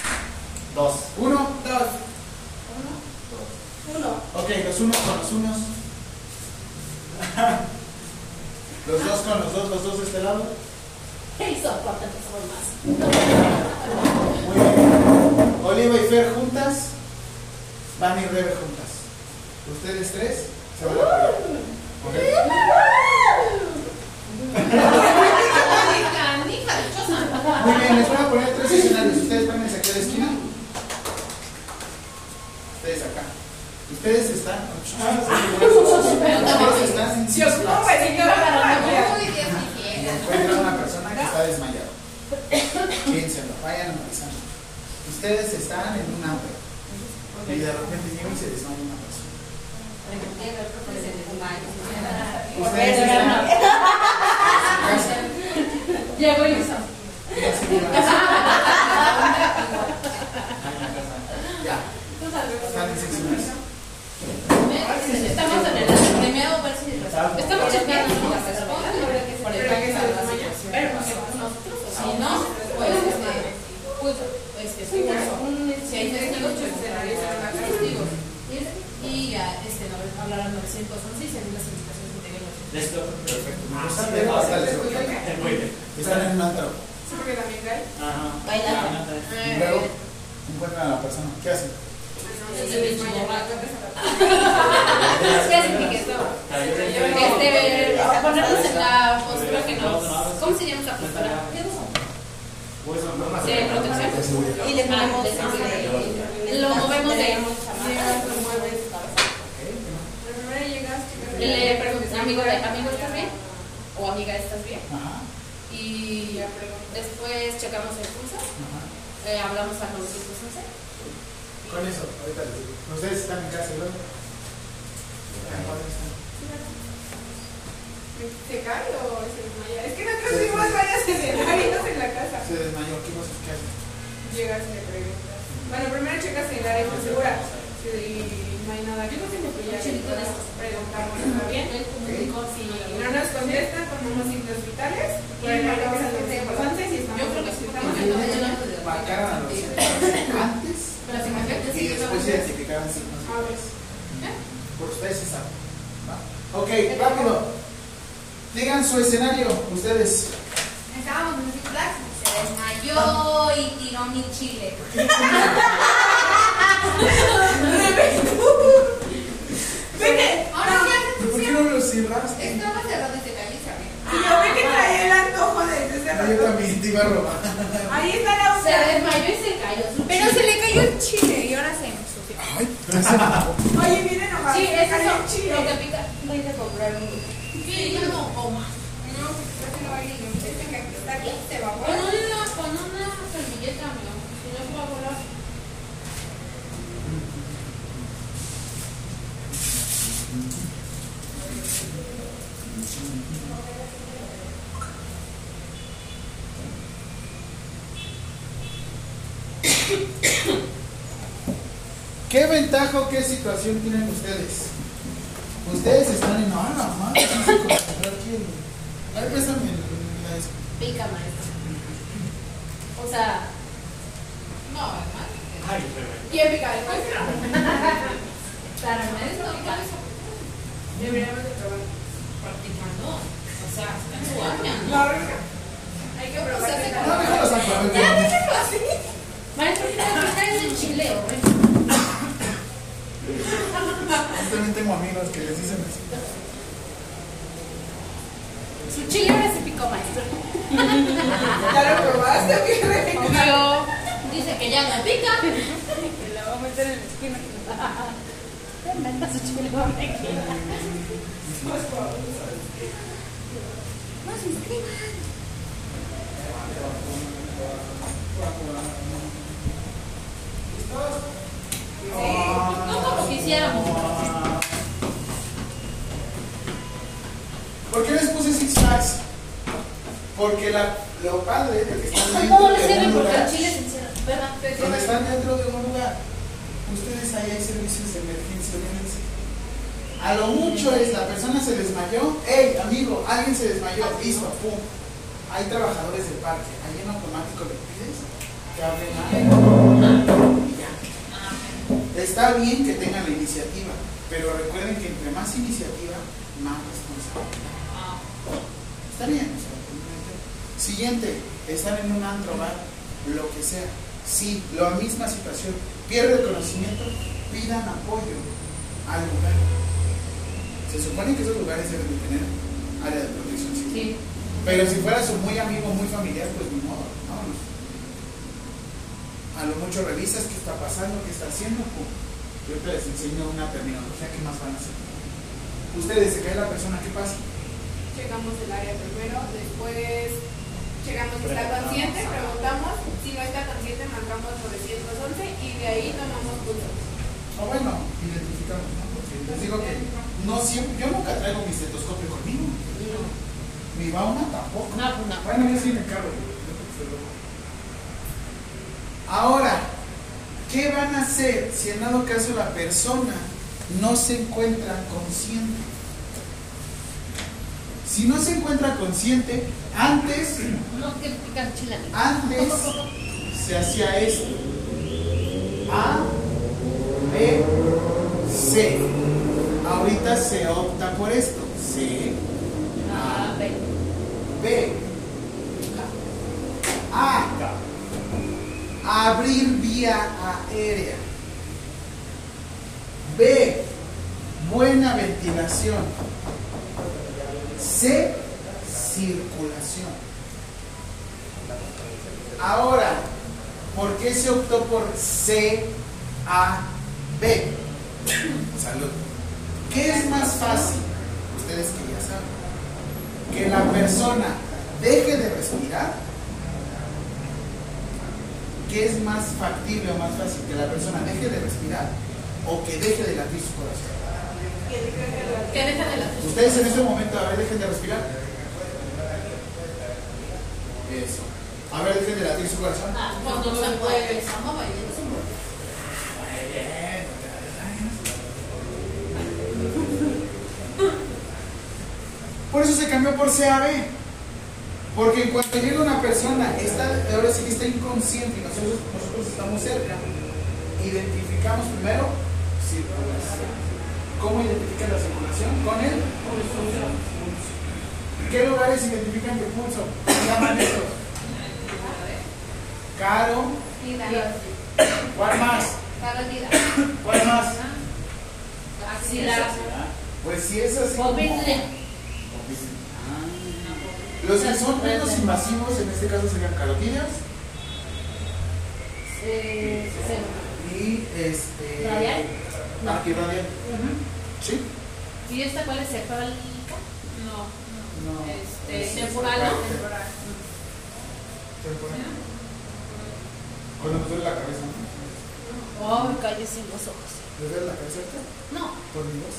Dos. Uno, dos. Uno. Ok, los unos con los unos. Los dos con los dos, los dos de este lado. Muy bien. Oliva y Fer juntas. Van y Rebe juntas. Ustedes tres se van a. Muy bien, les voy a poner tres escenarios. Ustedes aquí a la esquina. Ustedes acá. Ustedes están. Ustedes están en. Y encuentran una persona que está desmayada. Piénsenlo, vayan analizando. Ustedes están en un antro. Y de repente llega y se desmaya una persona. Ustedes están. Llegó hizo. y así llegan. Ya. Están en Six Flags. Estamos en el primero ver si estamos chequeando por el que está la situación. Pero nosotros, si no, pues este, pues, pues si hay testigos, pues escenarios testigos. Y ya, este, no, hablar al 911 y seguir las indicaciones que tengan los Listo. Perfecto. Ah, Muy bien. Están en un antro. Sí, porque también cae. Ajá. Bailando. Y luego encuentran a la persona. ¿Qué hacen? Este, ponernos en la postura que nos. ¿Cómo se llama esa postura? De protección. Y Ah, este, Lo movemos de. Le preguntas, amigo, amigo, ¿estás bien? O amiga, ¿estás bien? Y después checamos el pulso, eh, hablamos al 911. Con eso, ahorita les digo. Ustedes están en casa y luego. ¿Dónde están? ¿Se cae o se desmaya? Es que nosotros vimos varios escenarios en la casa. Se desmayó. ¿Qué cosa qué hacen? Llegas y le preguntas. Bueno, primero checas el área más segura. Si no hay nada, yo no tengo que ya preguntamos, ¿está bien? Si no nos contesta, ponemos signos vitales. Pues marcamos al 911 si estamos Yo creo que sí. estamos en los antes Pero si me y después identificaron signos ver. vitales. Por ustedes. Ok, rápido. Digan su escenario, ustedes. Estábamos en Six Flags cayó y tiró mi chile. Ahora sí, ¿Por qué no lo cierras? estaba cerrado y se cayó y se yo vi que traía el antojo de ese Yo rato. también te iba a robar. Ahí está la Se desmayó y se cayó. su Pero se le cayó el chile y ahora se. Ay, Oye, miren nomás. Sí, eso es lo que pica. Voy a comprar un. Sí, yo no como. No, creo que no va a ir. Usted tenga que estar bien, se va a Con volar. una, con una servilleta, amigo. Si no, va a volar. ¿Qué ventaja o qué situación tienen ustedes? Ustedes están en. Ah, la madre, Ay, pésame la es- Pica, maestro. O sea, No, además. Ay, pero. ¿quién pica el maestro? Para el maestro pica. Deberíamos de probar practicando. O sea, está en su área. Hay que probar. No, déjalo sacar, a ver qué onda. Maestro, ¿qué tal el chile, horrendo? Yo también tengo amigos que les dicen así. Su chile ahora se picó, maestro. ¿Ya lo probaste o qué? Obvio. Dice que ya no pica. Se la va a meter en la esquina. Su chile, horrendo. No se inscriban. No como quisiéramos. ¿Por qué les puse Six Flags? Porque la, lo padre de que están ¿Cómo dentro sirve? Porque el chile se encierra. ¿Verdad? donde están dentro de un lugar, ustedes ahí hay servicios de emergencia. A lo mucho es, la persona se desmayó, hey amigo, alguien se desmayó, listo, pum. Hay trabajadores del parque, ahí en automático le pides que hablen. Está bien que tengan la iniciativa, pero recuerden que entre más iniciativa, más responsabilidad. Está bien. o sea. Siguiente, están en un antro, bar, lo que sea. Sí, la misma situación. Pierde el conocimiento, pidan apoyo al lugar. Se supone que esos lugares deben de tener área de protección civil. Sí. Pero si fuera su muy amigo, muy familiar, pues ni modo. A lo mucho revisas qué está pasando, qué está haciendo. pum. Yo te les enseño una terminología, ¿qué más van a hacer? Ustedes, se cae la persona, ¿qué pasa? Checamos el área primero, después checamos si está consciente, preguntamos, si no está consciente marcamos 911 y de ahí tomamos pulso. O bueno, identificamos, ¿no? Porque les digo que no siempre, yo nunca traigo mi estetoscopio conmigo. Mi bauma tampoco. No, no. Bueno, yo sí me cargo. Ahora, ¿qué van a hacer si en dado caso la persona no se encuentra consciente? Si no se encuentra consciente, antes, antes se hacía esto. A, B, C. Ahorita se opta por esto. C, Ah, ve. B. A. Abrir vía aérea. B. Buena ventilación. C. Circulación. Ahora, ¿por qué se optó por C, A, B? Salud. ¿Qué es más fácil? Ustedes que ya saben que la persona deje de respirar, ¿qué es más factible o más fácil? Que la persona deje de respirar o que deje de latir su corazón. Que deja de la Ustedes en ese momento, a ver, dejen de respirar. Eso. A ver, dejen de latir su corazón. Ah, cuando se mueve, estamos bailando. Por eso se cambió por CAB. Porque en cuanto llega una persona, está, ahora sí que está inconsciente y nosotros, nosotros estamos cerca, identificamos primero circulación. ¿Cómo identifican la circulación? Con el pulso. ¿Qué lugares identifican el pulso? Llaman estos. Caro. ¿Cuál más? ¿Cuál más? Axila. Pues si es así. Los que son menos invasivos en este caso serían carotídeos Eh, y este. ¿Radial? No. Aquí radial. ¿Sí? ¿Y esta cuál es cefálica? No, No. Este, temporal, ¿no? Cuando nos duele la cabeza. Oh, cállese los ojos. ¿Les duele la cabeza ahorita? No. ¿Por mi voz?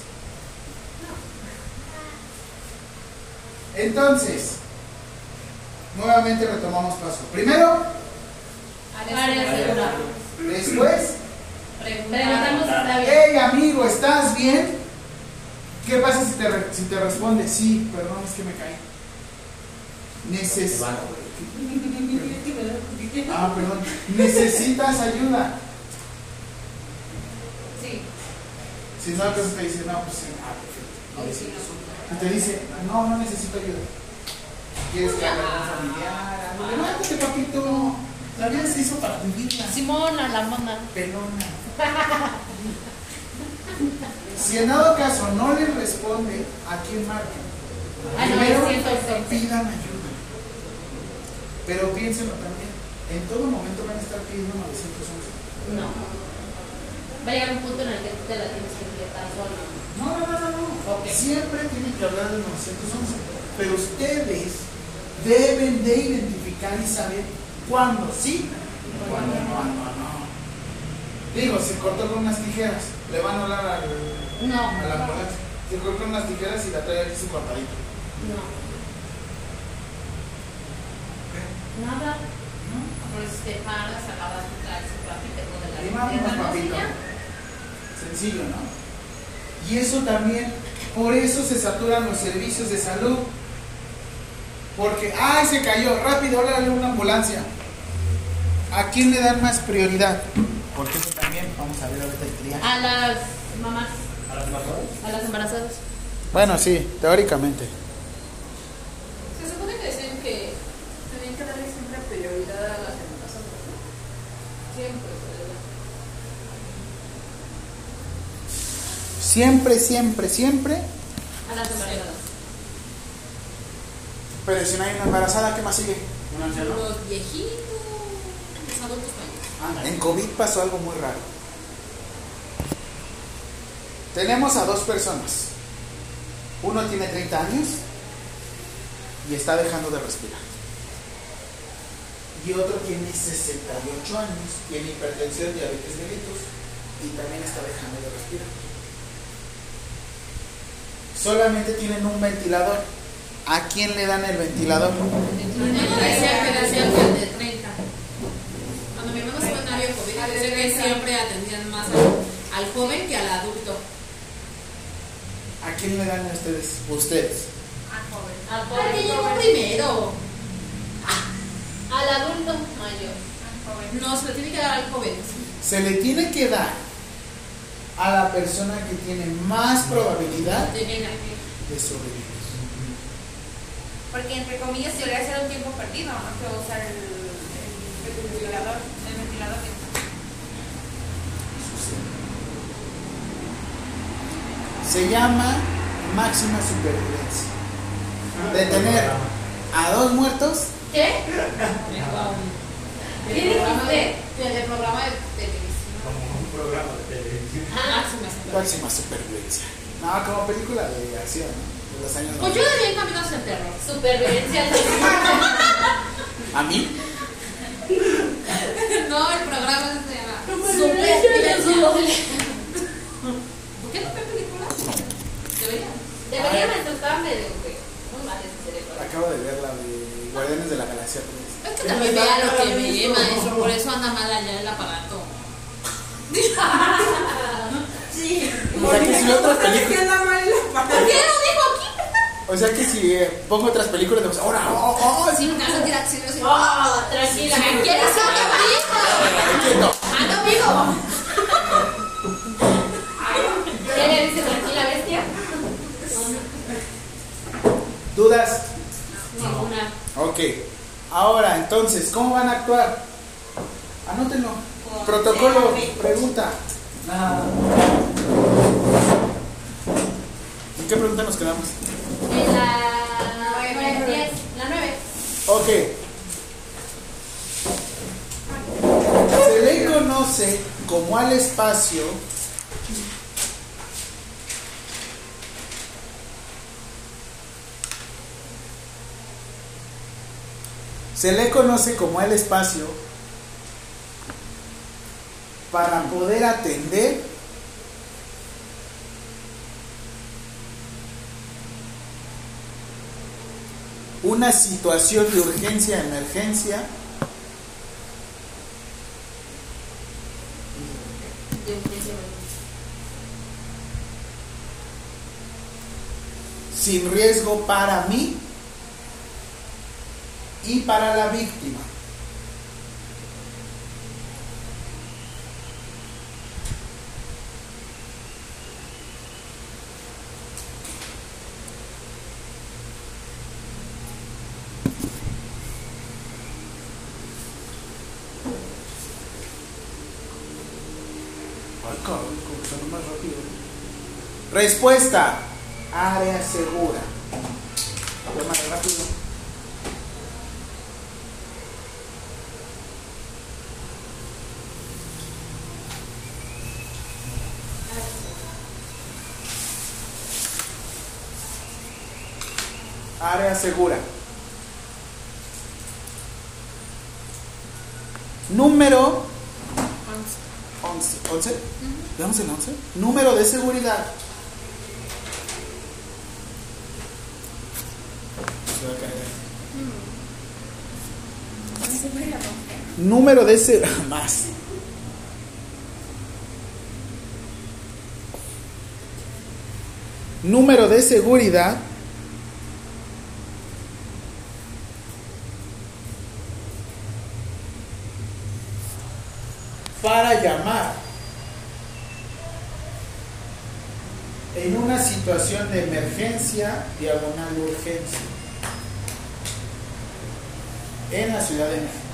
Entonces, nuevamente retomamos paso. Primero, Área segura. después, Preguntamos si está bien. hey amigo, ¿estás bien? ¿Qué pasa si te, re- si te responde? Sí, perdón, es que me caí. Neces ah, perdón. ¿Necesitas ayuda? Sí. Si no, entonces te dice, no, pues sí, ah, perfecto. No, y te dice, no, no necesito ayuda. ¿Quieres que con un familiar? algo? Levántate, papito. La vida se hizo para vivirla. Simona, la mona. Pelona. Si en dado caso no le responde, ¿a quién marquen? Ah, Primero, pidan ayuda. Pero piénsenlo también. En todo momento van a estar pidiendo 911. No. Va a llegar un punto en el que tú te la tienes que inquietar sola. No, no, no, no. no. Siempre tienen que hablar del 911. Pero ustedes deben de identificar y saber cuándo sí y cuándo no. cuándo no. Digo, si cortó con unas tijeras, le van a hablar al, No. a la ambulancia. Si cortó con unas tijeras y la trae aquí su cortadito. No. Nada. Pues te paras, acabas tu taxi rápido de la Y vámonos, papito. Sencillo, ¿no? Y eso también, por eso se saturan los servicios de salud. Porque, ¡ay, se cayó! Rápido, a una ambulancia. ¿A quién le dan más prioridad? Porque eso también, vamos a ver ahorita el triaje. A las mamás, ¿A las embarazadas? a las embarazadas. Bueno, sí, teóricamente. Se supone que decían que tenían que darle siempre prioridad a las embarazadas, ¿no? Siempre, ¿verdad? Siempre, siempre, siempre. A las embarazadas. Pero si no hay una embarazada, ¿qué más sigue? ¿Un anciano? Los viejitos, los adultos mayores. En COVID pasó algo muy raro. Tenemos a dos personas. Uno tiene 30 años y está dejando de respirar. Y otro tiene 68 años, tiene hipertensión, diabetes mellitus y también está dejando de respirar. Solamente tienen un ventilador. ¿A quién le dan el ventilador? Decía que decían que el de 30. Cuando mi hermano se fue en área COVID, que siempre atendían más al, al joven que al adulto. ¿A quién le dan ustedes? Ustedes. Al ¿Por pobre qué llegó joven. primero? Al adulto mayor. No, se le tiene que dar al joven. Se le tiene que dar a la persona que tiene más probabilidad de sobrevivir. Porque entre comillas yo le hacer un tiempo perdido, no puedo usar el, el ventilador, el ventilador. Se llama máxima supervivencia. De tener a dos muertos, ¿Qué? ¿Qué dijiste? Del programa de televisión. Como un programa de televisión. Ah, máxima supervivencia. No, como película de acción, ¿no? De los años Pues yo 90. daría en caminos en terror. supervivencia al ¿A mí? No, el programa se llama Supervivencia al ¿Por qué no ve películas? Debería. Deberían estar medio que muy mal ese cerebro. Acabo de ver la de Guardianes de la Galaxia 3. Es que también vea lo que ve, maestro. Por eso anda mal allá el aparato. Sí. Si otras películas. ¿Por qué aquí? O sea que si eh, pongo otras películas, de ahora, oh, oh, oh sí, acción, oh, tranquila. ¿Quieres otra película? Ando vivo. ¿Qué le dice tranquila, bestia? ¿Dudas? Ninguna. Ok. Ahora, entonces, ¿cómo van a actuar? Anótenlo. Protocolo, pregunta. Nada. ¿En qué pregunta nos quedamos? En la 9. la Ok. Se le conoce como al espacio se le conoce como el espacio para poder atender una situación de urgencia, emergencia. sin riesgo para mí y para la víctima. Respuesta, área segura. Área segura. Número 11. 11. Número de seguridad Número de ese más. Número de seguridad. Para llamar en una situación de emergencia diagonal de urgencia en la Ciudad de México.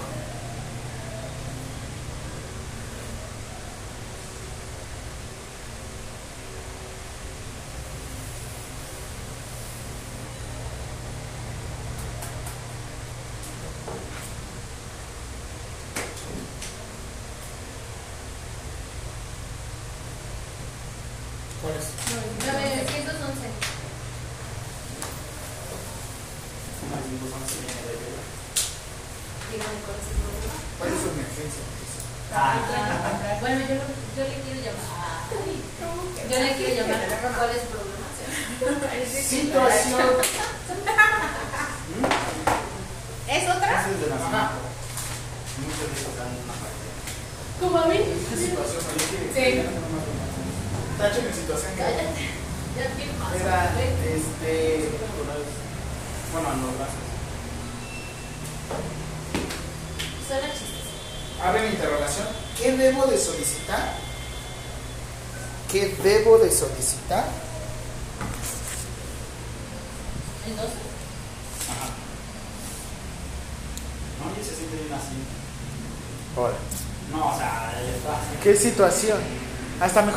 situación. Hasta me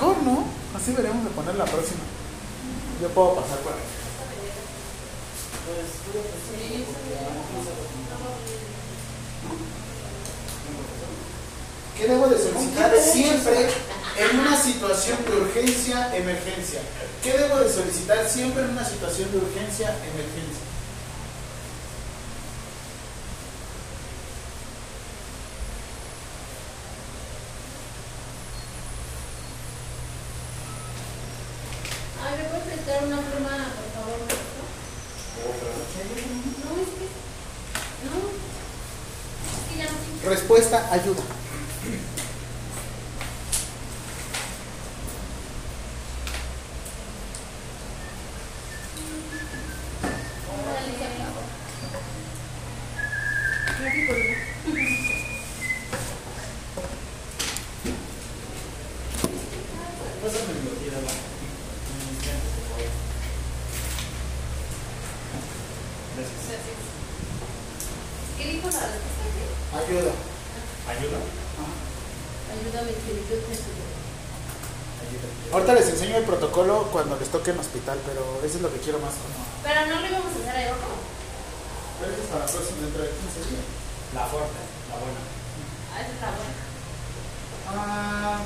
cuesta ayuda. Pero eso es lo que quiero más como. Pero no lo íbamos a hacer ahí abajo. Pero eso es para la próxima dentro de 15 días. La fuerte, la buena. Ah, esa está buena. Ah,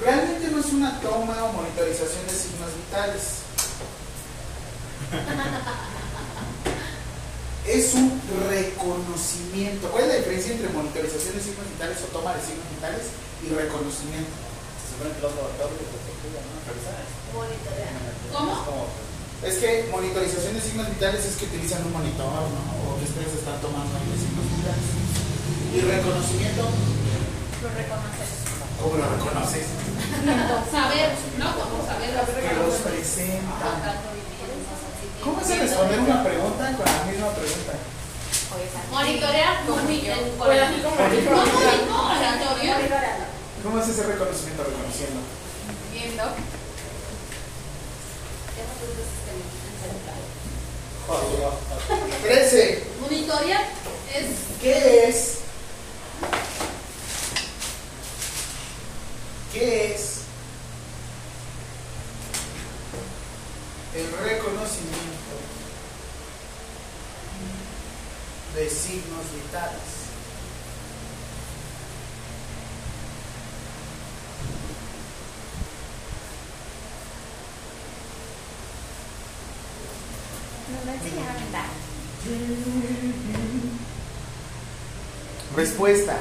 realmente no es una toma o monitorización de signos vitales. es un reconocimiento. ¿Cuál es la diferencia entre monitorización de signos vitales o toma de signos vitales y reconocimiento? Se supone que los laboratorios de protección, ¿no? Revisar. Monitorear. Es ¿Cómo? Es que monitorización de signos vitales es que utilizan un monitor, ¿no? O que ustedes están tomando ahí de signos vitales. Y reconocimiento, Lo reconoces. ¿cómo lo reconoces? Saber, ¿no? Como saber lo Que los que- ¿Cómo se responder una pregunta con la misma pregunta? Monitorear con mi Pues así como dijo. No, no, monitorear. ¿Cómo es ese reconocimiento reconociendo? Viendo. Trece. Monitorear es ¿Qué es? ¿Qué es el reconocimiento de signos vitales? Nos lo enseñaron en dar. Respuesta.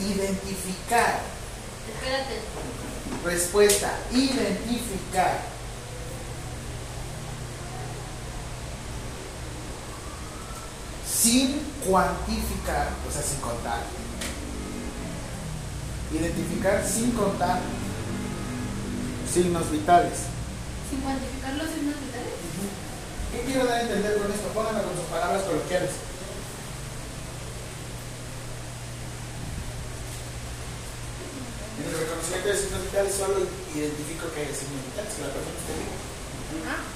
Identificar. Espérate. Respuesta. Identificar. Sin cuantificar, o sea, sin contar. Identificar sin contar signos vitales. Sin cuantificar los signos vitales. ¿Qué quiero dar a entender con esto? Pónganlo con sus palabras coloquiales. En el reconocimiento de signos vitales solo identifico que hay signos vitales, que la persona esté viva.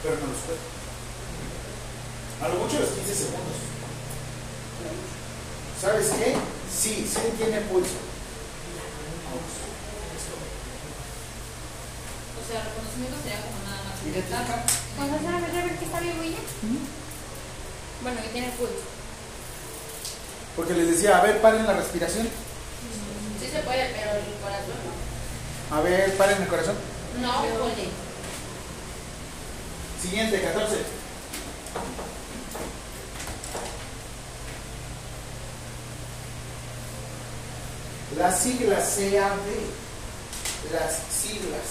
Pero no los puedo. A lo mucho los 15 segundos. ¿Sabes qué? Sí, sí tiene pulso. O sea, reconocimiento sería como nada más. Identifica. Cuando se a ver, a ver que está vivo y ya. Bueno, que tiene pulso. Porque les decía, a ver, paren la respiración. Sí se puede, pero el corazón no. A ver, paren el corazón. No, oye. Siguiente, 14. Las siglas CAB. Las siglas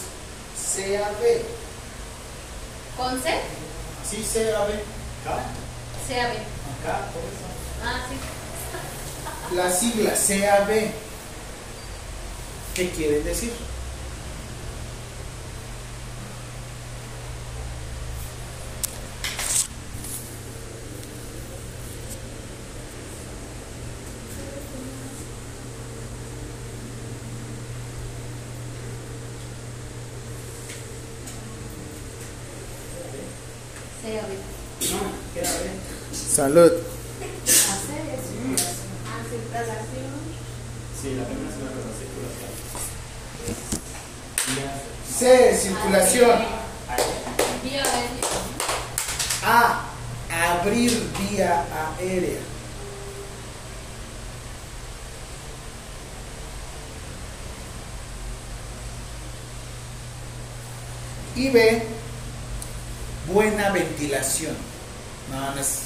CAB. ¿Con C? Sí, CAB. Acá, CAB. acá, por eso. Ah, sí. Las siglas CAB. ¿Qué quieren decir? CAB. No, queda bien. Salud. Sí, la primera es una cosa circulación. C, circulación. A, abrir vía aérea. Y B, buena ventilación. No, no es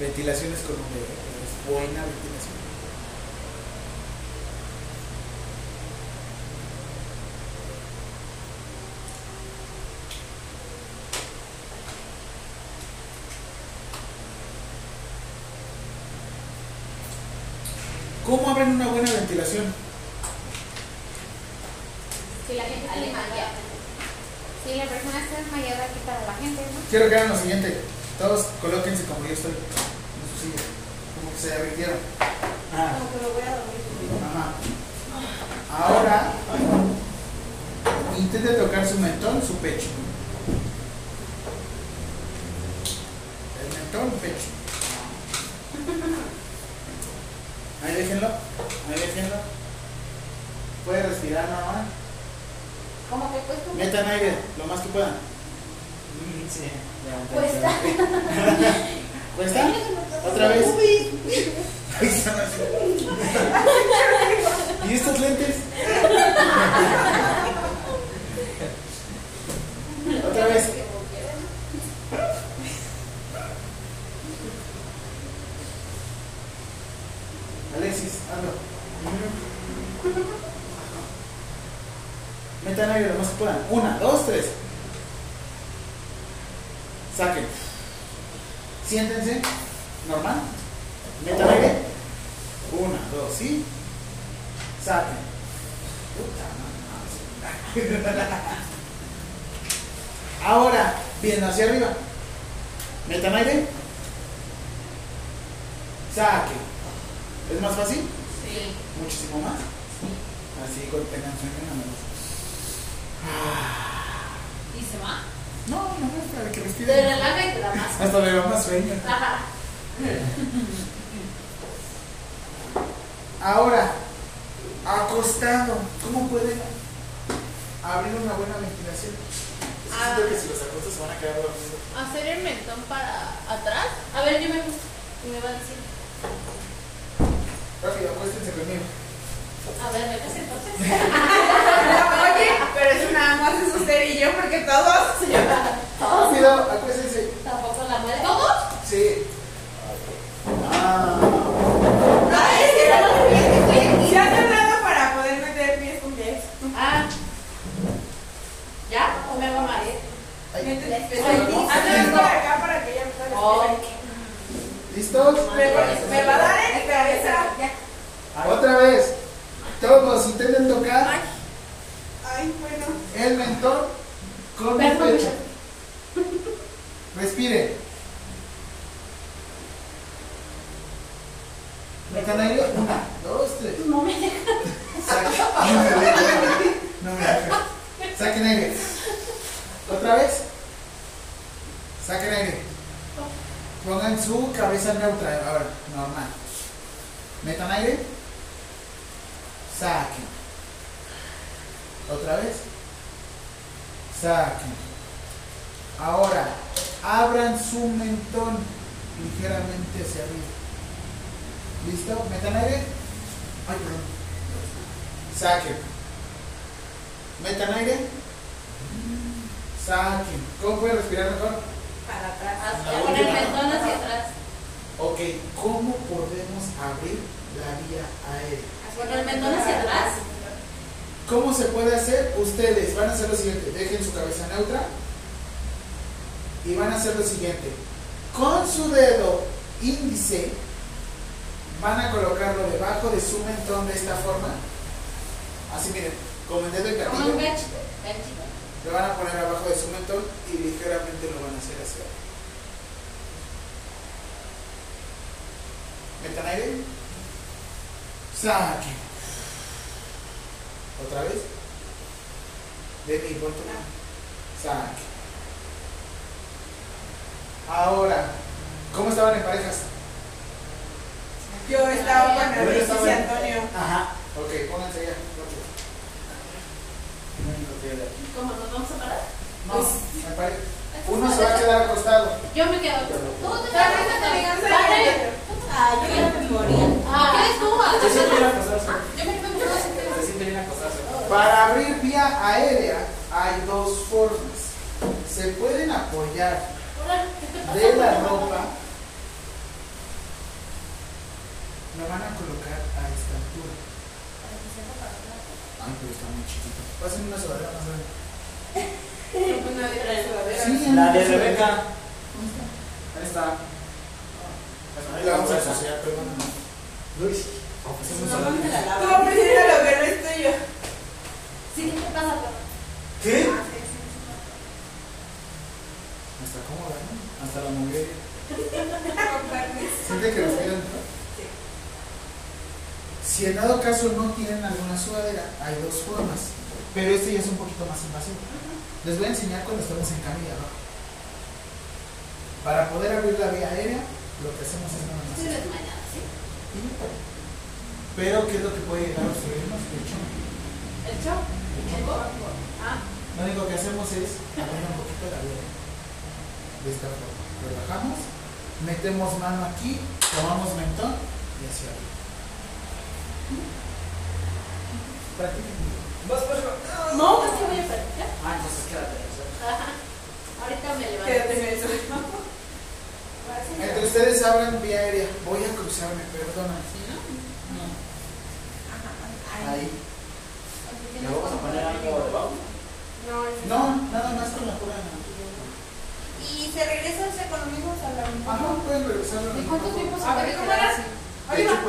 ventilación es con un buena ventilación.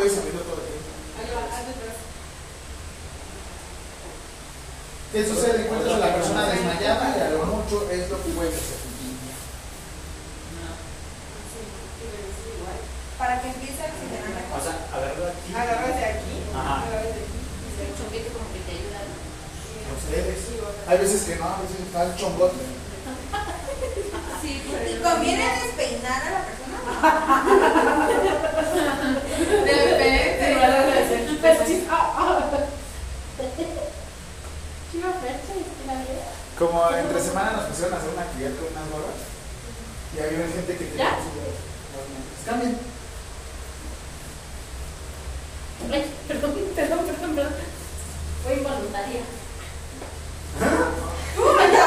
puedes abrirlo todo el tiempo. ¿Qué sucede? Encuentras a la persona desmayada y a lo mucho es lo que puedes hacer. Ah, para que empiece a oxigenar la cosa. O sea, agarro aquí. Agarras de aquí. Ajá. de aquí. Y el chonguete como que te ayuda. Ustedes. Hay veces que no, a veces está el chongote. Sí, ¿Y conviene despeinar a la persona? Como entre semanas nos pusieron a hacer una actividad con unas gorras y había gente que tenía sus. Pues cambien. Ay, perdón, perdón, perdón, perdón. Fue involuntaria. ¿Ah? ¿Cómo me tú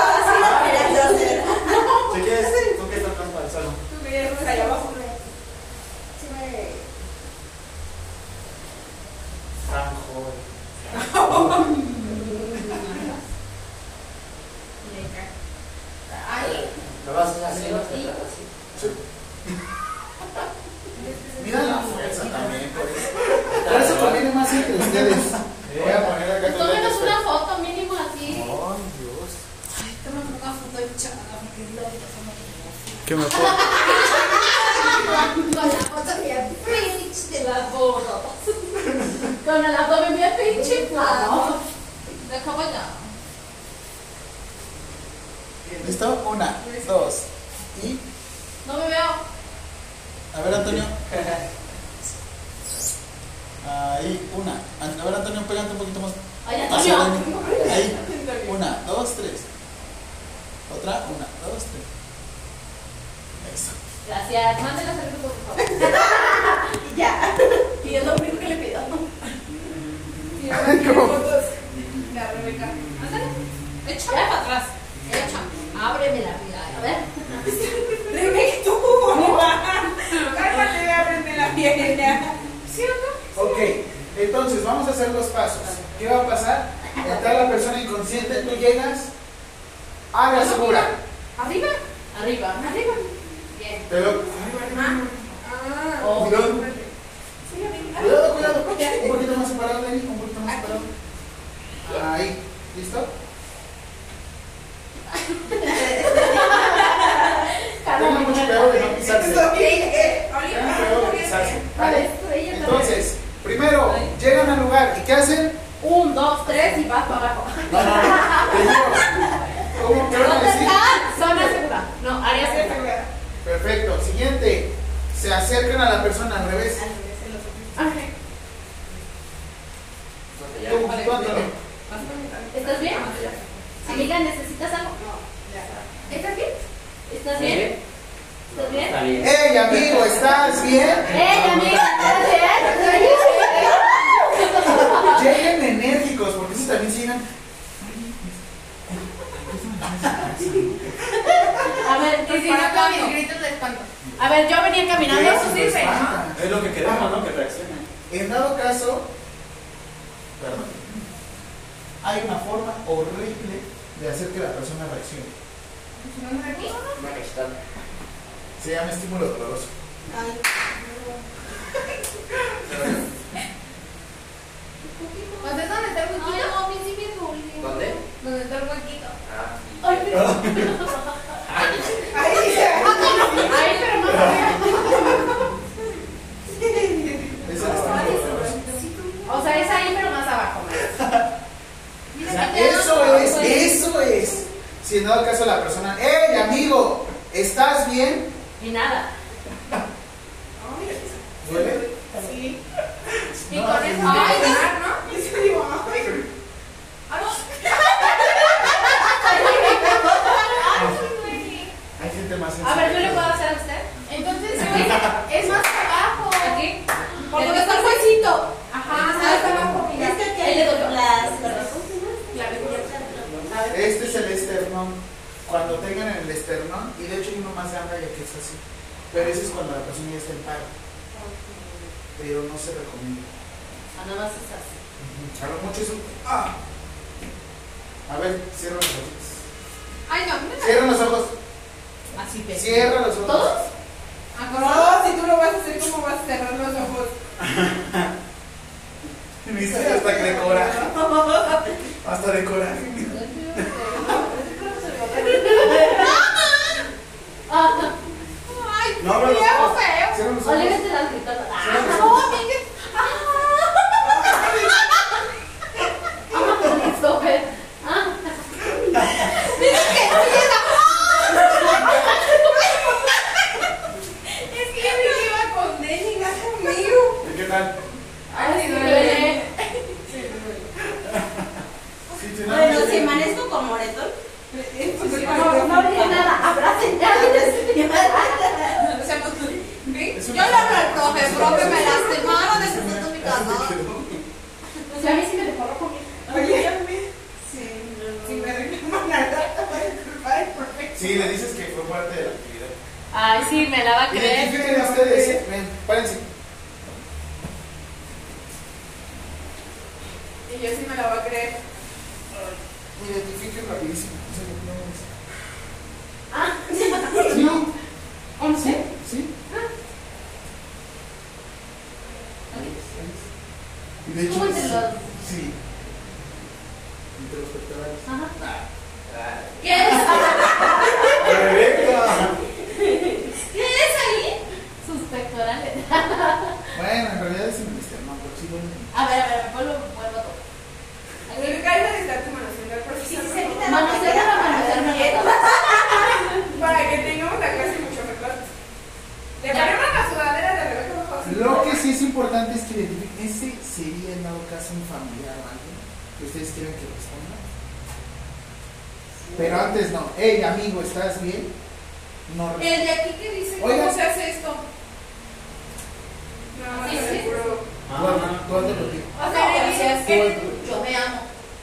qué? Yo me amo.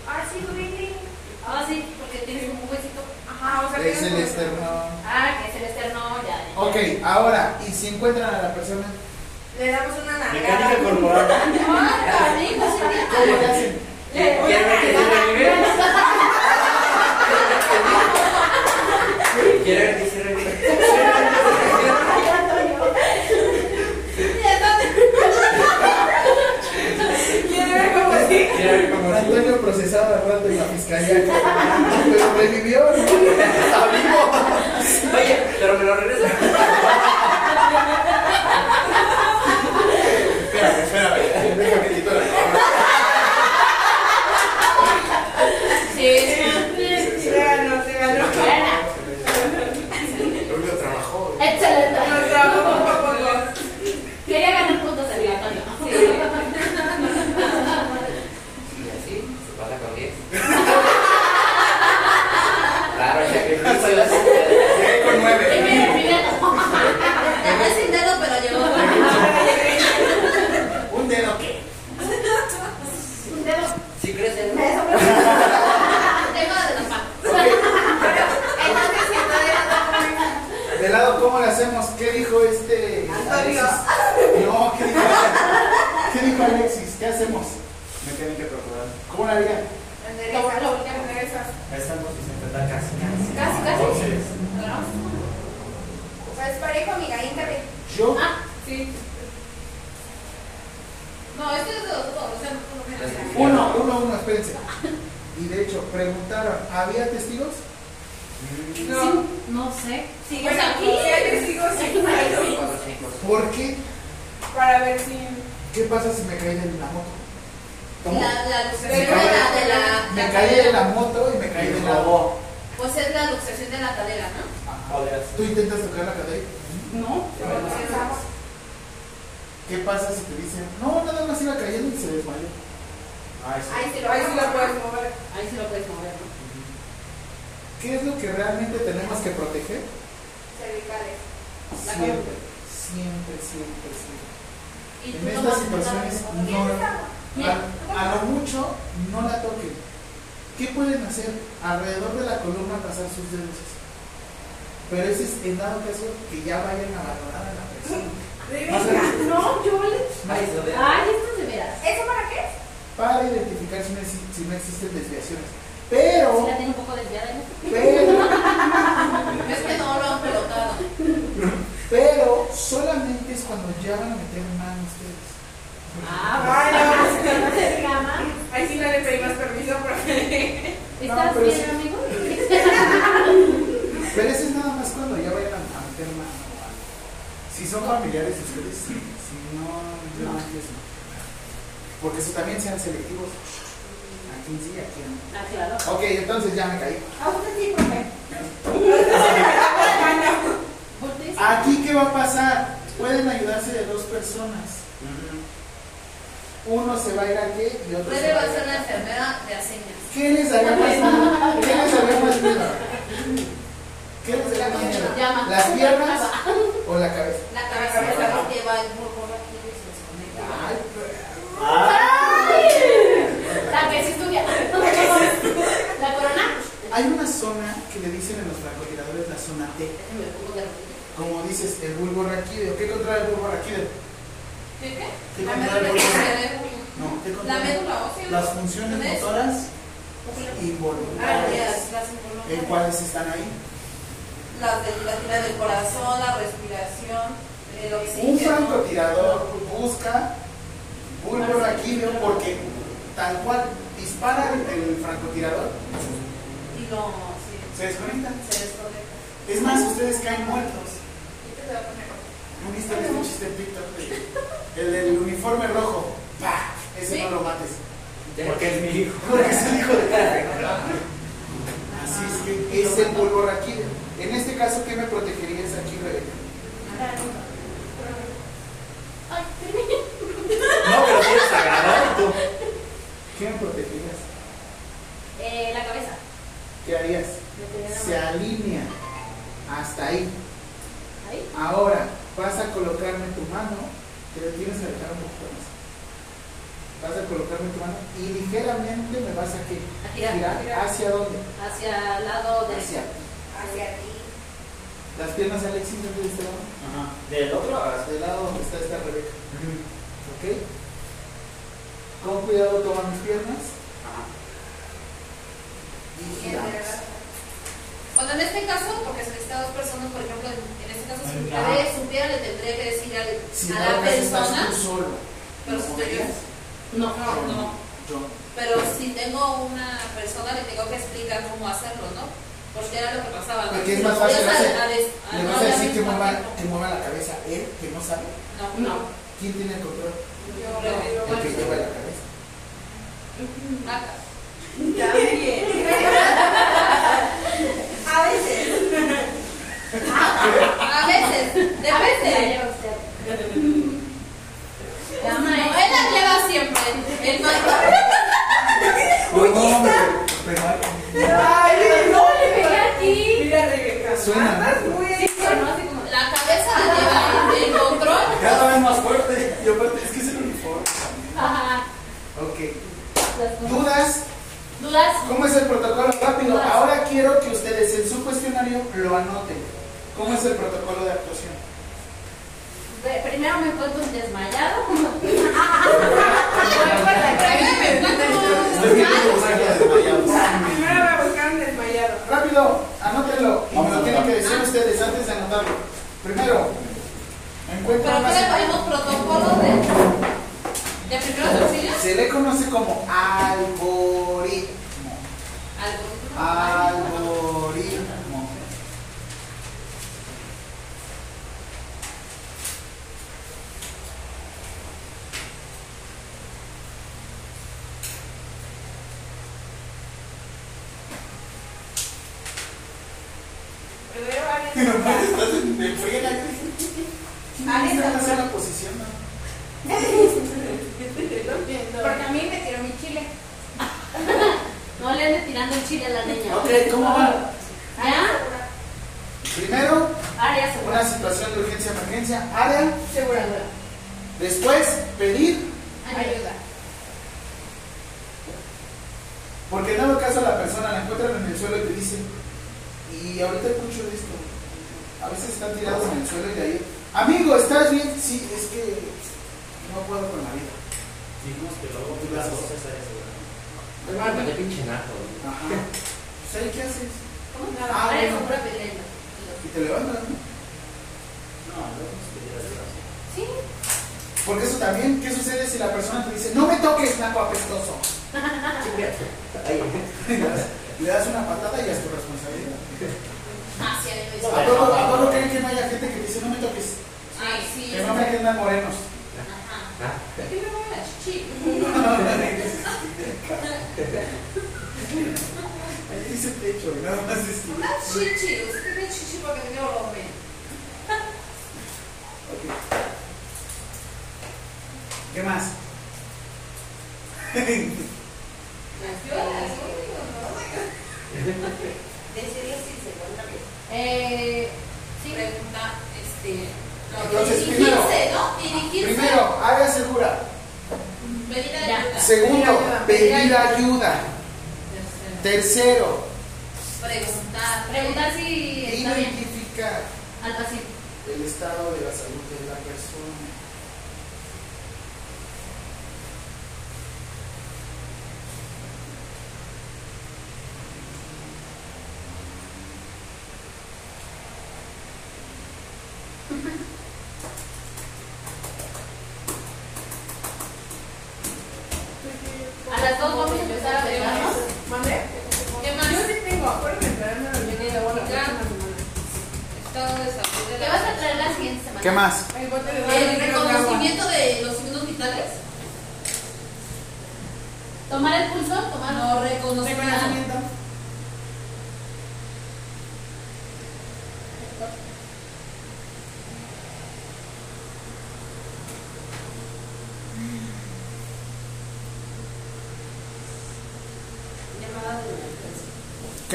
Ah, sí, Ah, sí, porque tienes un huesito. Ajá, o sea, es el externo. Ah, que es el externo, ya. Ok, ahora, ¿y si encuentran a la persona? Le damos una nalgada. Mecánica corporal. Ah, amigo, sí, ¿Cómo le hacen? Le damos una nalgada. Que Como Antonio procesado al rato en la fiscalía. Pero revivió. Está vivo. Oye, pero me lo regresa. espérame, espérame. Déjame quitar 过来一个。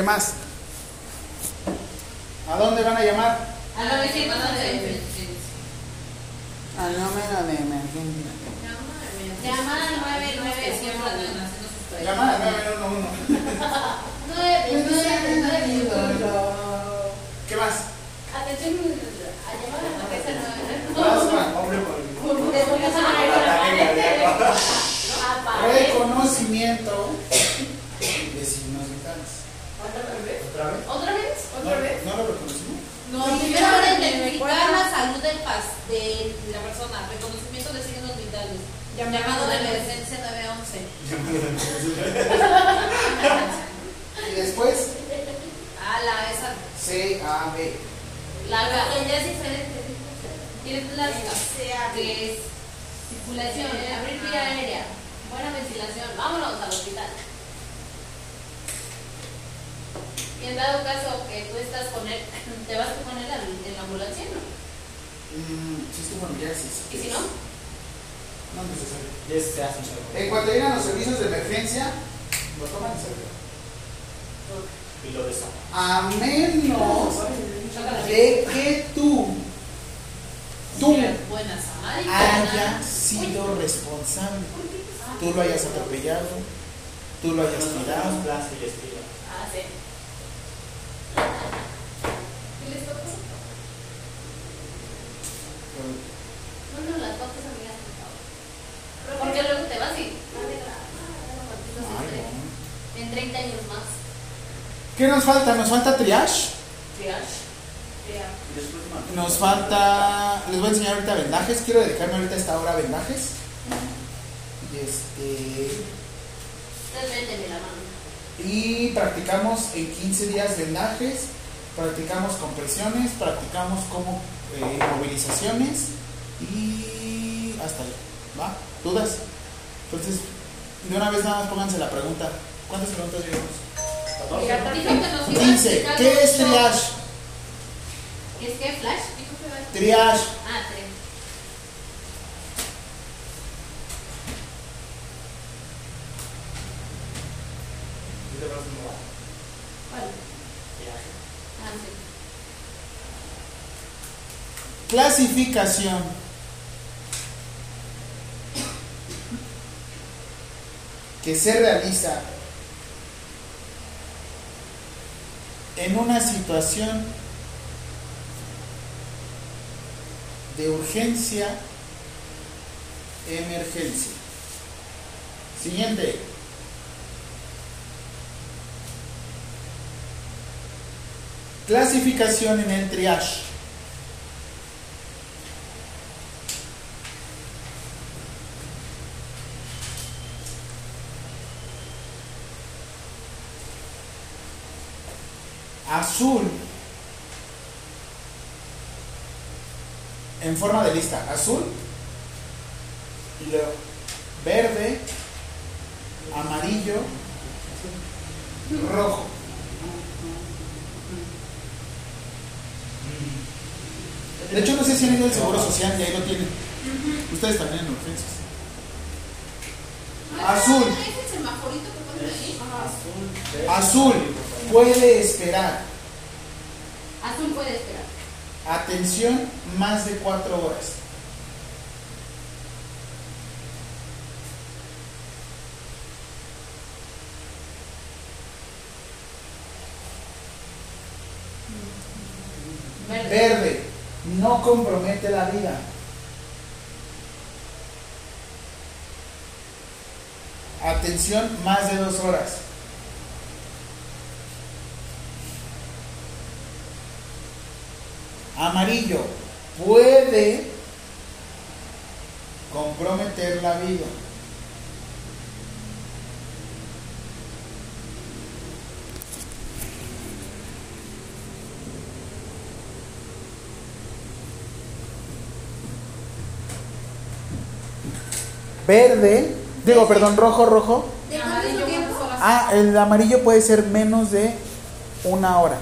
demás. practicamos como eh, movilizaciones y hasta ahí. ¿Va? ¿Dudas? Entonces, de una vez nada más pónganse la pregunta. ¿Cuántas preguntas llevamos? 14. Dice, ¿qué es Flash? Se realiza en una situación de urgencia, emergencia. Siguiente. Clasificación en el triage. Azul en forma de lista. Azul y luego verde, amarillo, rojo. De hecho, no sé si han ido al Seguro Social y ahí lo tienen. Ustedes también en urgencias. Azul. ¿Es el semaforito que ponen ahí? Azul puede esperar. Azul puede esperar. Atención, más de cuatro horas. Verde. Verde, no compromete la vida. Atención, más de dos horas. Amarillo, puede comprometer la vida. Verde, digo, perdón, rojo, rojo. Ah, el amarillo puede ser menos de una hora.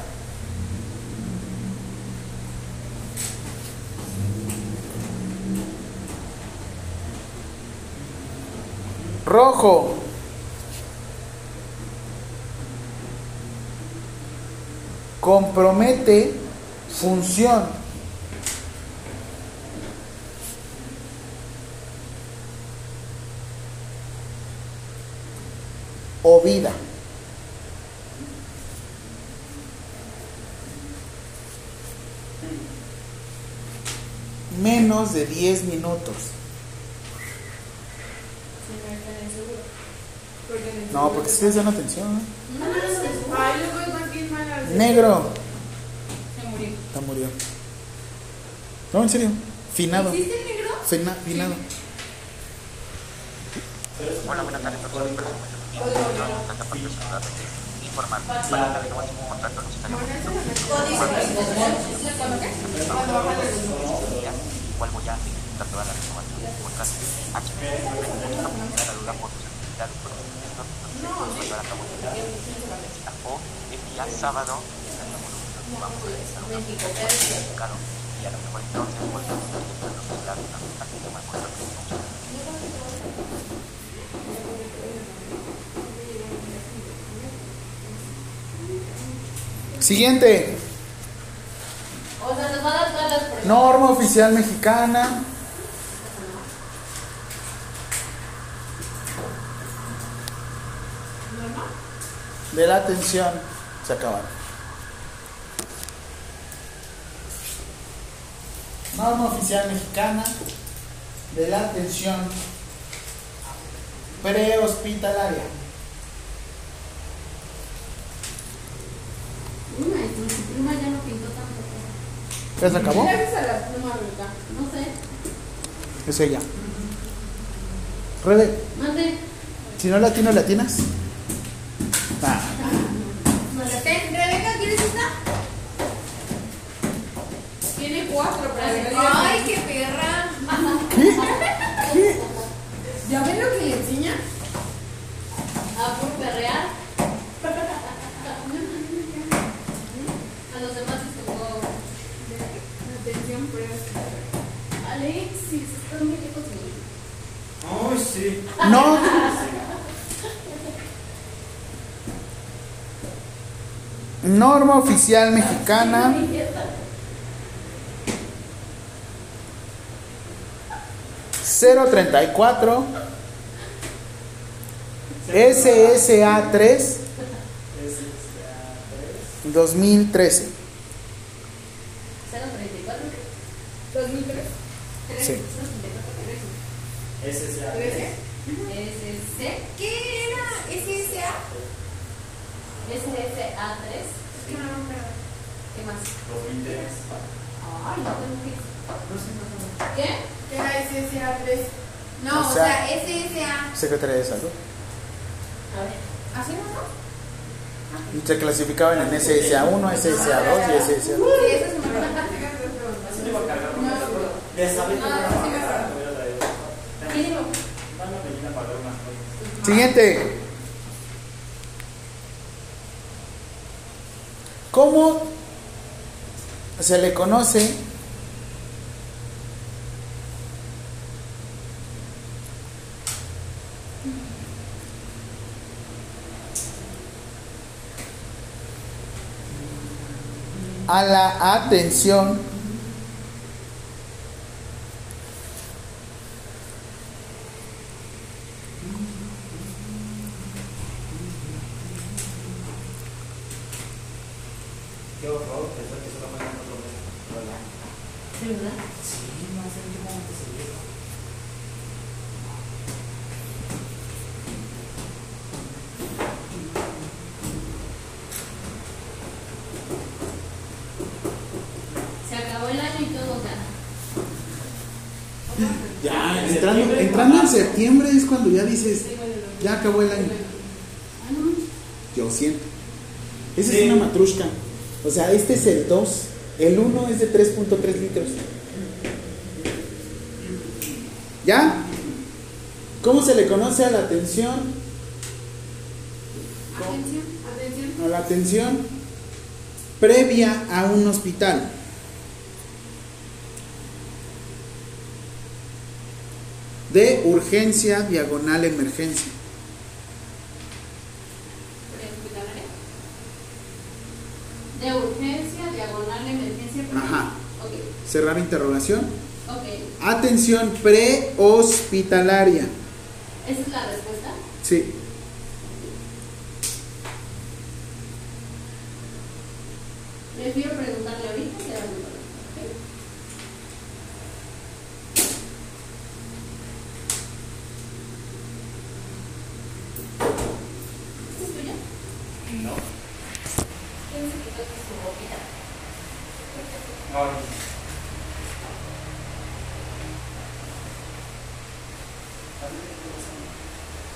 Rojo. Compromete función. O vida. Menos de 10 minutos. Porque ustedes dan atención. mala. Negro. Se murió. Ya murió. No, en serio. Finado. ¿Existe el negro? Fina- finado. Hola, buenas tardes, doctor. Tanta parte ciudad informar para la renovación de contrato necesario igual voy a ejecutar toda la renovación del contrato H la duda por sus actividades por el día sábado estaríamos vamos a realizar una claro y a lo mejor entonces volvemos a hacer que que Siguiente. O sea, nos va a dar todas las preguntas. Norma oficial mexicana. La atención. Se acabaron. Norma oficial mexicana de la atención prehospitalaria. Maestro, su prima ya no pintó tanto. ¿Ya se acabó? Gracias a la pluma rica. No sé. Es ella. Rebe, Mande. si no latino, latinas. Mexicana, cero treinta y cuatro, S A tres, dos mil trece. Acuerdo. Dame Melina para ver unas cosas. Siguiente. ¿Cómo se le conoce a la atención Qué horror, pensar que solo fue en otro mes. ¿Verdad? ¿De verdad? Sí, no sé en qué momento se dio. Se acabó el año y todo, ya. Ya, entrando, entrando en septiembre es cuando ya dices, ya acabó el año. Ah, no. Yo siento. Esa Sí. es una matrushka. O sea, este es el 2. El 1 es de 3.3 litros. ¿Ya? ¿Cómo se le conoce a la atención? Atención, atención. A la atención previa a un hospital. De urgencia, diagonal, emergencia. De urgencia, diagonal, emergencia. Ajá. Ok, Cerrar interrogación. Atención prehospitalaria. ¿Esa es la respuesta? Sí. Prefiero preguntarle ahorita que ahora. ¿ok? ¿Esta es tuya? No. ¿Quién se quitó su ropita? Ay.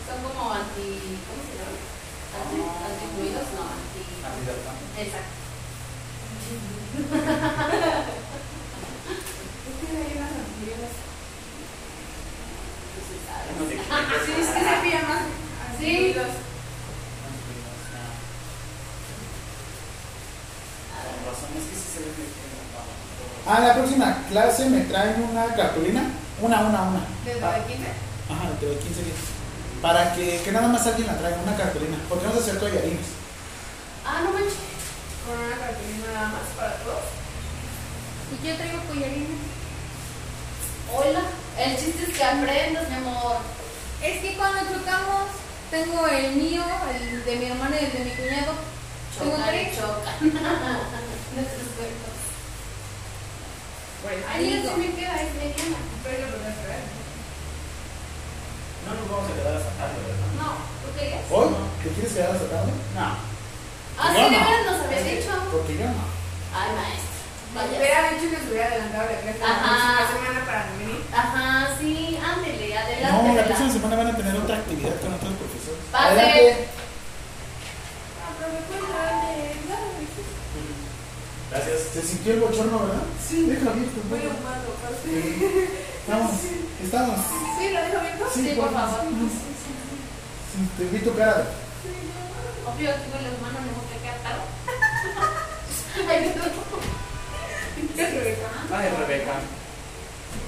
Son como anti. ¿Cómo se llama? Anti, antifluidos, no, anti. Exacto. Sí, es que se pilla más. Sí. Con razón, es que sí se ve que A la próxima clase me traen una cartulina. Una, una, una. ¿Desde Ah, la 15? Ajá, dentro de 15 días. Para que, que nada más alguien la traiga, una cartulina. Porque vamos a hacer collarines. Ah, no manches. Con una cartulina nada más para todos. Y yo traigo collarines. Hola. El chiste es que aprendas, mi amor. Es que cuando chocamos, tengo el mío, el de mi hermana y el de mi cuñado. Tengo Chocan y tres. chocan. Nuestros cuerpos. Bueno, Ahí no se me queda, es mediana. Pero lo podrás traer. No nos vamos a quedar hasta tarde, ¿verdad? No, ¿tú querías? ¿Hoy? ¿Te quieres quedar hasta tarde? No. Ah, sí, no. veras nos habías dicho. Porque yo no. Ay, maestro. Hubiera dicho que se hubiera adelantado la clase la Ajá. próxima semana para venir. Ajá, sí, ándele, adelante. No, la próxima semana van a tener otra actividad con otros profesores. Pase. Adelante. Ah, Gracias. ¿Se sintió el bochorno, verdad? Sí. Deja abierto. Voy a humarlo, parce. Estamos. Estamos. Sí, lo dejo abierto. Sí, por favor. Sí, te vi tu cara. Obvio, tengo las manos, no me queda caro. Ay, no. ¿Qué es Rebeca? Ay, Rebeca.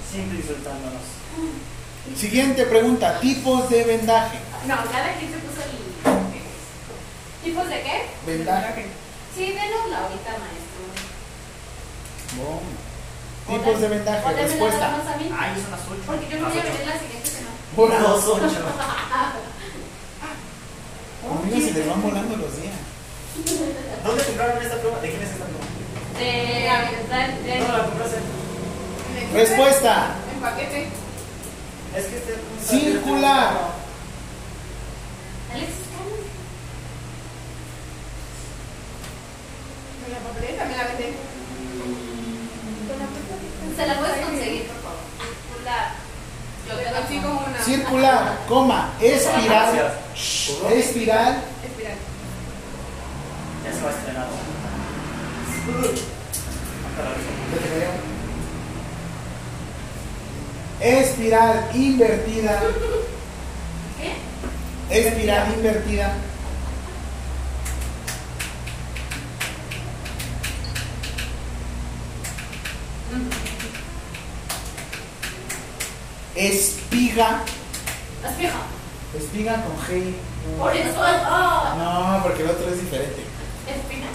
Siempre insultándonos. Siguiente pregunta. Tipos de vendaje. No, cada quien se puso el. ¿Tipos de qué? Vendaje. Sí, denosla ahorita, maestro. Bueno. Tipos de vendaje. O Respuesta. a mí. Ay, son las ocho. Porque yo voy a venir la siguiente semana. Por Dos, ocho. Conmigo se les van volando los días. ¿Dónde compraron esta pluma? ¿De quién es esta pluma? De, de, de- ¿Dónde la? Respuesta. En paquete. Es que este. Circular. Alexis, ¿cómo? En la papelera también la venden. Se la puedes conseguir, por favor. Circular. Yo te consigo una. Circular, coma, espiral. Gracias. Espiral. Espiral. Ya se va a estrenar. Espiral invertida. ¿Qué? Espiral invertida. Espiga. Espejo. Espiga con G. Oh. No, porque el otro es diferente. Espina.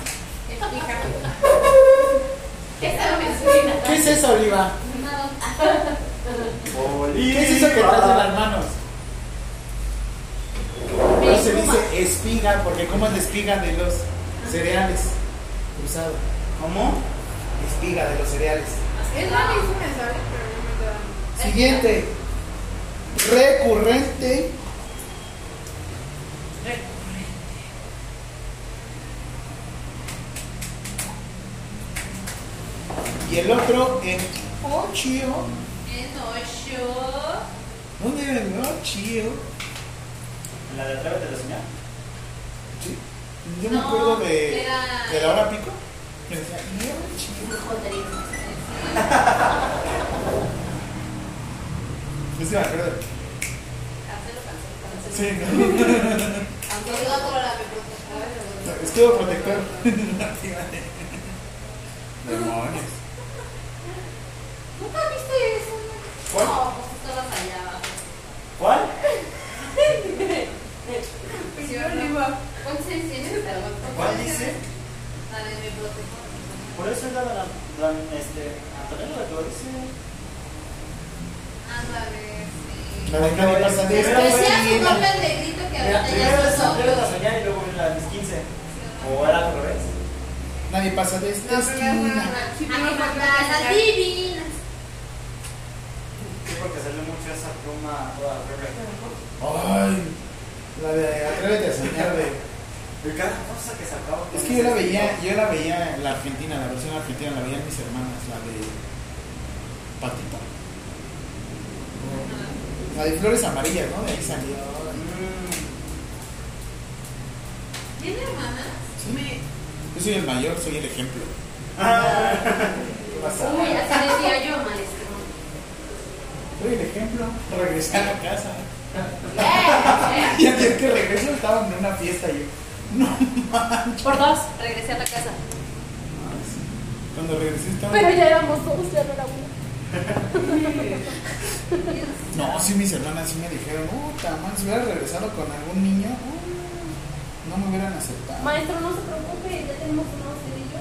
¿Qué es la espina? ¿Qué es eso, Oliva? No. ¿Qué es eso que traes en las manos? No se dice espiga, porque como es la espiga de los cereales. Cruzado. ¿Cómo? Espiga de los cereales. Es la misma, ¿sabes? Pero no me da. Siguiente. Recurrente. Y el otro en ocho. En ocho. ¿Dónde era el ocho? ¿En la de Atrévete a soñar? Sí. Yo me No, acuerdo de, era- de la hora pico. Que decía, "Y ocho". Joderísimo. Yo sí me acuerdo. Sí, ¿no? Aunque yo adoro la biblioteca. Escudo protector. Demonios. ¿Nunca viste eso? ¿Cuál? No, pues estabas allá abajo. ¿Cuál? ¿Cuál dice? La de mi protector. Por eso es la de la, la este, Antonella la que lo dice. Ándale, sí. La de pasa de su negrito que ahorita ya primero es y luego la de mis 15. O era al revés. Nadie pasa de esta esquina. divinas. Sí, porque salió mucho esa pluma toda. Ay, la de Atrévete a soñar de. Y cada cosa que sacaba. Es que yo la veía, yo la veía en la Argentina, la versión argentina la veían mis hermanas, la de Patito. La de flores amarillas, ¿no? De ahí salió. ¿Tiene hermanas? Sí. Yo soy el mayor, soy el ejemplo. Ah. Uy, así decía yo, maestro. Soy el ejemplo. Regresé a la casa. Eh, Y ayer que regreso estaban en una fiesta y yo. No manches. Por dos, regresé a la casa. Cuando regresé estaban. Pero ya éramos dos, ya no era uno. No, sí, mis hermanas sí me dijeron, puta, man, si hubiera regresado con algún niño, uh, no me hubieran aceptado. Maestro, no se preocupe, ya tenemos un nuevo cerillo.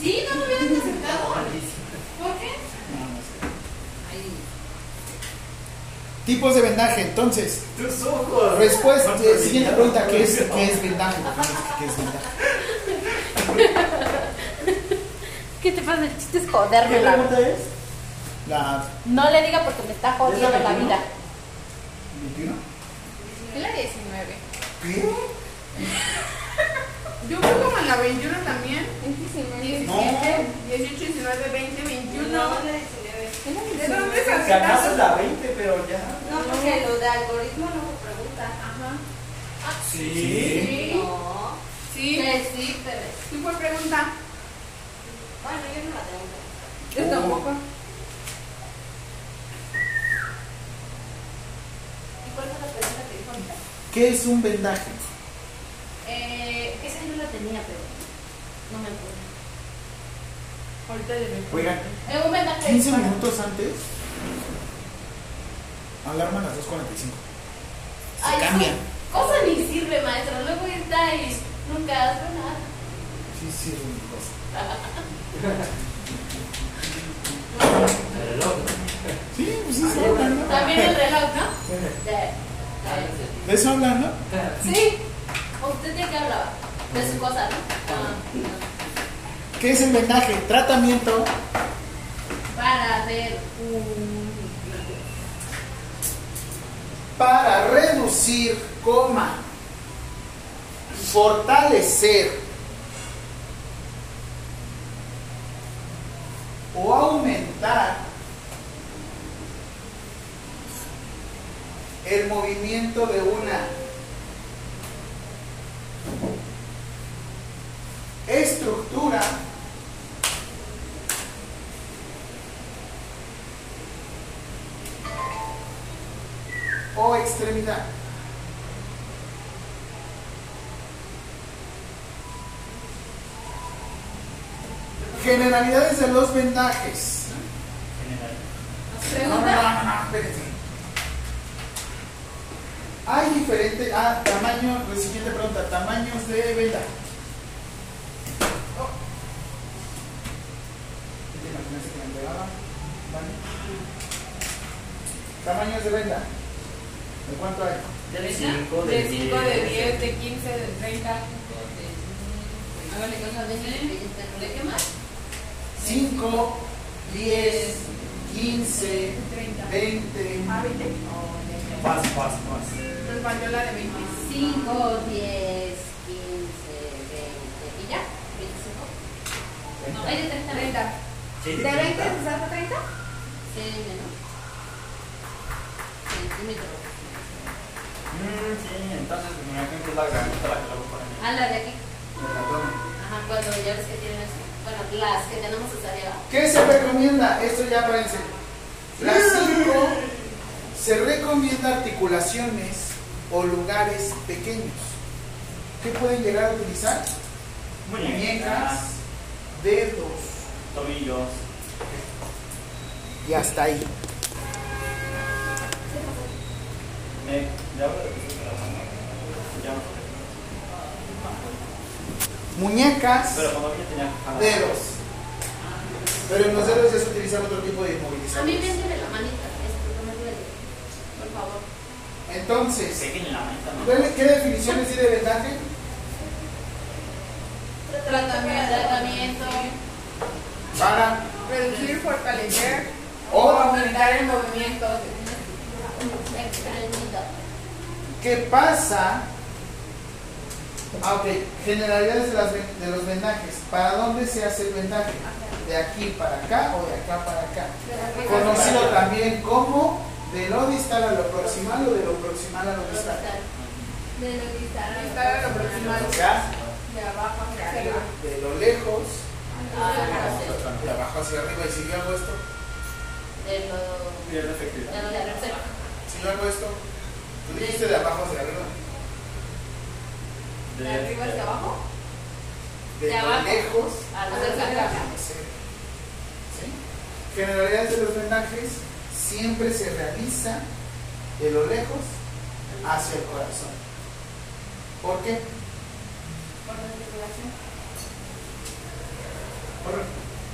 Sí, no me hubieran aceptado. ¿Por qué? No, no sé. Ay, Tipos de vendaje, entonces. Tus ojos. Respuesta, No, eh, siguiente pregunta, ¿qué es. ¿qué es vendaje? Qué es vendaje. ¿Qué te pasa? El chiste es ¿Qué joderme la pregunta es? La No le diga porque me está jodiendo ¿Es la 21? Vida. 21. Es la 19. ¿Qué? Yo fui como en la 21 también. 17, No. 18, 19, 20, 21. No, la 19. ¿De dónde saqué Si acaso es la 20, pero ya. No, porque lo de algoritmo no me pregunta. Ajá. Sí. Sí. No. Sí. Sí, pero. ¿Sí fue pregunta? Bueno, yo no la tengo. Yo tampoco. Cuál fue la pregunta que dijo ahorita? ¿Qué es un vendaje? Eh, esa yo la tenía, pero no me acuerdo. Ahorita le me Oigan, Eh, un vendaje 15 para- minutos antes. Alarma a las 2.45. Se Ay, cambia. sí. Cosa ni sirve, maestro. Luego está y nunca hace nada. Sí, sí, es una cosa. De, ¿De eso hablan, no? Sí. ¿Usted de qué hablaba? De su cosa, ¿no? Ah, ¿Qué es el vendaje? Tratamiento para ver un. para reducir, coma, fortalecer o aumentar el movimiento de una estructura o extremidad. Generalidades de los vendajes. No, no, no, no, no, espérense. Hay diferentes, ah, tamaño, la siguiente pregunta, tamaños de venda. Oh. Vale. Tamaños de venda. ¿De cuánto hay? De 5, de 5, de 10, de 15, de 30. Hágale cosa de ¿De qué más? 5, 10, 15, 20. Ah, 20. Paz, paz, paz. Nos faltó la de 20. 5, 10, 15, 20. ¿Y ya? 25. No, hay de 30. 30. Sí, ¿De 20 se salta 30? Sí, menos. Centímetros. Mm, sí, entonces me imagino que es la granita la que luego ponen. Ah, la de aquí. Ajá, cuando ya ves que tienen así. Bueno, las que tenemos hasta arriba. ¿Qué se recomienda? Esto ya enseñar. Las 5 se recomienda articulaciones o lugares pequeños. ¿Qué pueden llegar a utilizar? Muñecas, dedos Tobillos. y hasta ahí. Muñecas, dedos. Pero en los dedos ya se utiliza otro tipo de A mí me de la manita, es porque me duele. Por favor. Entonces. ¿qué qué definiciones tiene de vendaje? Tratamiento. Tratamiento. Para Reducir, fortalecer o o aumentar el movimiento. ¿Qué pasa? Ah, ok. Generalidades de, las ven- de los vendajes. ¿Para dónde se hace el vendaje? ¿De aquí para acá o de acá para acá? Conocido también como de lo distal a lo proximal o de lo proximal a lo distal. De lo distal. A lo proximal. De abajo hacia arriba. de lo lejos, Ah, de abajo hacia arriba. Y si yo hago esto, De lo. De lo de arriba. si yo hago esto, tú dijiste de abajo hacia arriba. De arriba hacia abajo. De, De lo abajo. lejos A cerca. ¿Sí? Generalidades de los vendajes siempre se realiza de lo lejos hacia el corazón. ¿Por qué? Por la circulación. Por,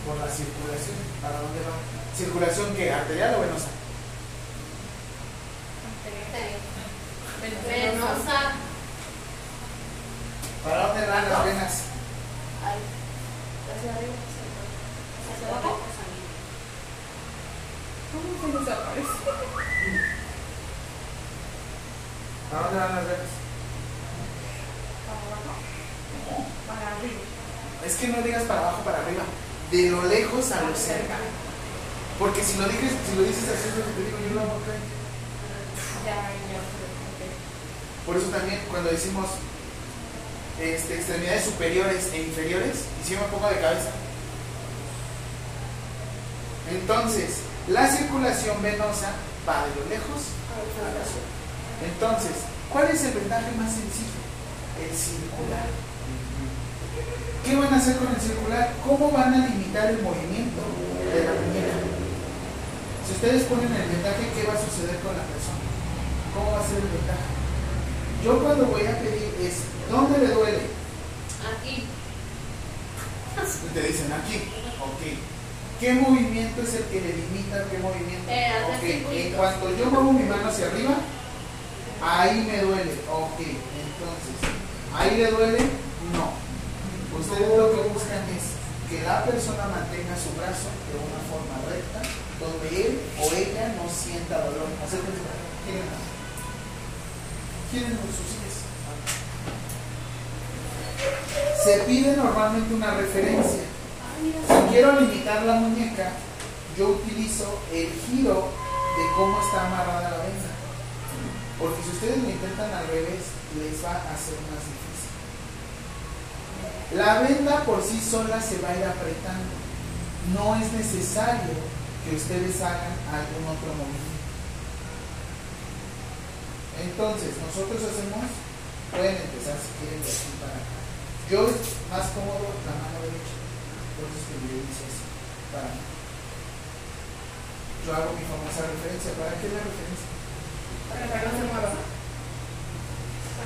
por la circulación. ¿Para dónde va? ¿Circulación qué? ¿Arterial o venosa? Venosa. ¿Para dónde van las venas? Ay. Hacia arriba. Hacia abajo. ¿Cómo se desaparece? ¿Para dónde van las venas? Para abajo. Para arriba. Es que no digas para abajo, para arriba. De lo lejos a lo cerca. Porque si lo dices, si lo dices así es lo que te digo, yo lo hago acá. Ya, ya. Por eso también cuando decimos este, extremidades superiores e inferiores, y si me pongo de cabeza. Entonces, la circulación venosa va de lo lejos a la zona. Entonces, ¿cuál es el vendaje más sencillo? El circular. ¿Qué van a hacer con el circular? ¿Cómo van a limitar el movimiento de la muñeca? Si ustedes ponen el vendaje, ¿qué va a suceder con la persona? ¿Cómo va a ser el vendaje? Yo cuando voy a pedir es, ¿dónde le duele? Aquí. Te dicen aquí, ok. ¿Qué movimiento es el que le limita? ¿Qué movimiento? Eh. En cuanto yo muevo mi mano hacia arriba, ahí me duele. Ok, entonces, ¿ahí le duele? No. Ustedes lo que buscan es que la persona mantenga su brazo de una forma recta, donde él o ella no sienta dolor. Acérquense. ¿Quieren sus pies? Se pide normalmente una referencia. Si quiero limitar la muñeca, yo utilizo el giro de cómo está amarrada la venda. Porque si ustedes lo intentan al revés, les va a ser más difícil. La venda por sí sola se va a ir apretando. No es necesario que ustedes hagan algún otro movimiento. Entonces, nosotros hacemos, pueden empezar si quieren de aquí para acá. Yo es más cómodo la mano derecha. Para mí. Yo hago mi famosa referencia. ¿Para qué es la referencia? Para que no se mueva.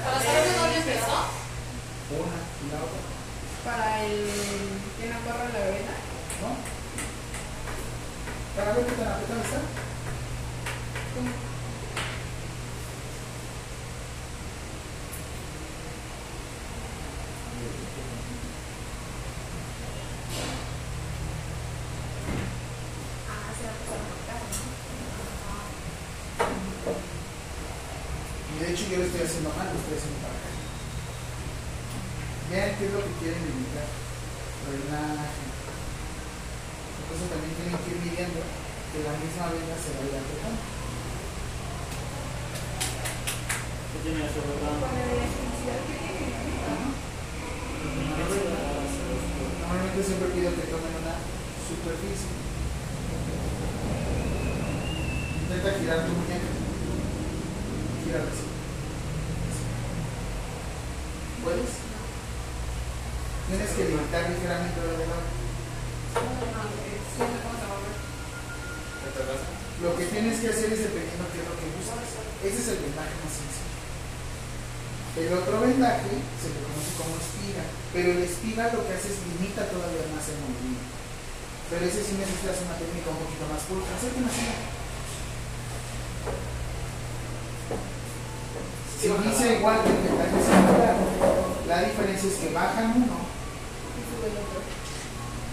¿Para saber de dónde empezó? Una y la otra. Para el que no corra la vena. ¿No? Para ver qué tan apretada está. Ah, se va a pasar por acá, Y de hecho yo lo estoy haciendo mal, lo estoy haciendo para acá. Vean qué es lo que quieren limitar. Entonces también tienen que ir midiendo que la misma venda se vaya apretando. ¿Qué tiene eso, Con verdad? la electricidad que tiene. Normalmente siempre pido que tomen una superficie. Intenta girar tu muñeca. Girar así. ¿Puedes? Tienes que limitar ligeramente la lado. Lo que tienes que hacer es dependiendo qué es lo que buscas. Ese es el vendaje más sencillo. El otro vendaje se le conoce como espiga, pero el espiga lo que hace es limita todavía más el movimiento. Pero ese sí necesitas una técnica un poquito más pulcra. Acérquenme así. Se inicia igual que el vendaje circular. La diferencia es que bajan uno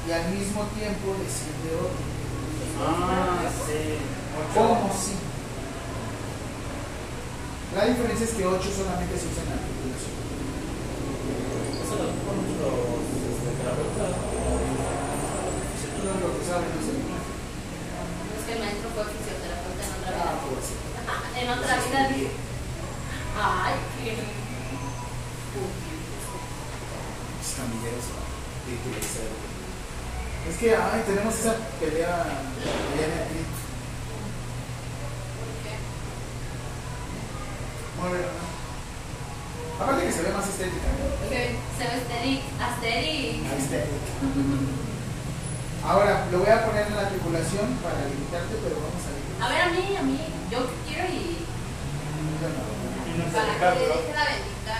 y al mismo tiempo desciende otro. Ah, sí. ¿Cómo sí? La diferencia es que 8 solamente se usa en la articulación. Eso lo ponen los este, terapeutas. Es lo que saben, no sé. Es que el maestro fue fisioterapeuta en otra Ah, vida. pues sí. En otra vida. Ay, qué. De. Es que, ay, tenemos esa pelea, pelea el pie. Muy bien, ¿no? Aparte que se ve más estética, ¿no? Se ve asterix, asterix. Aesthetic. Ahora, lo voy a poner en la articulación para limitarte, pero vamos a ver. A ver, a mí, a mí. Yo quiero y. Para que le deje la bendita.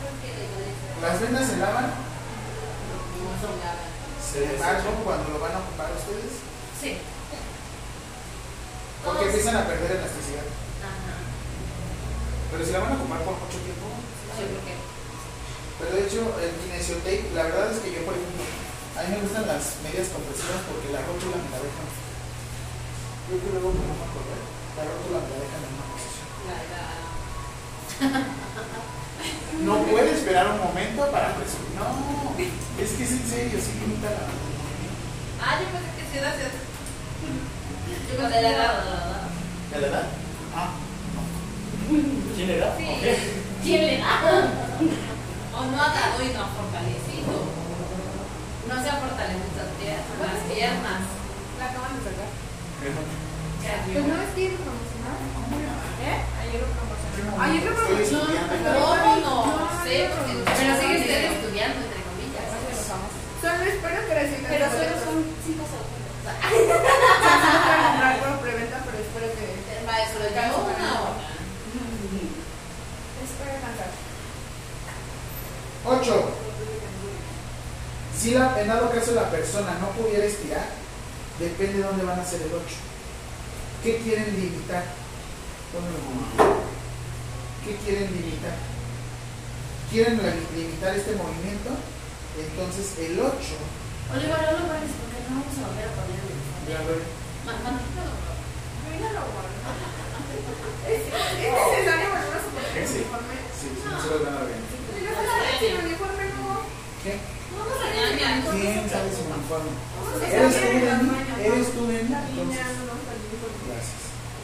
Porque le. Las vendas se lavan, Se embargo cuando lo van a ocupar ustedes, Sí. porque empiezan a perder elasticidad. Ajá. Pero si la van a ocupar por mucho tiempo, Sí, porque. Pero de hecho, el kinesiotape, la verdad es que yo, por ejemplo, a mí me gustan las medias compresivas porque la rótula me la dejan. Yo que luego me a correr, la rótula me la dejan en una posición. La, la. No puede esperar un momento para presumir. No, es que es en serio, sí limita la. Ah, yo pensé que sí era cierto. Yo pensé la la la. ¿De la edad? Ah, ¿Quién le da? Sí. Ok. ¿Quién le da? O no ha dado y no ha fortalecido. No se ha fortalecido las piernas. Las piernas. La acaban de sacar. Pues no es que ir promocionar. ¿Eh? Ayer lo promocionaron. Ayer lo Estoy promocionaron. estudiando. ¿Cómo no? sé, lo porque- pero sigue usted estudiando, entre comillas. Solo espero que reciban Pero solo son cinco segundos. Para comprar por preventa, pero espero que. Maestro, ya una hora. Espero alcanzar. 8. Si la, en dado caso la persona no pudiera estirar, Depende de dónde van a hacer el 8. ¿Qué quieren limitar? ¿Qué quieren limitar? ¿Quieren la- limitar este movimiento? Entonces el 8. Oliver, no lo guardes porque no vamos a volver a poner el uniforme. Ya ver. Ma- ma- ¿Es necesario volver a poner el uniforme? Sí, sí, no se los van a ver. Sin uniforme no. ¿Qué? Vamos a ¿Quién sabe sin uniforme? A. La Entonces, niña no vamos a ir uniforme. gracias. Ya.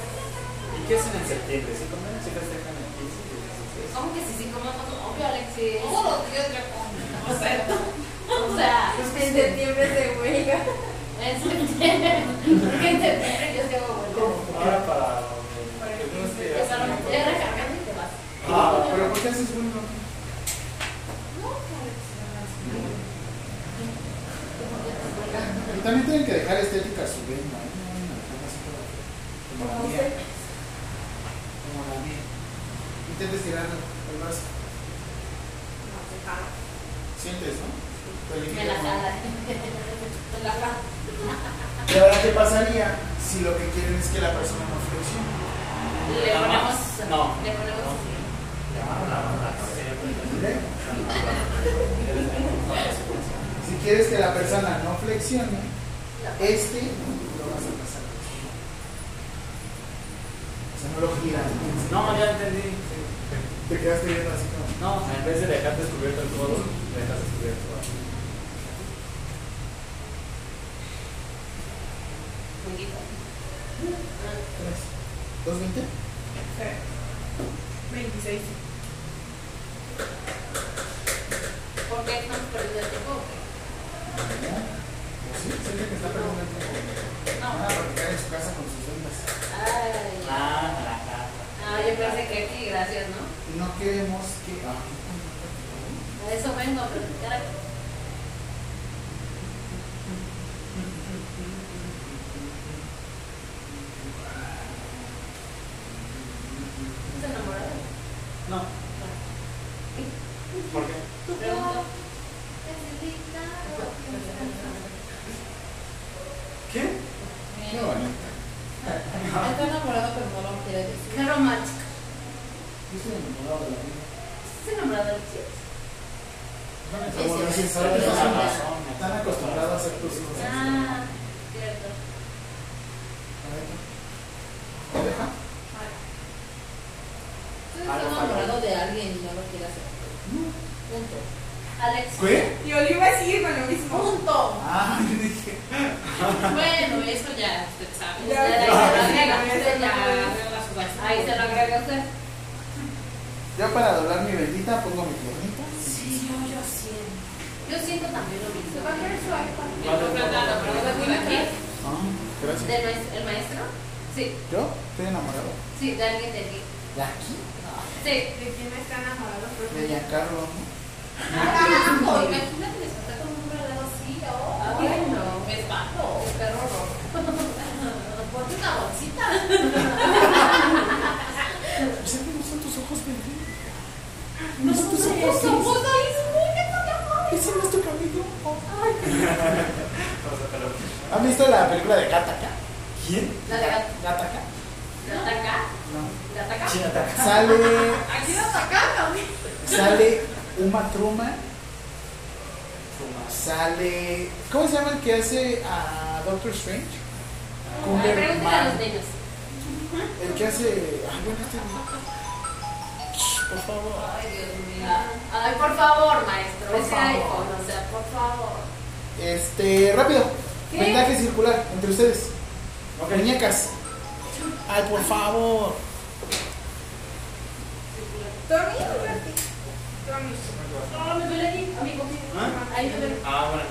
¿Y qué hacen en septiembre? ¿Sí comen? ¿Sí festejan el 15 y el 16? ¿Cómo que si sí comemos? Obvio, Alexis. Todos los días ya como. O sea, o sea, En septiembre se huelga. en septiembre. Porque en septiembre yo tengo vuelta. Ahora para... Que Ya recargando y te vas. Ah, pero ¿por qué haces bueno? Y también tienen que dejar estética su venda, ¿eh? No vayan a dejarla así como- la mía. Intenta estirar el brazo. Sientes, ¿no? Me la jala. Me la jala. Y ahora, ¿qué pasaría si lo que quieren es que la persona no flexione? Le ponemos. No. Le ponemos. ¿Ve? Si quieres que la persona no flexione, este lo vas a pasar. O sea, no lo giras. No, ya entendí. Te quedaste viendo así como. No, en vez de dejar descubierto el codo, dejas descubierto. Tres. ¿Dos veinte? 26. ¿Por qué estamos perdiendo el tiempo? Sí, que está. No. En su casa con sus. Ay. Ah, la casa. Ah, yo pensé que aquí, gracias, ¿no? No queremos que. Ah, A eso vengo a platicar. ¿Estás enamorado? No. ¿Por qué? Pregunto. ¿Qué? qué bonito. Está enamorado, pero no lo quiere decir. Qué romántico. Yo estoy enamorado de la vida. ¿Estás enamorado de Alexis? Están- acostumbrados a ser tus hijos. Ah, cierto. A ver, ¿te deja? Tú estás enamorado de alguien y no lo quiere hacer. Punto. Alex. ¿Qué? Y Oliva sigue con lo mismo. Punto. Ah, yo dije. Bueno, eso ya usted sabe. Ya, ya, ya. Ahí se lo agrega usted. Yo para doblar mi bendita pongo mi piernita. Sí, yo, yo siento. Yo siento también lo mismo. Va a querer su iPad. ¿de? Ah, gracias. ¿Del maestro? ¿El maestro? Sí, ¿Yo? Estoy enamorado. sí, de alguien de aquí. ¿De aquí? Sí. ¿De quién está enamorado? De Giancarlo. ¿no? Carajo, imagínate que está con un verdadero sí, oh. Ay, no. Es vato. El perro rojo. Ponte una bolsita. Pues es que no son tus ojos, bendita. No son tus ojos, ¿Han visto la película de Gattaca? ¿Quién? La de. Gattaca. ¿Gataca? No. ¿Quién ataca? Sale. Aquí sacaron. Sale Uma Truman. Sale. ¿Cómo se llama el que hace a Doctor Strange? Cumberman. Pregúntale a los niños. El que hace. Ay, bueno, este. Por favor. Ay, Dios mío. Ay, por favor, maestro. Por Ese favor. iPhone, o sea, por favor. Este, rápido. ¿Qué? Vendaje circular entre ustedes. Muñecas. Ay, por favor. Tommy o Bertie? Tommy. No, me duele aquí, amigo. Ahí me duele. Ah, bueno,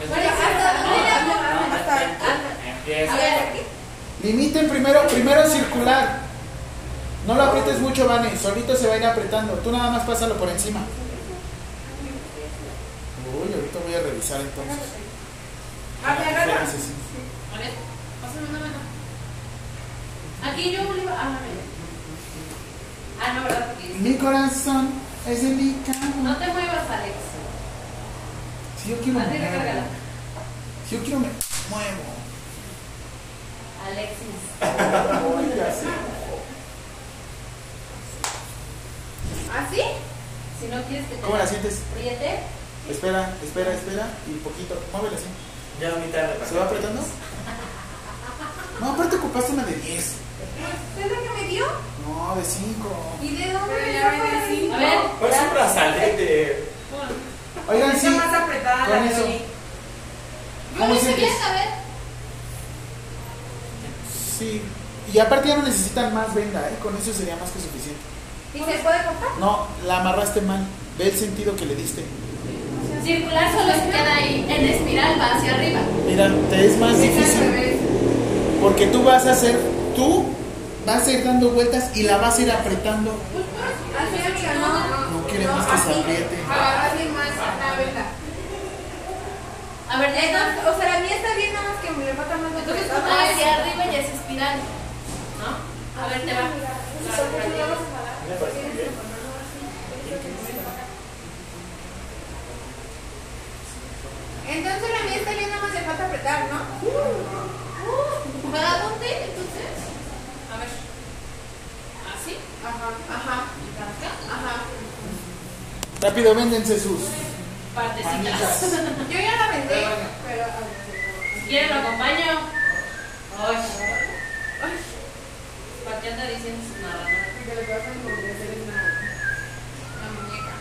hasta- Empieza. A ver, Limiten primero, primero circular. No lo aprietes mucho, Vane. Solito se va a ir apretando. Tú nada más pásalo por encima. Uy, ahorita voy a revisar entonces. Ah, me agarra. Sí. A ver, pásame una mano. Aquí yo. Ah. Ah, no, ¿verdad? Porque Mi corazón es delicado. No te muevas, Alex. Si yo quiero me Así muevo. recárgala. Si yo quiero me muevo. Alexis. ¿Así? Si no quieres que te ¿Cómo la sientes? apriete. Espera, espera, espera. Y poquito. Muévela así. Ya a mitad de ¿Se va apretando? No, aparte ocupaste una de 10. ¿Es la que me dio? No, de 5. ¿Y de dónde Pero me ya decí. A ver. Pues un brazalete. Oigan, Está sí. más apretada la eso. de Yo a ver. Sí. Y aparte ya no necesitan más venda, ¿eh? Con eso sería más que suficiente. ¿Y se puede cortar? No, la amarraste mal. Ve el sentido que le diste. Circular solo se queda ahí. En espiral va hacia arriba. Mira, te es más difícil. Porque tú vas a hacer, tú vas a ir dando vueltas y la vas a ir apretando. No. No queremos que se apriete. Más. A ver, ya está. Entonces, o sea, la mía está bien, nada más que me le falta más de Entonces, apretar. como hacia arriba y es espiral. ¿No? A ver, te va. Me parece bien. Entonces la mía está bien, nada más le falta apretar, ¿no? ¿Para dónde? Entonces. A ver. ¿Así? Ajá, ajá, ¿Y para acá? ajá. Rápido, véndense sus. Partecitas. Yo ya la vendé, pero... Si quieren, lo acompaño. Ay. ¿Para qué anda diciendo sus marranadas? Que le pasan como de hacer una, una muñeca.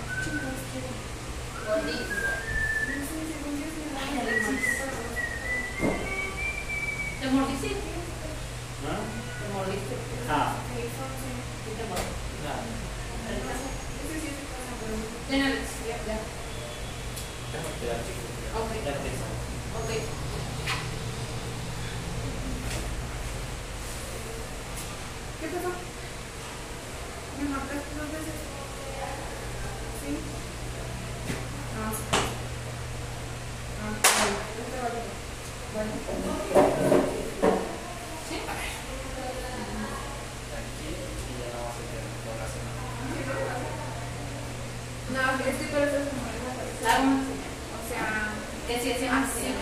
Gordito. Ay, Alexis. ¿Te mordiste? ¿No? ¿Te mordiste? Ah, ¿Qué te mordiste? nada. Ten, Alex. Ya, ya. Déjame quedar, chico. Ok. Ya te Ok. ¿Qué pasó? ¿Me marcaste dos veces? ¿Sí? Ah, sí.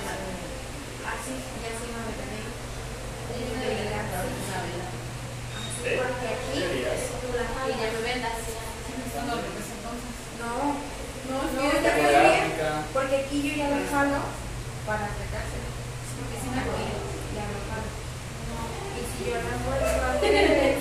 Así, y así no me tenéis. Una vela. ¿Sí? Porque aquí Deberías. tú la Y ya jalas. me vendas. Sí, me son dobles entonces. No, no, No, es está que muy bien. Gráfica. Porque aquí para apretarse. Porque me acuerdo. Ya la jalo. Y si yo la vuelvo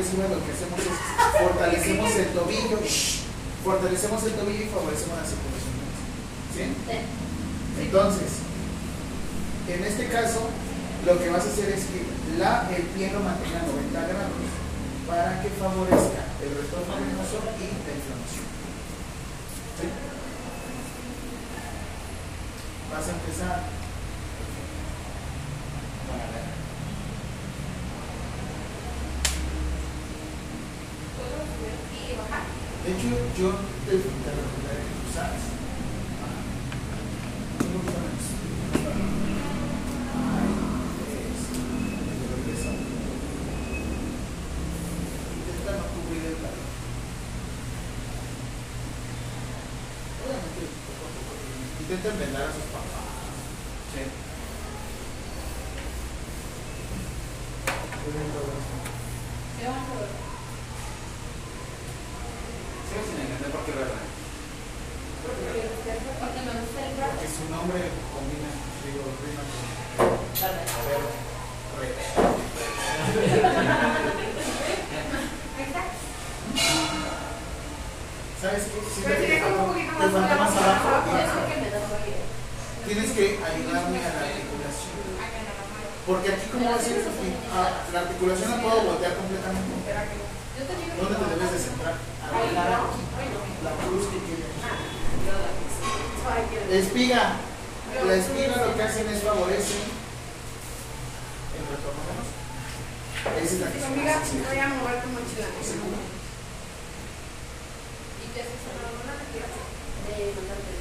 que hacemos es fortalecemos el tobillo, shh, fortalecemos el tobillo y favorecemos la circulación venosa. ¿Sí? Entonces, en este caso, lo que vas a hacer es que la, el pie lo mantenga a 90 grados para que favorezca el retorno venoso y la inflamación. ¿Sí? Vas a empezar. ¿Puedo subir y bajar? De hecho, yo te, te recomendaría que usaras. Un poquito menos. Ahí, eso. Regresa. Intenta no cubrir el talón. Obviamente, poco a poco. Intenta enmendar a sus papás. Sí. ¿Qué van a ver? Sigo sin entender por qué verdad. Porque me gusta el brazo. Porque su nombre combina, digo, rima con. A ver, re. ¿Sabes qué? Si Pero te, sería como un poquito te más falta más abajo. abajo. Es lo que me da rabia. Tienes que ayudarme a la articulación. Porque aquí, ¿cómo va a ser eso? Ah, la articulación la puedo voltear completamente. Yo te digo ¿Dónde te debes de centrar? Arreglar aquí. La cruz que tiene. Espiga. La espiga lo que hacen es favorecen el retorno venoso. Esa es la que se Amiga, hace. voy a mover tu mochila. Seguro. ¿Y qué haces en la luna? ¿Qué haces? de mandarte.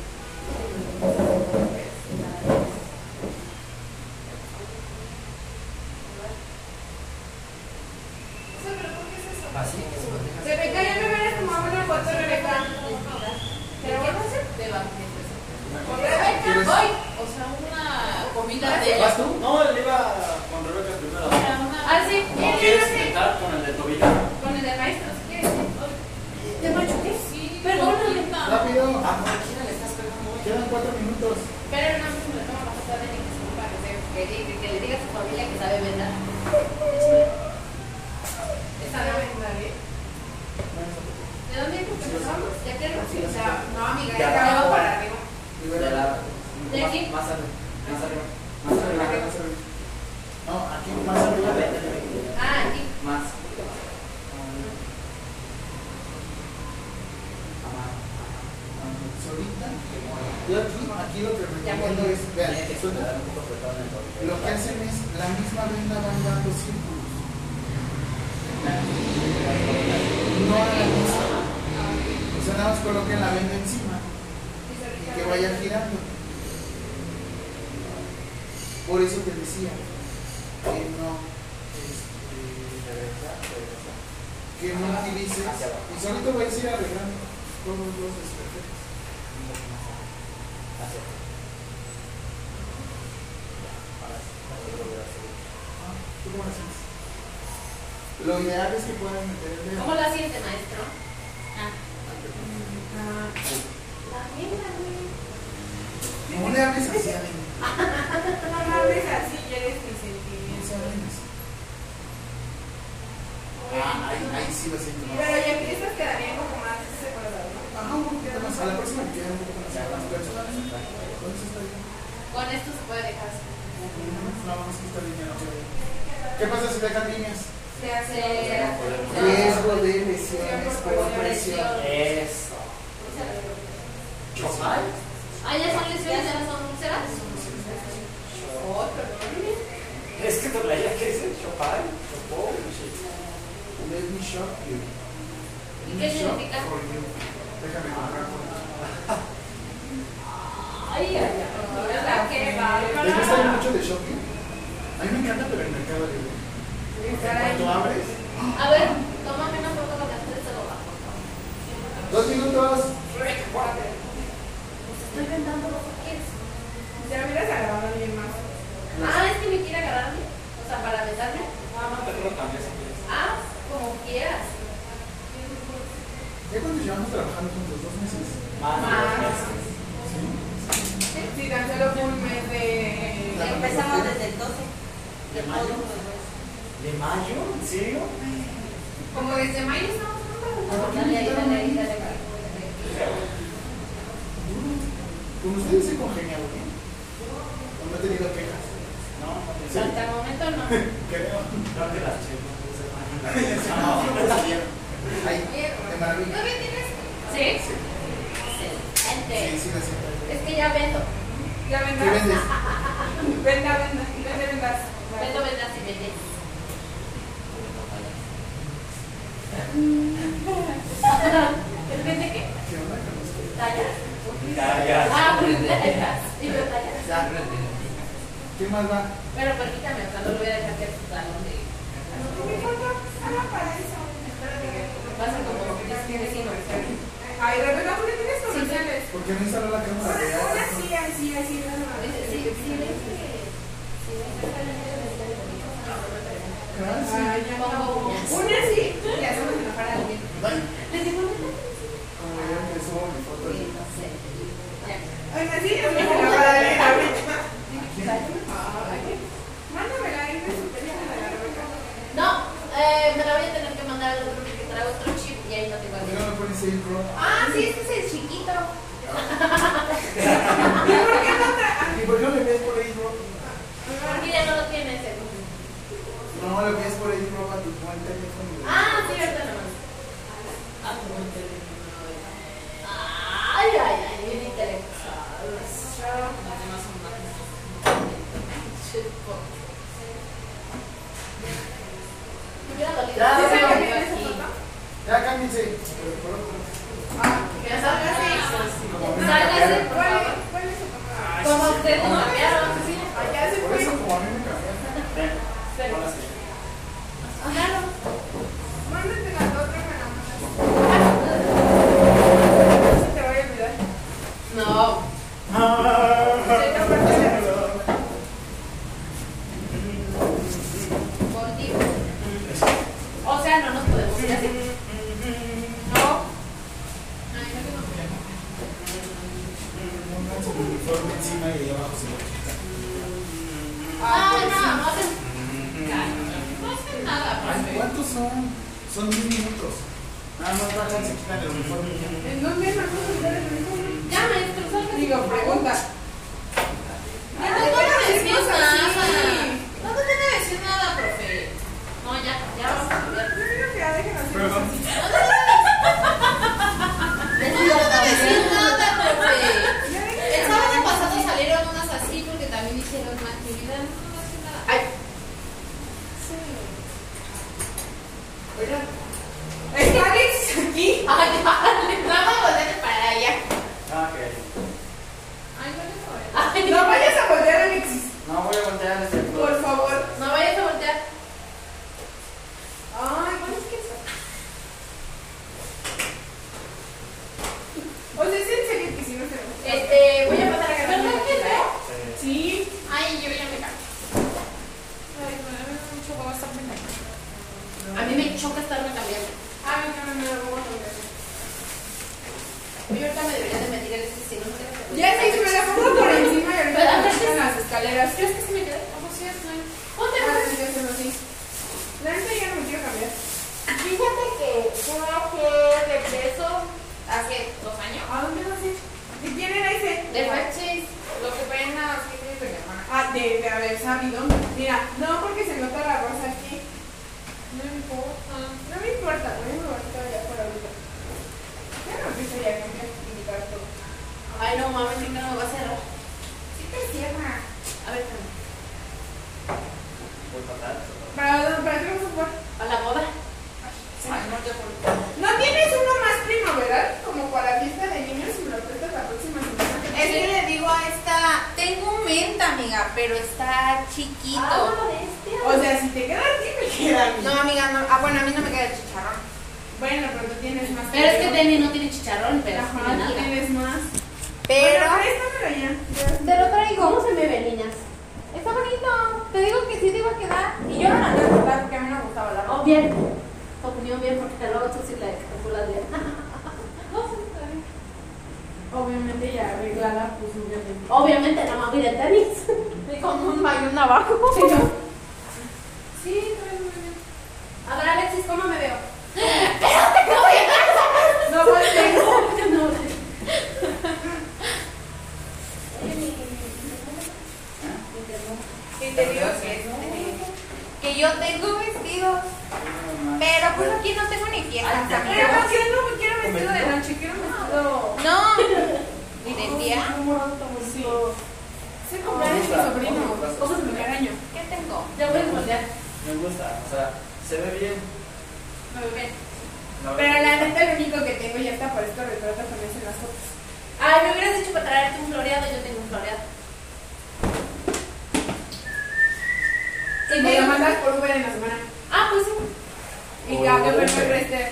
Así. Rebeca, ya me verás tomar una foto, Rebeca. ¿Pero qué vas a hacer? De banquetes. ¿Quieres? Hoy, o sea, una comida de ¿Vas tú? No, él iba con Rebeca primero. Ah, sí. ¿No Mira, quieres intentar con el de tobillo? Con el de maestro, si quieres. ¿Te machuqué? Sí, perdóname. Rápido. Ah, ¿por quién le estás pegando? Quedan cuatro minutos. Pero no me lo toma pasar de ni que se que, que, que le diga a su familia que sabe vendar. Está de vendar, ¿eh? ¿De dónde que empezamos? ¿De qué O sea, no, amiga, Ya ya va para arriba. De la. ¿De aquí? Más arriba. Más arriba, más arriba. No, aquí más arriba. Ah, aquí. Más. Solita. Yo aquí, aquí lo que recomiendo es, vean, lo que hacen es, la misma venda van dando círculos. No a la misma. O sea, nada más coloquen la venda encima y que vaya girando. Por eso te decía que no, este, que no utilices, y solito vais a ir arreglando todos los desperfectos. Ah, ¿tú cómo lo haces? Lo ideal es que puedan meter el dedo. ¿Cómo la siente, maestro? Ah. No le hables así a mí. No me hables así, ya eres mi No sentimiento. se hablen así. Ah, ahí, ahí sí lo siento más. Pero ya empiezas quedaría como más separado, ¿no? Ajá, un poquito más. A la próxima que un poco más. Con está bien. Esto se puede dejar así. No, vamos a esta línea no se ve. ¿Qué pasa si dejan líneas? Se hace. Riesgo de lesiones por presión. Eso. ¿Chopal? Ah, ya son lesiones, ya no son úlceras. otro, ¿no? Es que tu playera que dice Chopin, Chopin, Let me shock you. ¿Y qué significa? For you. Déjame comprar Ay, ay, ay. ¿Les gusta mucho de shopping? A mí me encanta, pero en Mercado Libre. Cuando abres, A ver, tómame una foto con las tres de lo bajo. dos minutos. Estoy vendando lo que quieres. Ya hubieras agarrado a alguien más. Ah, es que me quiere agarrarme. O sea, para besarme. Ah, no, te lo cambias si quieres. Ah, como quieras. ¿Ya cuánto llevamos trabajando juntos? ¿Dos meses? Más de dos meses. Sí, tan solo fue un mes de. Empezamos desde el 12 de mayo. ¿De mayo? ¿En serio? Como desde mayo estamos juntos. Dale ahí, dale ahí, dale ahí. Con ustedes he congeniado bien. ¿O no he tenido quejas? No, Sí. Hasta el momento no. Creo. creo que las chicas. Ahí, de maravilla. ¿Todavía tienes? Sí. Sí, sí, siento. Es que ya vendo. Ya ¿Qué vendas. vendes? Venda, vende, vendas. Vendo, vendas y vendes. ¿Depende qué? ¿Qué? ¿Tallas? Ya. Ah, pues tallas. Y yo tallas. ¿Qué más va? Pero permítame, o sea, no lo voy a dejar que tu talón de... Ay, verdad, ¿por qué tienes comerciales? Porque no instaló la cámara Ahora, sí, así. Sí, sí, sí. Una sí, y hacemos enojar a alguien. Bye. Les digo, ¿no? Como ya empezó mi foto. Sí, no sé. Ya. Oiga, sí, hacemos enojar a alguien ahorita. Aquí. Ay, Mándamela ahí de su teléfono de la Rebeca. No, eh, me la voy a tener que mandar al otro porque traigo otro chip y ahí no tengo ¿Por el qué no me pones ahí, bro? Ah, sí, este es el chiquito. ¿Y por qué no tra- ¿Y por qué no le ves por ahí, bro? Porque ya no lo tiene según. No, le ves por ahí, bro, a tu buen teléfono. Ah, sí, ahorita no más. Ah, tu buen teléfono. Ay, ay, ay, bien intelectual. Los demás son más. Chico. Me hubiera dolido. Ya, Sí, ya, se ya. me vio aquí. Ya, cámbiense. Por- por otro. Que salga así. Como a mí me Sálgase, cambiaron. por ¿Cuál favor. Es- cuál es su papá? Como ustedes no cambiaron, sí. Ya se Por fue. eso, como a mí me cambiaron. Ven, Pero- ponlas ahí. Claro. Mándate la otra, me la mandas. No se te vaya a olvidar. No. Contigo. O sea, no nos podemos ir así. No. Ay, no que no. Pónganse el uniforme encima y ahí abajo se lo quitan. Ah, no, hacen. Nada. ¿cuántos son? Son 10 minutos. Nada más bajan, se quitan el uniforme. ¿En a uniforme? Ya, maestro. Digo, pregunta. No voy a nada. No te tiene que decir nada, profe. No, ya, ya vamos a cambiar. No te profe. Ya dejen El sábado pasado salieron unas así porque también hicieron una actividad. No, no hace nada. Ay. Oigan, ¿Está Alex aquí? Ay, dale, vamos a volver para allá. Ah, ok. Ay, no No vayas a voltear, Alexis. No, voy a voltear este Por favor. No vayas a voltear. Ay, ¿cuál es que es? O sea, es en serio que si no tenemos. Este, voy a pasar a cambiar. ¿Verdad que no? Sí. Ay, yo ya me cambio. Ay, bueno, a mí me da mucho huevo estar. A mí me choca estarme cambiando. Ay, no, no, no, vamos a. Yo ahorita me debería de meter el si que- Ya sí, me la pongo por encima y ahorita a me en las escaleras. ¿Crees que sí me queda? Ojo, sí, estoy. Ponte, Ah, ponte. se lo sí. La neta ya no me quiero cambiar. Fíjate que creo que regreso hace dos años. ¿A dónde vas a ir? ¿De quién era ese? De Fachis, lo que fue en las fiestas de mi hermana. Ah, de, de haber sabido. Mira, no porque se nota la rosa aquí. No me importa. No me importa, no me importa ya por ahorita. Ya no empiezo ya a cambiar y quitar todo. Ay, no mames, mi cara me va a cerrar. Sí te cierra. A ver, espérame. ¿Para, ¿Para qué vas a jugar? A la boda. No tienes uno más primaveral como para fiesta de niños y me lo prestas la próxima semana. Es que le digo a esta, tengo un menta, amiga, pero está chiquito. Ah, O sea, si te queda a ti, me queda a mí. No, amiga, no. Ah, bueno, a mí no me queda el chicharrón. Bueno, pero tú tienes más. Pero es que Tenny no tiene chicharrón, pero Ajá, nada. tienes más. Pero Bueno, te lo traigo. ¿Cómo se me ve, niñas? Está bonito. Te digo que sí te iba a quedar. Y yo no la voy a porque a mí no me gustaba la Oh, ropa. bien. Opinión bien, porque luego tú sí la calculas bien. Obviamente ya arreglada, pues obviamente. Obviamente, nada más voy de tenis. Y con un mayón abajo. Sí, ¿no? Sí, muy bien. A ver, Alexis, ¿cómo me veo? No, pues tengo. Y te digo que, que yo tengo vestidos. Pero pues aquí no tengo ni. Pero amiga. ¿por qué no quiero vestido de noche? Quiero vestido. No. ¿Y de día? Sí. Se cumpleaños mi sobrino. Cosas de primer año. ¿Qué tengo? Ya voy a voltear. Me gusta, o sea, se ve bien. Muy bien. La Pero la neta, lo único que tengo ya está para esto retrato ponerse las fotos. Ay, me hubieras dicho para traerte un floreado, yo tengo un floreado. Y me lo mandas por Uber en la semana. Ah, pues sí. Y ya que me preste.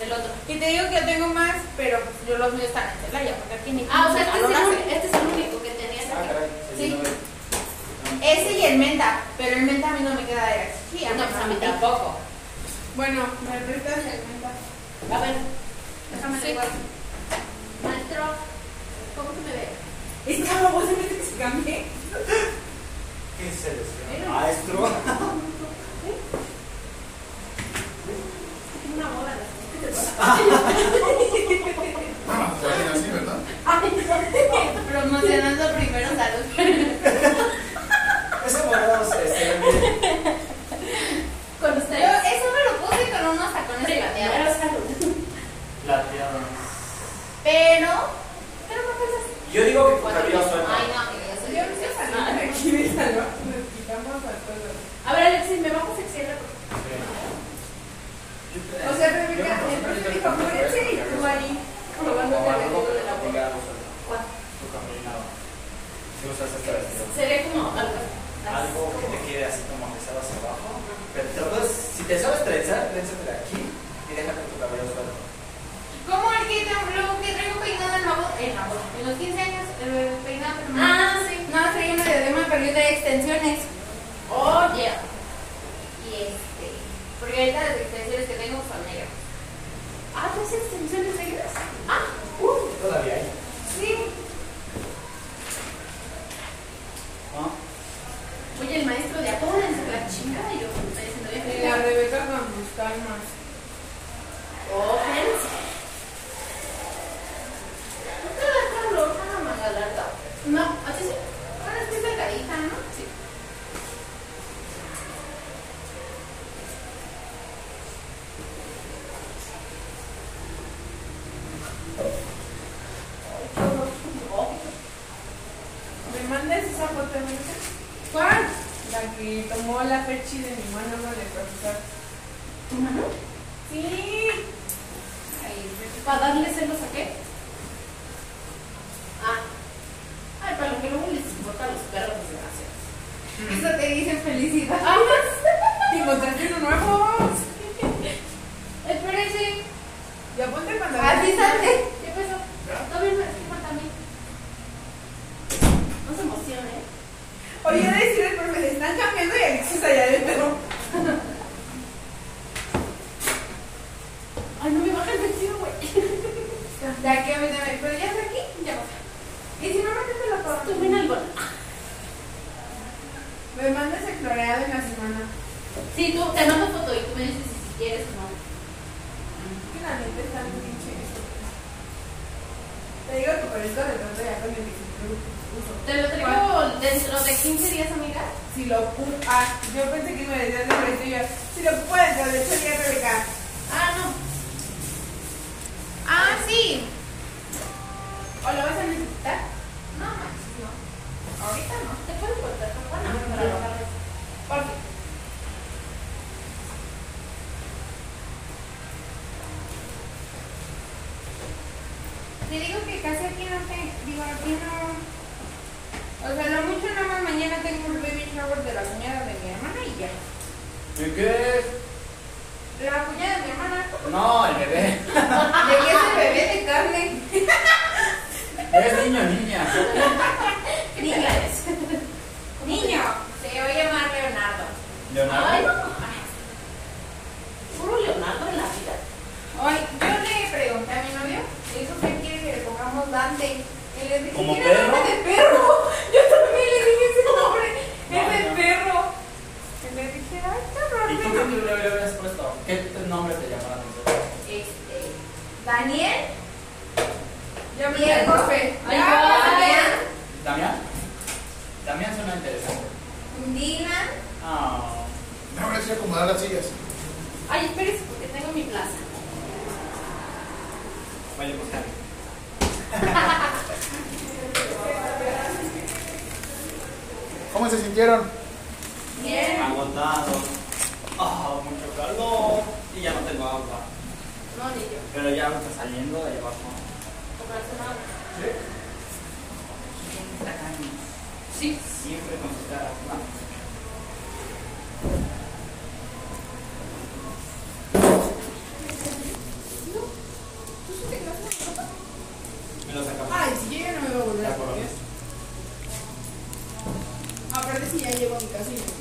El otro. Y te digo que yo tengo más, pero yo los míos están en Celaya, porque aquí ni Ah, o sea, este es, el, calor único- hace. este es el único que tenías Ah, aquí. caray, Sí. Ese y el menta, pero el menta a mí no me queda de aquí. No, pues a mí tampoco. Bueno, me prestas el menta. A ver, déjame Sí. igual. Maestro, ¿cómo se me ve? Es que no, vos se me cambie. ¿Qué es el Maestro. Una boda. Ah, pues así, ¿verdad? Promocionando primero salud. Ese morado se, ve bien. Con Yo eso me lo puse con unos tacones plateados. salud. Plateado. Pero, pero no pensas. Yo digo que con cabello suelto. Ay, no, yo soy Yo no sé de aquí salón. Nos quitamos a todos. A ver, Alexis, ¿me bajas el cierre? O sea, Rebeca, dijo, pónganse y tú ahí probándote el vestido de la boda. ¿Cuál? Tu caminado. Si usas este vestido. Sería como algo. Algo que te quede así como pesado hacia abajo. Pero puedes, si te sabes trenzar, trénzate de aquí y déjate tu cabello suelto. Como el que, te- lo que traigo peinado en la boda, en la boda, en los 15 años, el peinado que me Ah, sí. No, traía una diadema, pero yo traía extensiones. Oye. Y este, porque ahorita las extensiones que tengo son negras. Ah, ¿tú extensiones negras? Ah, uh, Todavía hay. sí. ¿No? Oye, el maestro de apódense la chingada y yo me estoy diciendo bien. Y la Rebeca con sus calmas. Oh. ¿No te vas a roja la manga larga? No, así sí. Bueno, es que es delgadita, ¿no? Sí. ¿Me mandas esa foto, Rebeca? ¿Cuál? La que tomó la fechi de mi mano ¿no? de profesor. ¿Tu mano? Sí. ¿Para darle celos a qué? Ah. Ay, para lo que luego les importa a los perros, desgraciados. Eso te dice felicidad. Ah, ¿Te encontraste uno nuevo? Espérense. Ya ponte cuando Así sale. ¿Qué pasó? No falta a mí. No se emocione. Oye, a decir el profe, se están cambiando y Alexis allá adentro. Ay, no me baja el vestido, güey. De aquí a mí también. Pero ya está aquí, ya baja. Y si no, métetelo todo. Estuve en algo. Me mandas el floreado en la semana. Sí, tú, te mando foto y tú me dices si quieres o no. La neta está muy pinche eso. Te digo que por esto de pronto ya con el uso. Te lo traigo dentro de 15 días, amiga. Si lo ah, yo pensé que me decías de. Si lo puedo dentro de 8 días, Rebeca. Ah, no. Ah, sí. ¿O lo vas a necesitar? No, Max, no. Ahorita no. Te puedo cortar con buena para ¿Por qué? Te digo que casi aquí no te. Digo, aquí no. O sea, lo mucho nada más mañana tengo un baby shower de la cuñada de mi hermana y ya. ¿Y qué? La cuñada de mi hermana. No, el bebé. ¿De qué es el bebé de carne? Es niño, niña. Niño es. Niño. Se va a llamar Leonardo. Leonardo. Ay, Puro Leonardo en la vida. Ay, yo le pregunté a mi novio, me dijo que quiere que le pongamos Dante. Y le dije, ¿Como "Tiene nombre perro? de perro. Yo también le dije ese nombre. No, es de no. perro. Y le dije, ay, qué horror. ¿Y tú qué le le habías puesto? ¿Qué nombre te atención? Este, Daniel. Ya me Diego. preocupé. Ya, Damián. ¿Damián? Damián suena interesante. Dylan. Ah. Ahora sí acomodar las sillas. Ay, espérese porque tengo mi plaza. Vaya, pues Javi. ¿Cómo se sintieron? Bien. Agotado. Ah, mucho calor. Y ya no tengo agua. No, ni yo. Pero ya me está saliendo de abajo. Una agua. ¿Sí? Sí, siempre con su cara. No. Ay, si llega no me va a volver a correr. Aparte si ya llevo a mi casilla.